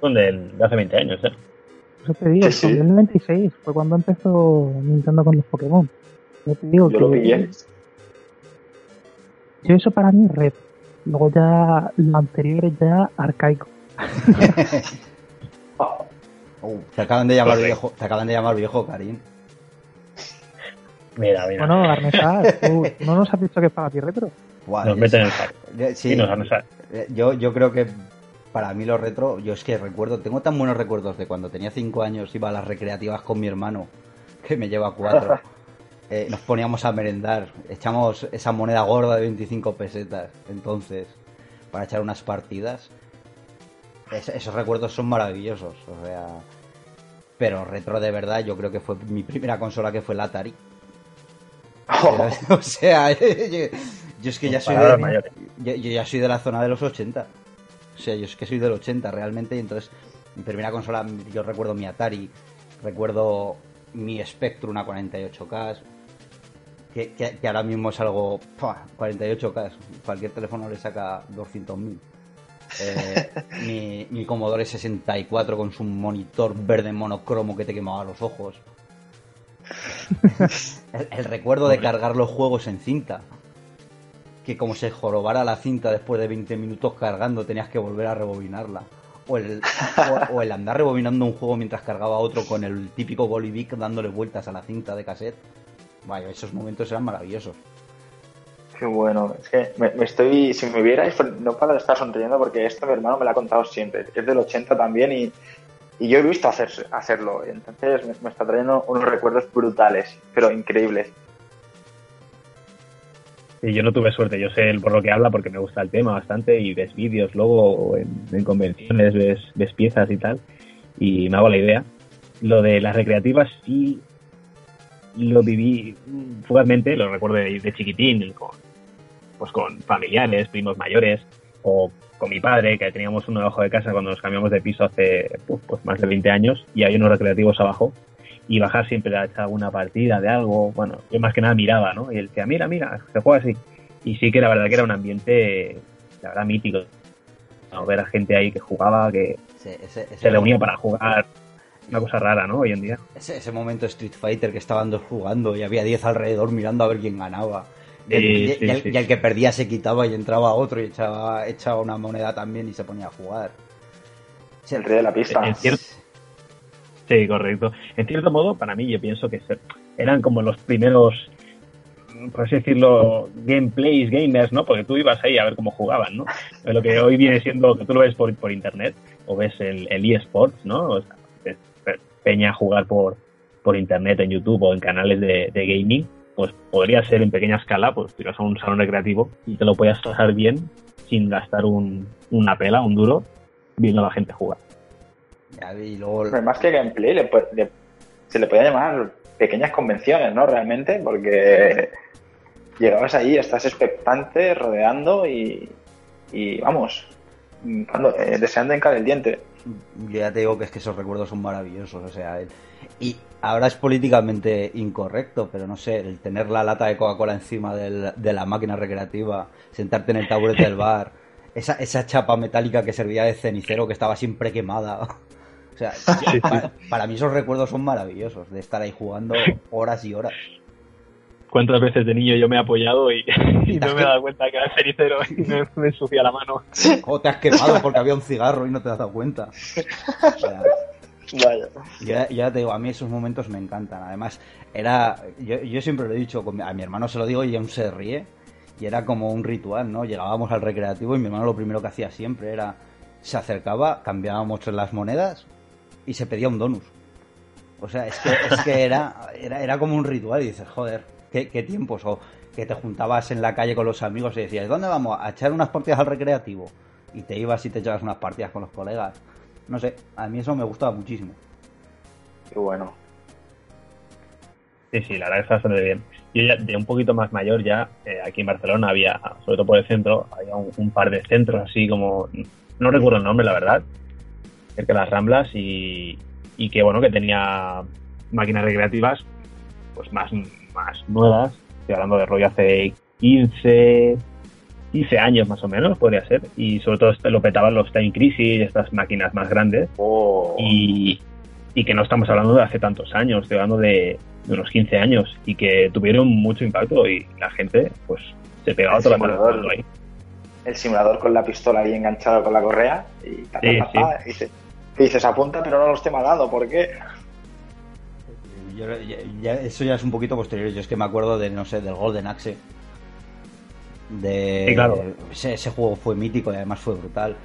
son del- de hace 20 años, ¿eh? Eso te digo, Sí, sí. en el 96 fue cuando empezó Nintendo con los Pokémon. Yo te digo Yo que lo pillé. Yo eso para mí es retro. Luego ya lo anterior es ya arcaico. Uh, te acaban de llamar viejo, te acaban de llamar viejo, Karim. Mira, mira. Bueno, Arnesal, ¿tú no nos has dicho que es para ti retro? Buah, nos meten en el saco. eh, sí, nos yo, yo creo que para mí lo retro, yo es que recuerdo, tengo tan buenos recuerdos de cuando tenía 5 años, iba a las recreativas con mi hermano, que me lleva 4. nos poníamos a merendar, echamos esa moneda gorda de 25 pesetas, entonces, para echar unas partidas. Es- esos recuerdos son maravillosos, o sea... Pero retro de verdad, yo creo que fue mi primera consola que fue el Atari. o sea, yo, yo es que ya soy de, yo ya soy de la zona de los 80. O sea, yo es que soy del 80 realmente. Y entonces, mi primera consola, yo recuerdo mi Atari, recuerdo mi Spectrum a 48K. Que, que, que ahora mismo es algo. ¡pua! 48K. Cualquier teléfono le saca 200.000. Eh, mi, mi Commodore 64 con su monitor verde monocromo que te quemaba los ojos. El, el recuerdo de cargar los juegos en cinta. Que como se jorobara la cinta después de 20 minutos cargando, tenías que volver a rebobinarla. O el, o, o el andar rebobinando un juego mientras cargaba otro con el típico bolivic dándole vueltas a la cinta de cassette. Vaya, esos momentos eran maravillosos. Qué bueno. Es que me, me estoy. Si me vierais, no para de estar sonriendo porque esto mi hermano me lo ha contado siempre. Es del 80 también y, y yo he visto hacer, hacerlo. Y entonces me, me está trayendo unos recuerdos brutales, pero increíbles. Y yo no tuve suerte, yo sé por lo que habla porque me gusta el tema bastante y ves vídeos luego en, en convenciones, ves, ves piezas y tal, y me hago la idea. Lo de las recreativas sí lo viví fugazmente, lo recuerdo de, de chiquitín, con, pues con familiares, primos mayores, o con mi padre, que teníamos uno debajo de casa cuando nos cambiamos de piso hace uf, pues más de 20 años, y hay unos recreativos abajo, y bajar siempre a echar alguna partida de algo, bueno, yo más que nada miraba, ¿no? Y él decía, mira, mira, se juega así. Y sí que la verdad que era un ambiente, la verdad, mítico. ¿no? Ver a gente ahí que jugaba, que Ese, ese- ese se reunía para jugar, una cosa rara, ¿no? Hoy en día. Ese, ese momento Street Fighter que estaban dos jugando y había 10 alrededor mirando a ver quién ganaba. Y el, Sí, y- sí, y el- sí. y el que perdía se quitaba y entraba otro y echaba, echaba una moneda también y se ponía a jugar. Sí, El rey de la pista. En cierto- Sí, correcto. En cierto modo, para mí, yo pienso que eran como los primeros, por así decirlo, gameplays, gamers, ¿no? Porque tú ibas ahí a ver cómo jugaban, ¿no? Lo que hoy viene siendo que tú lo ves por, por internet o ves el, el eSports, ¿no? O sea, Peña jugar por, por internet en YouTube o en canales de, de gaming, pues podría ser en pequeña escala, pues tú ibas a un salón recreativo y te lo podías pasar bien sin gastar un, una pela, un duro, viendo a la gente jugar. ya, y luego Hombre, Más que gameplay, le pu- le- se le podía llamar pequeñas convenciones, ¿no? Realmente, porque llegabas ahí, estás expectante, rodeando y, y vamos, cuando, eh, deseando hincar el diente. yo ya te digo que es que esos recuerdos son maravillosos. O sea, el- y ahora es políticamente incorrecto, pero no sé, el tener la lata de Coca-Cola encima del- de la máquina recreativa, sentarte en el taburete del bar, esa, esa chapa metálica que servía de cenicero que estaba siempre quemada. O sea, pa- para mí esos recuerdos son maravillosos, de estar ahí jugando horas y horas. Cuántas veces de niño yo me he apoyado y, y ¿Te has no me he dado cuenta que era el cenicero y me, me ensucia la mano. O te has quemado porque había un cigarro y no te has dado cuenta. O sea, Vaya. Ya, ya te digo, a mí esos momentos me encantan. Además, era. Yo, yo siempre lo he dicho, a mi hermano se lo digo y aún se ríe. Y era como un ritual, ¿no? Llegábamos al recreativo y mi hermano lo primero que hacía siempre era. Se acercaba, cambiábamos las monedas y se pedía un donus. O sea, es que, es que era, era, era como un ritual y dices, joder, qué, qué tiempos. O que te juntabas en la calle con los amigos y decías, ¿dónde vamos? A echar unas partidas al recreativo. Y te ibas y te echabas unas partidas con los colegas. No sé, a mí eso me gustaba muchísimo. Qué bueno. Sí, sí, la verdad está bastante bien. Yo ya de un poquito más mayor ya, eh, aquí en Barcelona había, sobre todo por el centro, había un, un par de centros así como, no recuerdo el nombre la verdad, cerca de las Ramblas y, y que bueno, que tenía máquinas recreativas pues más, más nuevas, estoy hablando de rollo hace 15, 15 años más o menos, podría ser, y sobre todo este lo petaban los Time Crisis, estas máquinas más grandes, Oh. y, y que no estamos hablando de hace tantos años, estoy hablando de, de unos 15 años, y que tuvieron mucho impacto y la gente pues se pegaba El toda la mano simulador. jugando ahí. el simulador con la pistola ahí enganchada con la correa y, ta, ta, Sí, ta, ta, y dice- y dices apunta pero no lo esté malado, ¿por qué? Yo- ya- ya- eso ya es un poquito posterior. Yo es que me acuerdo de, no sé, del Golden Axe. De, Sí, claro. ese, ese juego fue mítico y además fue brutal.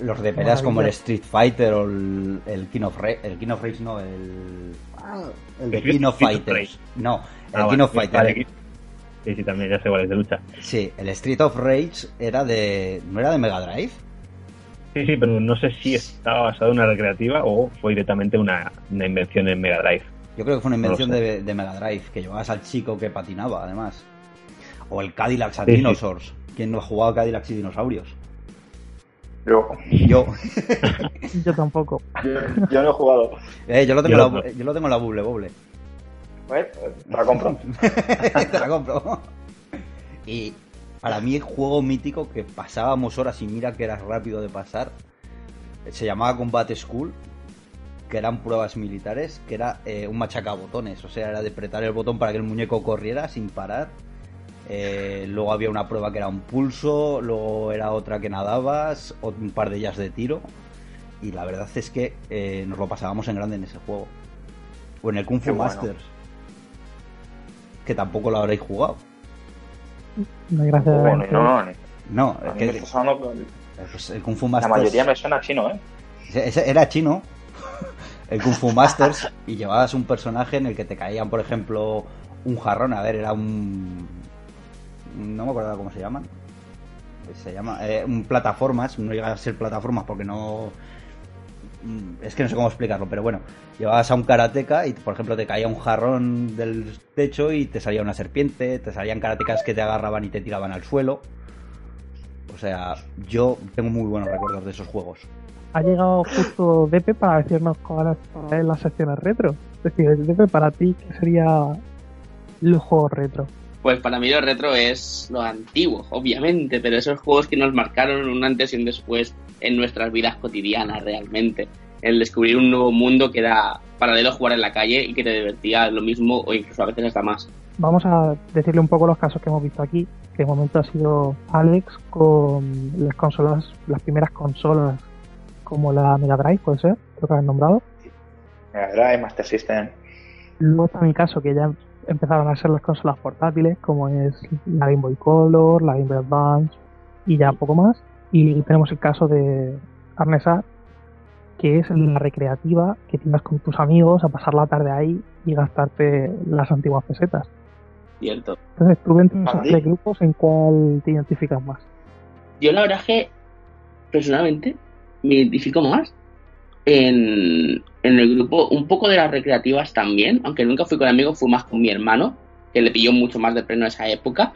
Los de peleas Maravilla. como el Street Fighter o el, el King of Rage. El King of Rage no, el. ah, el de El King of Fighters. No, el Ah, King vale, of Fighters. vale, Sí, sí, también, ya sé cuál es de lucha. Sí, el Street of Rage era de. ¿No era de Mega Drive? Sí, sí, pero no sé si estaba basado en una recreativa o fue directamente una, una invención en Mega Drive. Yo creo que fue una invención de, de Mega Drive, que llevabas al chico que patinaba, además. O el Cadillac Sí, sí. Dinosaurs. ¿Quién no ha jugado a Cadillacs y Dinosaurios? Yo, Yo. Yo tampoco. yo, yo no he jugado. Eh, yo, lo tengo Yo en la, no. yo lo tengo en la buble, buble. Bueno, te la compro. Te la compro. Y para mí el juego mítico que pasábamos horas y mira que era rápido de pasar, se llamaba Combat School, que eran pruebas militares, que era eh, un machacabotones, o sea, era de apretar el botón para que el muñeco corriera sin parar. Eh, luego había una prueba que era un pulso, luego era otra que nadabas, un par de ellas de tiro. Y la verdad es que eh, nos lo pasábamos en grande en ese juego. O en el Kung Fu bueno. Masters. Que tampoco lo habréis jugado. No, gracias. Bueno, no, no, No, a es que pues, el Kung Fu la Masters. mayoría me suena chino, ¿eh? era chino. El Kung Fu Masters. y llevabas un personaje en el que te caían, por ejemplo, un jarrón. A ver, era un. No me acuerdo cómo se llaman. Se llama. eh, un plataformas. No llega a ser plataformas porque no. mm, Es que no sé cómo explicarlo, pero bueno, llevabas a un karateca y, por ejemplo, te caía un jarrón del techo y te salía una serpiente, te salían karatecas que te agarraban y te tiraban al suelo. O sea, yo tengo muy buenos recuerdos de esos juegos. Ha llegado justo Depe para decirnos cuáles son las secciones retro. Es decir, Depe, para ti, ¿qué sería los juegos retro? Pues para mí lo retro es lo antiguo, obviamente, pero esos juegos que nos marcaron un antes y un después en nuestras vidas cotidianas realmente. El descubrir un nuevo mundo que era paralelo a jugar en la calle y que te divertía lo mismo o incluso a veces hasta más. Vamos a decirle un poco los casos que hemos visto aquí. Que de momento ha sido Alex con las consolas, las primeras consolas como la Mega Drive, puede ser, creo que han nombrado. Mega Drive, Master System. Luego está mi caso, que ya empezaron a ser las consolas portátiles, como es la Game Boy Color, la Game Boy Advance y ya poco más. Y tenemos el caso de Arnesar, que es la recreativa que tienes con tus amigos a pasar la tarde ahí y gastarte las antiguas pesetas. Cierto. Entonces, tú entre esos Vale. tres grupos, ¿en cuál te identificas más? Yo la verdad es que personalmente me identifico más en, en el grupo, un poco de las recreativas también, aunque nunca fui con amigos, fui más con mi hermano, que le pilló mucho más de pleno esa época,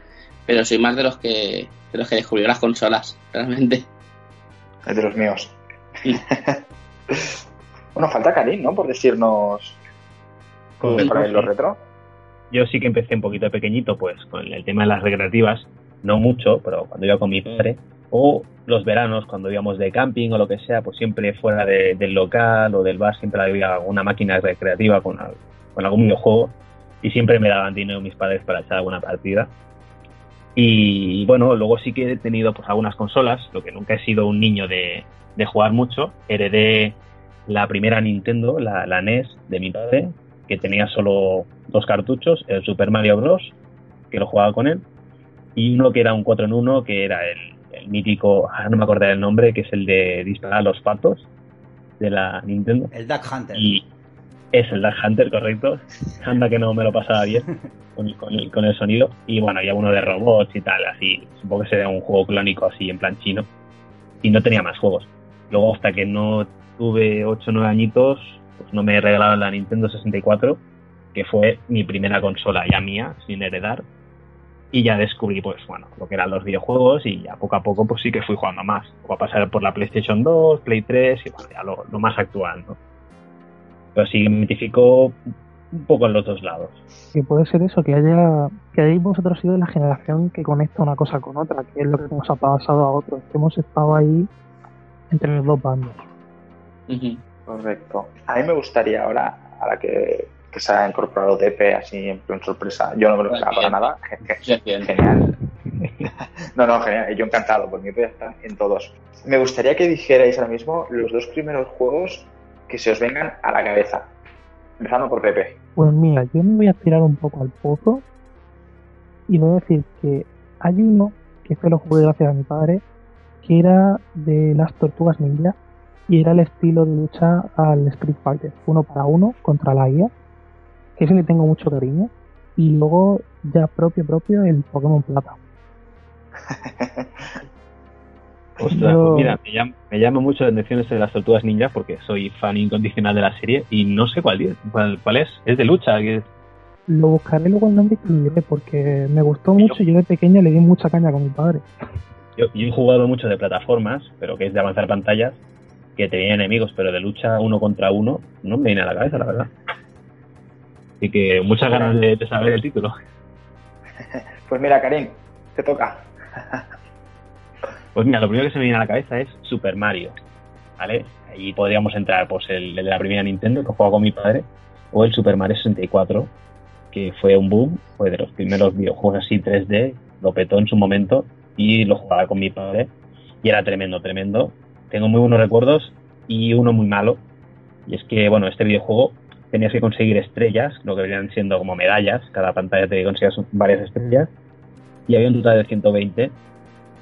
pero soy más de los que de los que descubrió las consolas, realmente. Es de los míos. bueno, falta Karim, ¿no? Por decirnos de para él lo retro. Yo sí que empecé un poquito pequeñito, pues con el tema de las recreativas, no mucho, pero cuando iba con mi padre, o los veranos, cuando íbamos de camping o lo que sea, pues siempre fuera de- del local o del bar, siempre había alguna máquina recreativa con, con algún videojuego, y siempre me daban dinero mis padres para echar alguna partida. Y bueno, luego sí que he tenido pues algunas consolas, lo que nunca he sido un niño de, de jugar mucho. Heredé la primera Nintendo, la, la NES de mi padre, que tenía solo dos cartuchos, el Super Mario Bros, que lo jugaba con él, y uno que era un 4 en 1, que era el, el mítico, ah, no me acuerdo del nombre, que es el de disparar a los patos de la Nintendo. El Duck Hunter. Y es el Duck Hunter, correcto. Anda que no me lo pasaba bien con, con el, con el sonido. Y bueno, había uno de robots y tal, así. Supongo que sería un juego clónico así en plan chino. Y no tenía más juegos. Luego, hasta que no tuve 8 o 9 añitos, pues no me regalaron la Nintendo 64, que fue mi primera consola ya mía, sin heredar. Y ya descubrí, pues bueno, lo que eran los videojuegos y ya poco a poco, pues sí que fui jugando más. O a pasar por la PlayStation 2, Play 3 y bueno, ya lo, lo más actual, ¿no? Pero sí me identifico un poco en los dos lados. Que puede ser eso, que haya que hayáis vosotros sido la generación que conecta una cosa con otra, que es lo que nos ha pasado a otros, que hemos estado ahí entre los dos bandos. Correcto. A mí me gustaría ahora, ahora que, que se ha incorporado DP así en plan sorpresa, yo no me lo esperaba para nada. Genial. No, no, genial. Yo encantado, por mí puede estar en todos. Me gustaría que dijerais ahora mismo los dos primeros juegos que se os vengan a la cabeza. Empezando por Pepe. Pues mira, yo me voy a tirar un poco al pozo y voy a decir que hay uno que este lo jugué gracias a mi padre, que era de las tortugas ninja y era el estilo de lucha al Street Fighter, uno para uno contra la IA, que ese le tengo mucho cariño, y luego ya propio propio el Pokémon Plata. Ostras, Yo- pues mira, me llama, me llama mucho la atención esto de las tortugas ninja porque soy fan incondicional de la serie y no sé cuál, es- cuál, cuál es. Es de lucha. que es- Lo buscaré luego el nombre y te lo diré porque me gustó mucho y yo de pequeño le di mucha caña con mi padre. Yo, yo he jugado mucho de plataformas, pero que es de avanzar pantallas, que tenía enemigos, pero de lucha uno contra uno no me viene a la cabeza, la verdad. Así que muchas ganas de, de saber el título. Pues mira, Karim, te toca. Pues mira, lo primero que se me viene a la cabeza es Super Mario, ¿vale? Ahí podríamos entrar, pues, el, el de la primera Nintendo, que jugaba con mi padre, o el Super Mario 64, que fue un boom, fue de los primeros videojuegos así 3D, lo petó en su momento, y lo jugaba con mi padre, y era tremendo, tremendo. Tengo muy buenos recuerdos, y uno muy malo, y es que, bueno, este videojuego tenías que conseguir estrellas, lo que venían siendo como medallas, cada pantalla te conseguías varias estrellas, y había un total de 120,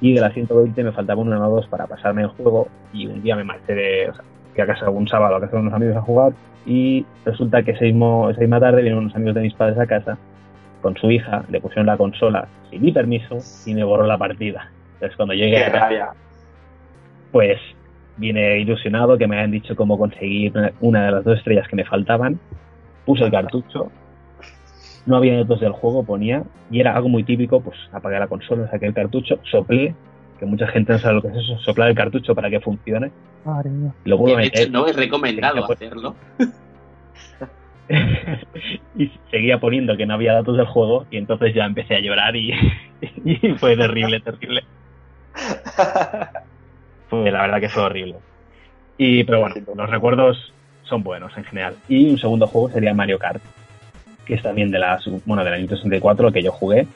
y de las 120 me faltaban una o dos para pasarme el juego. Y un día me marché de, o sea, fui a casa un sábado a casa de unos amigos a jugar. Y resulta que ese mismo, esa misma tarde vinieron unos amigos de mis padres a casa con su hija, le pusieron la consola sin mi permiso y me borró la partida. Entonces cuando llegué Qué a casa, rabia. Pues vine ilusionado que me habían dicho cómo conseguir una- de las dos estrellas que me faltaban, puse el cartucho, no había datos del juego, ponía, y era algo muy típico, pues apagué la consola, saqué el cartucho, soplé, que mucha gente no sabe lo que es eso, soplar el cartucho para que funcione, Madre mía. De hecho, no es recomendado hacerlo. y seguía poniendo que no había datos del juego, y entonces ya empecé a llorar y, y fue terrible, terrible. Fue, la verdad que fue horrible. Y, pero bueno, los recuerdos son buenos en general. Y un segundo juego sería Mario Kart, que es también de la, bueno, de la Nintendo 64 que yo jugué,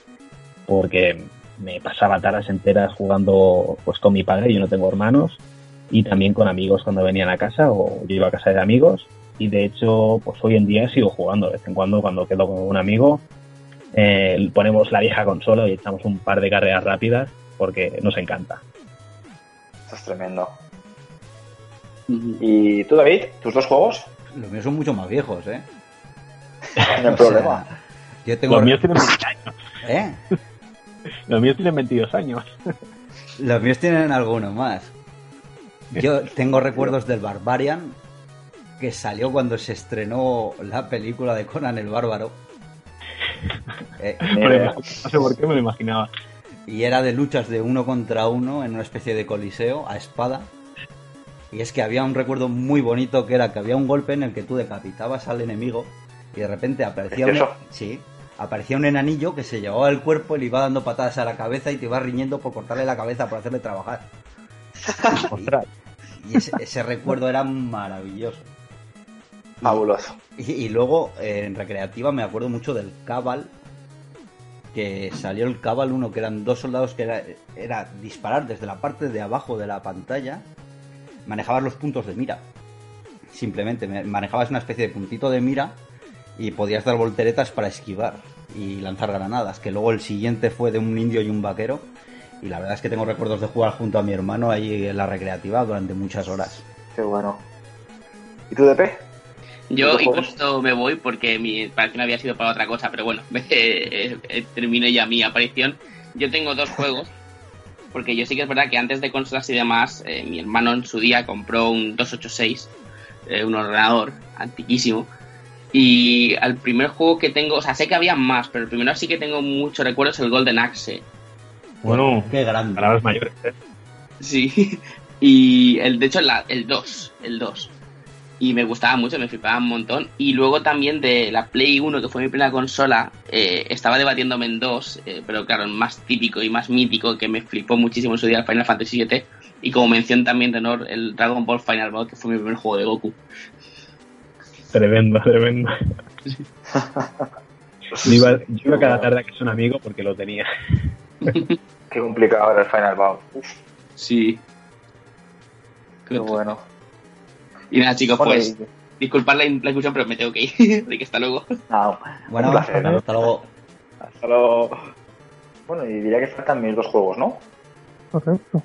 porque me pasaba tardes enteras jugando pues con mi padre, yo no tengo hermanos, y también con amigos cuando venían a casa, o yo iba a casa de amigos, y de hecho, pues hoy en día sigo jugando de vez en cuando cuando quedo con un amigo, eh, ponemos la vieja consola y echamos un par de carreras rápidas, porque nos encanta. Esto es tremendo. ¿Y tú, David? ¿Tus dos juegos? Los míos son mucho más viejos, ¿eh? No hay problema. Yo tengo... Los míos tienen 20 años. ¿Eh? Los míos tienen 22 años. Los míos tienen alguno más. Yo tengo recuerdos del Barbarian, que salió cuando se estrenó la película de Conan el Bárbaro. Eh, Pero no sé por qué me lo imaginaba. Y era de luchas de uno contra uno en una especie de coliseo a espada. Y es que había un recuerdo muy bonito que era que había un golpe en el que tú decapitabas al enemigo y de repente aparecía un, aparecía un enanillo que se llevaba el cuerpo y le iba dando patadas a la cabeza y te iba riñendo por cortarle la cabeza por hacerle trabajar. Y ese, ese recuerdo era maravilloso. Fabuloso. Y, y luego eh, en recreativa me acuerdo mucho del Cabal, que salió el Cabal 1, que eran dos soldados que era, disparar desde la parte de abajo de la pantalla, manejabas los puntos de mira. Simplemente me- manejabas una especie de puntito de mira y podías dar volteretas para esquivar y lanzar granadas, que luego el siguiente fue de un indio y un vaquero. Y la verdad es que tengo recuerdos de jugar junto a mi hermano ahí en la recreativa durante muchas horas. Qué bueno. ¿Y tú, DP? Yo incluso me voy porque mi para que no había sido para otra cosa, pero bueno, eh, eh, terminé ya mi aparición. Yo tengo dos juegos, porque yo sí que es verdad que antes de consolas y demás, eh, mi hermano en su día compró un 286, eh, un ordenador antiquísimo, Y al primer juego que tengo, o sea, sé que había más, pero el primero sí que tengo mucho recuerdo es el Golden Axe. Bueno, Qué grande. palabras mayores. ¿eh? Sí. Y el, de hecho, la- el 2. El 2. Y me gustaba mucho, me flipaba un montón. Y luego también de la Play 1, que fue mi primera consola, eh, estaba debatiéndome en dos, eh, pero claro, el más típico y más mítico que me flipó muchísimo en su día, el Final Fantasy VII. Y como mención también de honor, el Dragon Ball Final Bout, que fue mi primer juego de Goku. Tremendo, tremendo. Yo iba, yo iba cada tarde a que es un amigo porque lo tenía. Qué complicado era el Final Bout. Sí. qué bueno. Y nada, chicos, pues, disculpad la, la inclusión, pero me tengo que ir. Así que hasta luego. nada, Bueno, un placer. hasta luego. Hasta luego. Bueno, y diría que faltan mis dos juegos, ¿no? Correcto.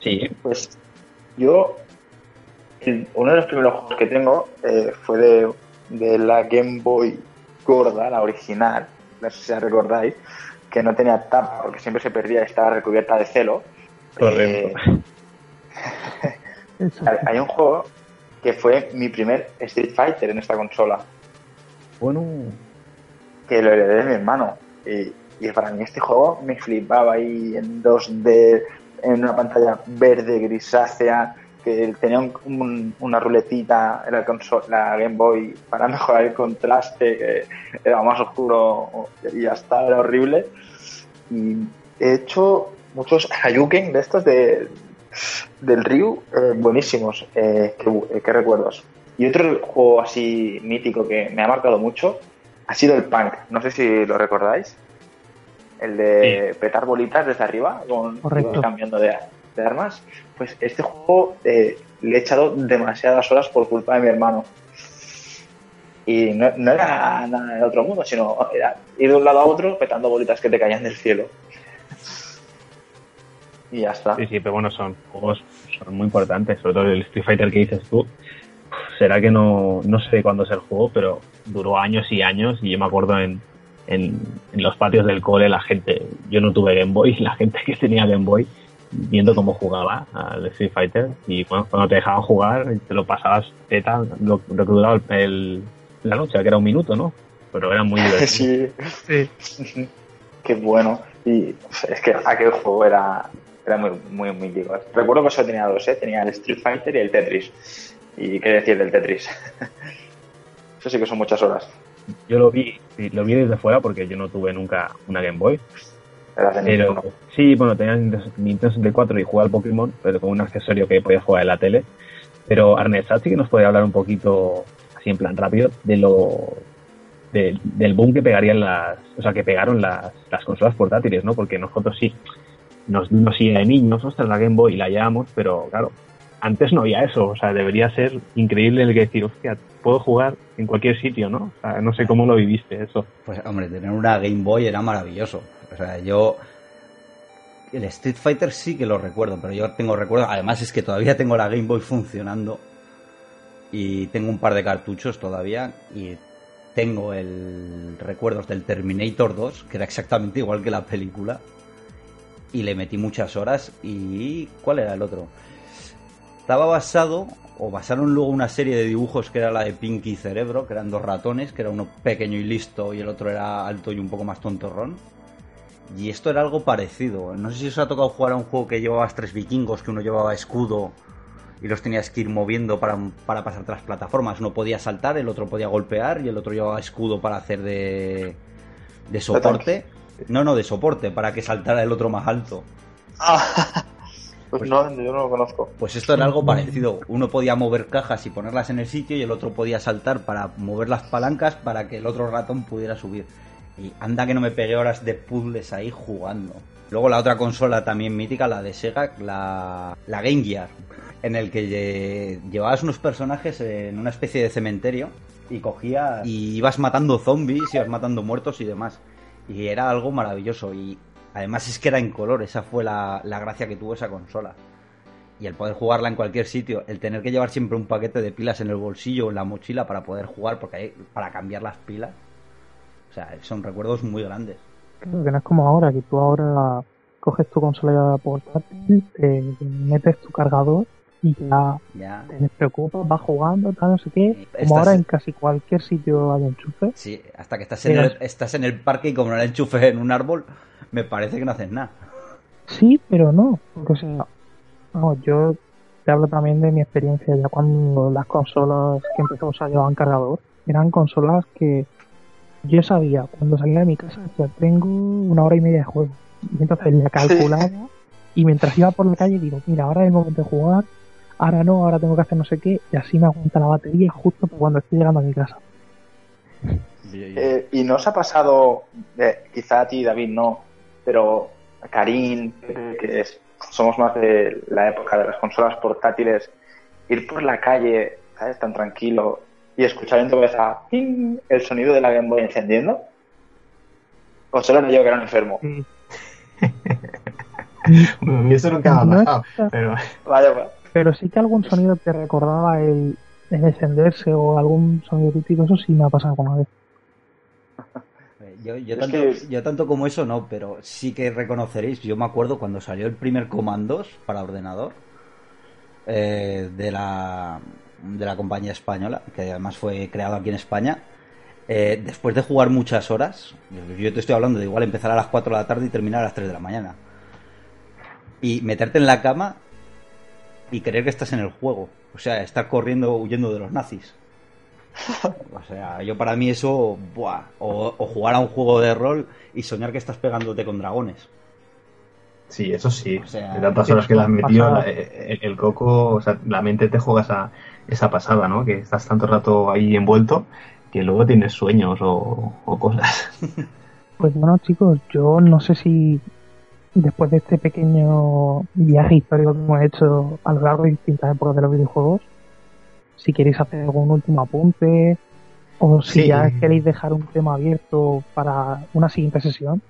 Sí, Pues yo, uno de los primeros juegos que tengo eh, fue de, de la Game Boy gorda, la original, no sé si la recordáis, que no tenía tapa porque siempre se perdía y estaba recubierta de celo. correcto. Eh, hay un juego que fue mi primer Street Fighter en esta consola, Bueno, que lo heredé de mi hermano. Y, y para mí este juego me flipaba ahí en 2D, en una pantalla verde grisácea, que tenía un- un- una ruletita en la, Game Boy para mejorar el contraste, que era más oscuro y ya está, era horrible. Y he hecho muchos Hayuken de estos de, del Ryu, eh, buenísimos, eh, qué, eh, qué recuerdos. Y otro juego así mítico que me ha marcado mucho ha sido el Punk. No sé si lo recordáis. El de petar bolitas desde arriba con cambiando de, de armas. Pues este juego eh, le he echado demasiadas horas por culpa de mi hermano. Y no, no era nada de otro mundo, sino era ir de un lado a otro petando bolitas que te caían del cielo. Y ya está. sí, sí, pero bueno, son juegos son muy importantes, sobre todo el Street Fighter que dices tú. Será que no, no sé cuándo es el juego, pero duró años y años y yo me acuerdo en, en, en los patios del cole la gente, yo no tuve Game Boy, la gente que tenía Game Boy viendo cómo jugaba al Street Fighter y bueno, cuando te dejaban jugar te lo pasabas teta lo, lo que duraba el, el- la lucha, que era un minuto, ¿no? Pero era muy divertido. sí. Sí. Qué bueno. Y es que aquel juego era, era muy, muy mítico. Recuerdo que solo tenía dos, ¿eh? Tenía el Street Fighter y el Tetris. ¿Y qué decir del Tetris? Eso sí que son muchas horas. Yo lo vi, lo vi desde fuera porque yo no tuve nunca una Game Boy. Pero sí, bueno, tenía Nintendo Nintendo 64 y jugaba al Pokémon, pero con un accesorio que podía jugar en la tele. Pero Arnett sí que nos podría hablar un poquito, así en plan rápido, de lo de- del boom que pegarían las, o sea, que pegaron las, las consolas portátiles, ¿no? Porque nosotros sí, nos, nos sigue de niños, ostras, la Game Boy la llevamos, pero claro, antes no había eso, o sea, debería ser increíble el que decir, hostia, puedo jugar en cualquier sitio, ¿no? O sea, no sé cómo lo viviste eso. Pues hombre, tener una Game Boy era maravilloso. O sea, yo... El Street Fighter sí que lo recuerdo, pero yo tengo recuerdo... Además es que todavía tengo la Game Boy funcionando. Y tengo un par de cartuchos todavía. Y tengo el recuerdos del Terminator 2, que era exactamente igual que la película. Y le metí muchas horas. ¿Y cuál era el otro? Estaba basado, o basaron luego una serie de dibujos que era la de Pinky y Cerebro, que eran dos ratones, que era uno pequeño y listo y el otro era alto y un poco más tontorrón. Y esto era algo parecido. No sé si os ha tocado jugar a un juego que llevabas tres vikingos, que uno llevaba escudo y los tenías que ir moviendo para, para pasarte las plataformas. Uno podía saltar, el otro podía golpear y el otro llevaba escudo para hacer de, de soporte. No, no, de soporte, para que saltara el otro más alto. Ah, pues no, yo no lo conozco. Pues esto era algo parecido. Uno podía mover cajas y ponerlas en el sitio y el otro podía saltar para mover las palancas para que el otro ratón pudiera subir. Y anda que no me pegué horas de puzzles ahí jugando. Luego la otra consola también mítica, la de Sega, la, la Game Gear, en el que lle- llevabas unos personajes en una especie de cementerio y cogías y ibas matando zombies, ibas matando muertos y demás. Y era algo maravilloso y además es que era en color, esa fue la, la gracia que tuvo esa consola y el poder jugarla en cualquier sitio, el tener que llevar siempre un paquete de pilas en el bolsillo o en la mochila para poder jugar, porque hay para cambiar las pilas. O sea, son recuerdos muy grandes. Creo que no es como ahora, que tú ahora coges tu consola portátil, te metes tu cargador y ya Ya. te despreocupas, vas jugando, tal, no sé qué. Como Estás- ahora en casi cualquier sitio hay enchufe. Sí, hasta que estás en, el, estás en el parque y como no le enchufes en un árbol, me parece que no haces nada. Sí, pero no. Porque, o sea, no, yo te hablo también de mi experiencia ya cuando las consolas que empezó a usar llevaban cargador. Eran consolas que yo sabía, cuando salía de mi casa, decía, tengo una hora y media de juego. Y entonces la calculaba y mientras iba por la calle digo, mira, ahora es el momento de jugar, ahora no, ahora tengo que hacer no sé qué, y así me aguanta la batería justo para cuando estoy llegando a mi casa. Eh, ¿Y no os ha pasado, eh, quizá a ti, David, no, pero a Karim, que es- somos más de la época de las consolas portátiles, ir por la calle, ¿sabes? Tan tranquilo y escuchar en tu cabeza ¡ping! el sonido de la Game Boy encendiendo? ¿O solo le digo que era un enfermo? Sí. A mí eso nunca me ha No pasado, pero Vaya, pues. Pero sí que algún sonido te recordaba el, el encenderse o algún sonido típico, eso sí me ha pasado alguna vez. Yo, tanto, que- yo tanto como eso no, pero sí que reconoceréis, yo me acuerdo cuando salió el primer Comandos para ordenador eh, de, la, de la compañía española, que además fue creado aquí en España, eh, después de jugar muchas horas, yo te estoy hablando de igual empezar a las 4 de la tarde y terminar a las 3 de la mañana, y meterte en la cama y creer que estás en el juego, o sea, estar corriendo huyendo de los nazis. O sea, yo para mí eso, buah, o, o jugar a un juego de rol y soñar que estás pegándote con dragones. sí, eso sí. O sea, de tantas horas que le has metido, el, el coco, o sea, la mente te juega esa, esa pasada, ¿no? Que estás tanto rato ahí envuelto que luego tienes sueños o, o cosas. Pues bueno, chicos, yo no sé si después de este pequeño viaje histórico que hemos hecho a lo largo de distintas épocas de los videojuegos, si queréis hacer algún último apunte o si Sí. ya queréis dejar un tema abierto para una siguiente sesión,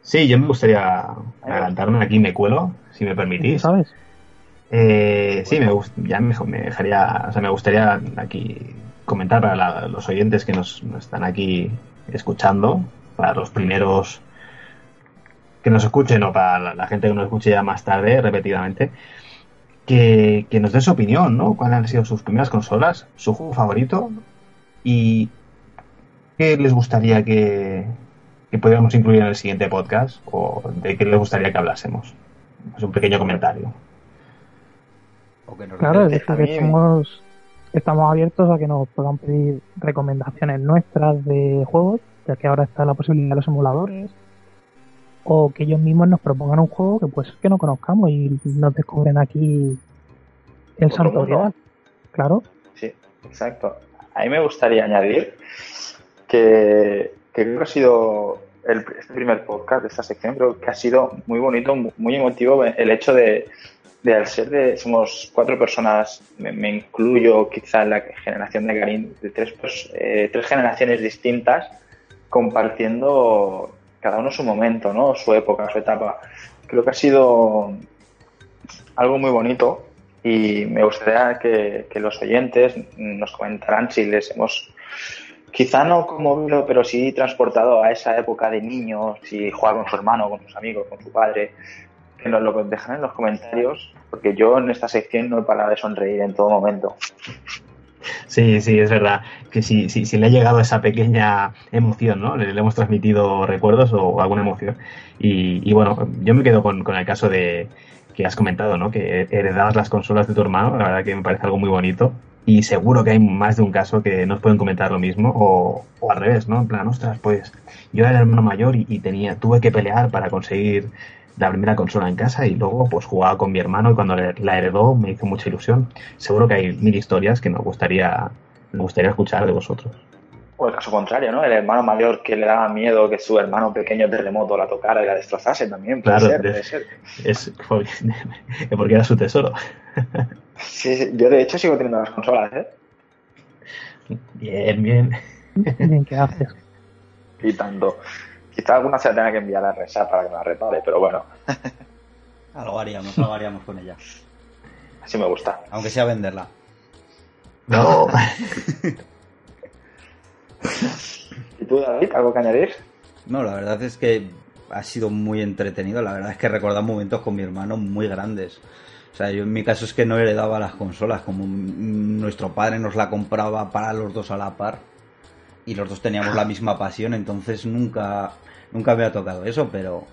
Sí, yo me gustaría adelantarme aquí, me cuelo, si me permitís. ¿sabes? Eh, sí, me, ya me, me dejaría, o sea, me gustaría aquí comentar para la- los oyentes que nos, nos están aquí escuchando, para los primeros que nos escuchen o para la, la gente que nos escuche ya más tarde, repetidamente, que, que nos den su opinión, ¿no? ¿Cuáles han sido sus primeras consolas, su juego favorito y qué les gustaría que, que pudiéramos incluir en el siguiente podcast o de qué les gustaría que hablásemos? Es un pequeño comentario. O que nos Claro, es que estamos, estamos abiertos a que nos puedan pedir recomendaciones nuestras de juegos, ya que ahora está la posibilidad de los emuladores, o que ellos mismos nos propongan un juego que pues que no conozcamos y nos descubren aquí el santo grial. Claro, Sí, exacto. A mí me gustaría añadir que, que creo que ha sido el este primer podcast de esta sección, creo que ha sido muy bonito, mu- muy emotivo el hecho de, de al ser de, somos cuatro personas, me, me incluyo quizá en la generación de Karim, de tres, pues, eh, tres generaciones distintas, compartiendo cada uno su momento, ¿no? Su época, su etapa. Creo que ha sido algo muy bonito y me gustaría que, los oyentes nos comentaran si les hemos, quizá no conmovido, pero sí transportado a esa época de niño, si jugaba con su hermano, con sus amigos, con su padre, que nos lo dejan en los comentarios, porque yo en esta sección no he parado de sonreír en todo momento. Sí, sí, es verdad. Que si, si, si le ha llegado esa pequeña emoción, ¿no? Le, le hemos transmitido recuerdos o alguna emoción. Y, y bueno, yo me quedo con, con el caso de que has comentado, ¿no? Que heredabas las consolas de tu hermano. La verdad que me parece algo muy bonito. Y seguro que hay más de un caso que nos pueden comentar lo mismo. O, o al revés, ¿no? En plan, ostras, pues yo era el hermano mayor y, y tenía, tuve que pelear para conseguir la primera consola en casa y luego pues jugaba con mi hermano y cuando la heredó me hizo mucha ilusión. Seguro que hay mil historias que nos gustaría, nos gustaría escuchar de vosotros. O el caso contrario, ¿no? El hermano mayor que le daba miedo que su hermano pequeño terremoto la tocara y la destrozase también. Puede Claro, ser, de- puede ser. Es porque, porque era su tesoro. Sí, sí, yo de hecho sigo teniendo las consolas, ¿eh? Bien, bien. bien, ¿qué haces? Y tanto. Quizá alguna se la tenga que enviar a Resa para que me la repare, pero bueno, Algo haríamos, algo haríamos con ella. así me gusta. Aunque sea venderla. No. ¿Y tú, David, algo que añadir? No, la verdad es que ha sido muy entretenido. La verdad es que he recordado momentos con mi hermano muy grandes. O sea, yo en mi caso es que no heredaba las consolas, como mm, nuestro padre nos la compraba para los dos a la par y los dos teníamos la misma pasión, entonces nunca, nunca me ha tocado eso, pero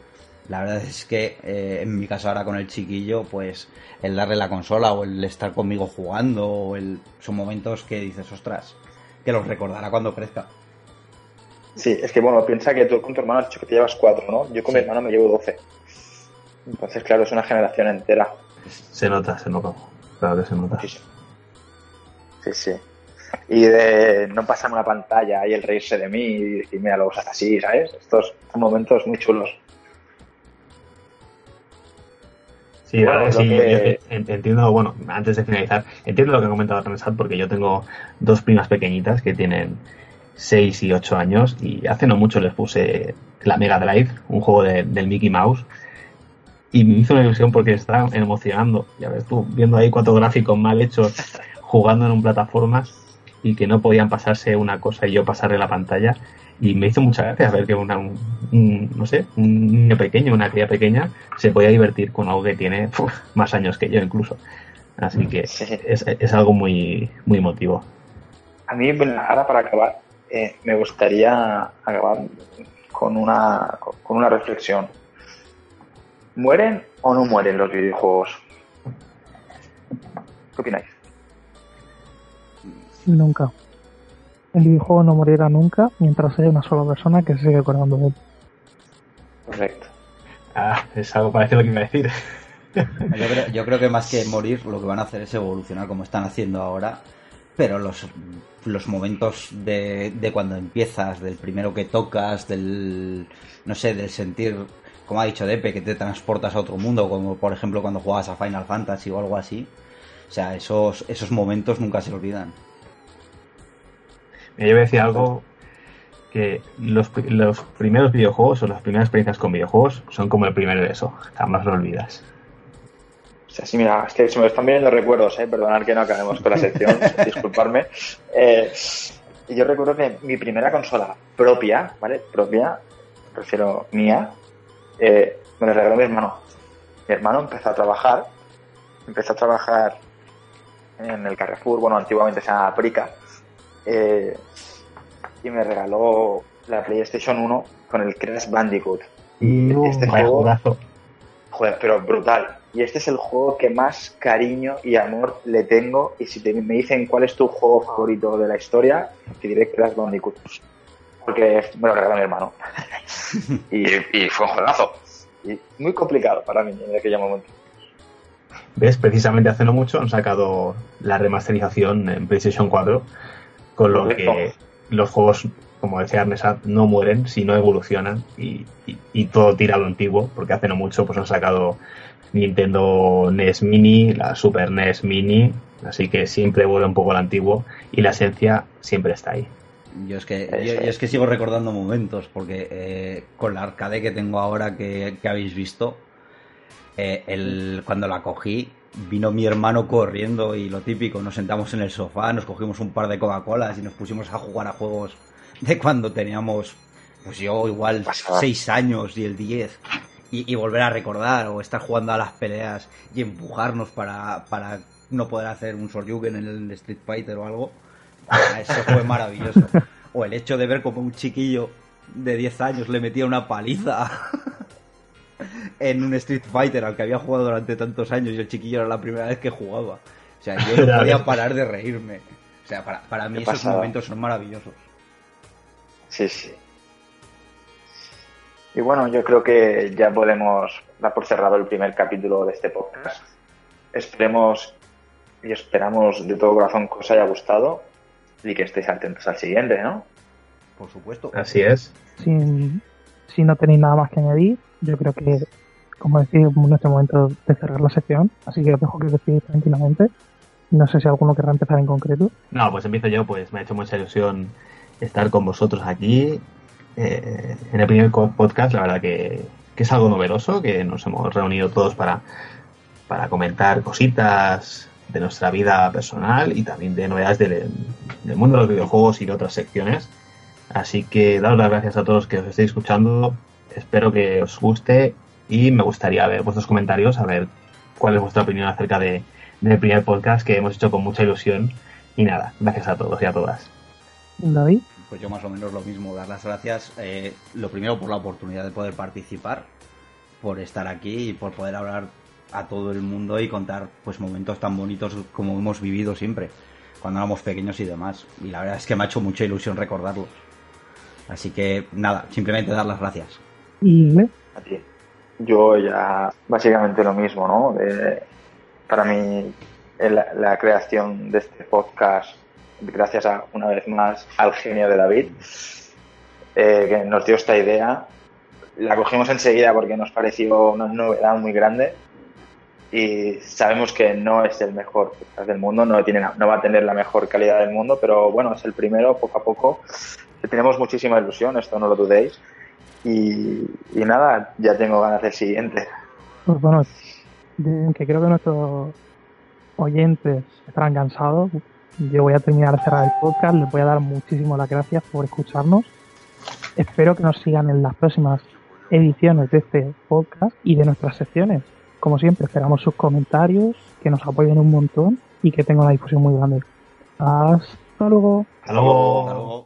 la verdad es que eh, en mi caso ahora con el chiquillo, pues el darle la consola o el estar conmigo jugando, o el, son momentos que dices, ostras, que los recordará cuando crezca. Sí, es que bueno, piensa que tú con tu hermano has dicho que te llevas cuatro, ¿no? Yo con mi hermano me llevo doce. Entonces, claro, es una generación entera. Se nota, se nota. Claro que se nota. Sí, sí. Sí, sí. Y de no pasarme una pantalla y el reírse de mí y decir, mira, lo usas así, ¿sabes? Estos son momentos muy chulos. Sí, Bueno, lo sí, que- yo entiendo, bueno, antes de finalizar, entiendo lo que ha comentado Renesat porque yo tengo dos primas pequeñitas que tienen 6 y 8 años y hace no mucho les puse la Mega Drive, un juego de- del Mickey Mouse, y me hizo una ilusión porque está emocionando, ya ves tú, viendo ahí cuatro gráficos mal hechos jugando en un plataformas y que no podían pasarse una cosa y yo pasarle la pantalla. Y me hizo mucha gracia ver que una, un, un- no sé, un niño pequeño, una cría pequeña, se podía divertir con algo que tiene más años que yo incluso. Así que es, es algo muy, muy emotivo. A mí, bueno, ahora para acabar, eh, me gustaría acabar con una, con una reflexión. ¿Mueren o no mueren los videojuegos? ¿Qué opináis? Nunca. Un videojuego no morirá nunca mientras haya una sola persona que se siga acordando de él. Correcto. Ah, es algo parecido a lo que iba a decir. Yo creo, yo creo que más que morir, lo que van a hacer es evolucionar como están haciendo ahora. Pero los, los momentos de, de cuando empiezas, del primero que tocas, del. No sé, del sentir, como ha dicho Depe, que te transportas a otro mundo, como por ejemplo cuando jugabas a Final Fantasy o algo así. O sea, esos, esos momentos nunca se olvidan. Yo voy a decir algo que los, los primeros videojuegos o las primeras experiencias con videojuegos son como el primer beso, jamás lo olvidas. O sea, sí, mira, es que se me están viendo recuerdos, ¿eh? Perdonad que no acabemos con la sección, disculparme. Eh, yo recuerdo que mi primera consola propia, ¿vale? Propia, prefiero mía, eh, me la regaló mi hermano. Mi hermano empezó a trabajar, empezó a trabajar en el Carrefour, bueno, antiguamente se llamaba Prica, eh, y me regaló la PlayStation 1 con el Crash Bandicoot. Y este Vaya juego. Joder, pero brutal. Y este es el juego que más cariño y amor le tengo. Y si te- me dicen cuál es tu juego favorito de la historia, te diré Crash Bandicoot. Porque me lo regaló mi hermano. y, y fue un juegazo. Y muy complicado para mí en aquel momento. ¿Ves? Precisamente hace no mucho han sacado la remasterización en PlayStation 4, con lo Correcto. que los juegos, como decía Arnesat, no mueren, sino evolucionan y, y- y todo tira a lo antiguo, porque hace no mucho pues han sacado Nintendo NES Mini, la Super NES Mini, así que siempre vuelve un poco al antiguo y la esencia siempre está ahí. Yo es que, yo, es que sigo recordando momentos, porque eh, con la arcade que tengo ahora que, que habéis visto, eh, el, cuando la cogí, vino mi hermano corriendo y lo típico, nos sentamos en el sofá, nos cogimos un par de Coca-Colas y nos pusimos a jugar a juegos de cuando teníamos, pues yo igual Pasada. 6 años y el 10. Y, y volver a recordar o estar jugando a las peleas y empujarnos para, para no poder hacer un Soryuken en el Street Fighter o algo. Ah, Eso fue maravilloso. O el hecho de ver como un chiquillo de 10 años le metía una paliza en un Street Fighter al que había jugado durante tantos años y el chiquillo era la primera vez que jugaba. O sea, yo no podía parar de reírme. O sea, para, para mí Qué esos pasada. momentos son maravillosos. Sí, sí. Y bueno, yo creo que ya podemos dar por cerrado el primer capítulo de este podcast. Esperemos y esperamos de todo corazón que os haya gustado y que estéis atentos al siguiente, ¿no? Por supuesto. Así es. Si, si no tenéis nada más que añadir, yo creo que, como decía, en este momento de cerrar la sección, así que os dejo que decidáis tranquilamente. No sé si alguno querrá empezar en concreto. No, pues empiezo yo, pues me ha hecho mucha ilusión estar con vosotros aquí eh, en el primer podcast, la verdad que, que es algo novedoso, que nos hemos reunido todos para, para comentar cositas de nuestra vida personal y también de novedades del, del mundo de los videojuegos y de otras secciones. Así que daros las gracias a todos que os estéis escuchando, espero que os guste y me gustaría ver vuestros comentarios, a ver cuál es vuestra opinión acerca de, del primer podcast que hemos hecho con mucha ilusión. Y nada, gracias a todos y a todas. David. Pues yo más o menos lo mismo, dar las gracias, eh, lo primero por la oportunidad de poder participar, por estar aquí y por poder hablar a todo el mundo y contar pues momentos tan bonitos como hemos vivido siempre, cuando éramos pequeños y demás. Y la verdad es que me ha hecho mucha ilusión recordarlos. Así que nada, simplemente dar las gracias. A ti. Yo ya básicamente lo mismo, ¿no? Para mí la creación de este podcast, gracias a una vez más al genio de David, eh, que nos dio esta idea, la cogimos enseguida porque nos pareció una novedad muy grande y sabemos que no es el mejor podcast del mundo, no, tiene, no va a tener la mejor calidad del mundo, pero bueno, es el primero, poco a poco. Tenemos muchísima ilusión, esto no lo dudéis. Y, y nada, ya tengo ganas del siguiente. Pues bueno, que creo que nuestros oyentes estarán cansados. Yo voy a terminar de cerrar el podcast. Les voy a dar muchísimas las gracias por escucharnos. Espero que nos sigan en las próximas ediciones de este podcast y de nuestras secciones. Como siempre, esperamos sus comentarios, que nos apoyen un montón y que tengan una difusión muy grande. Hasta luego. Hasta luego. Hasta luego.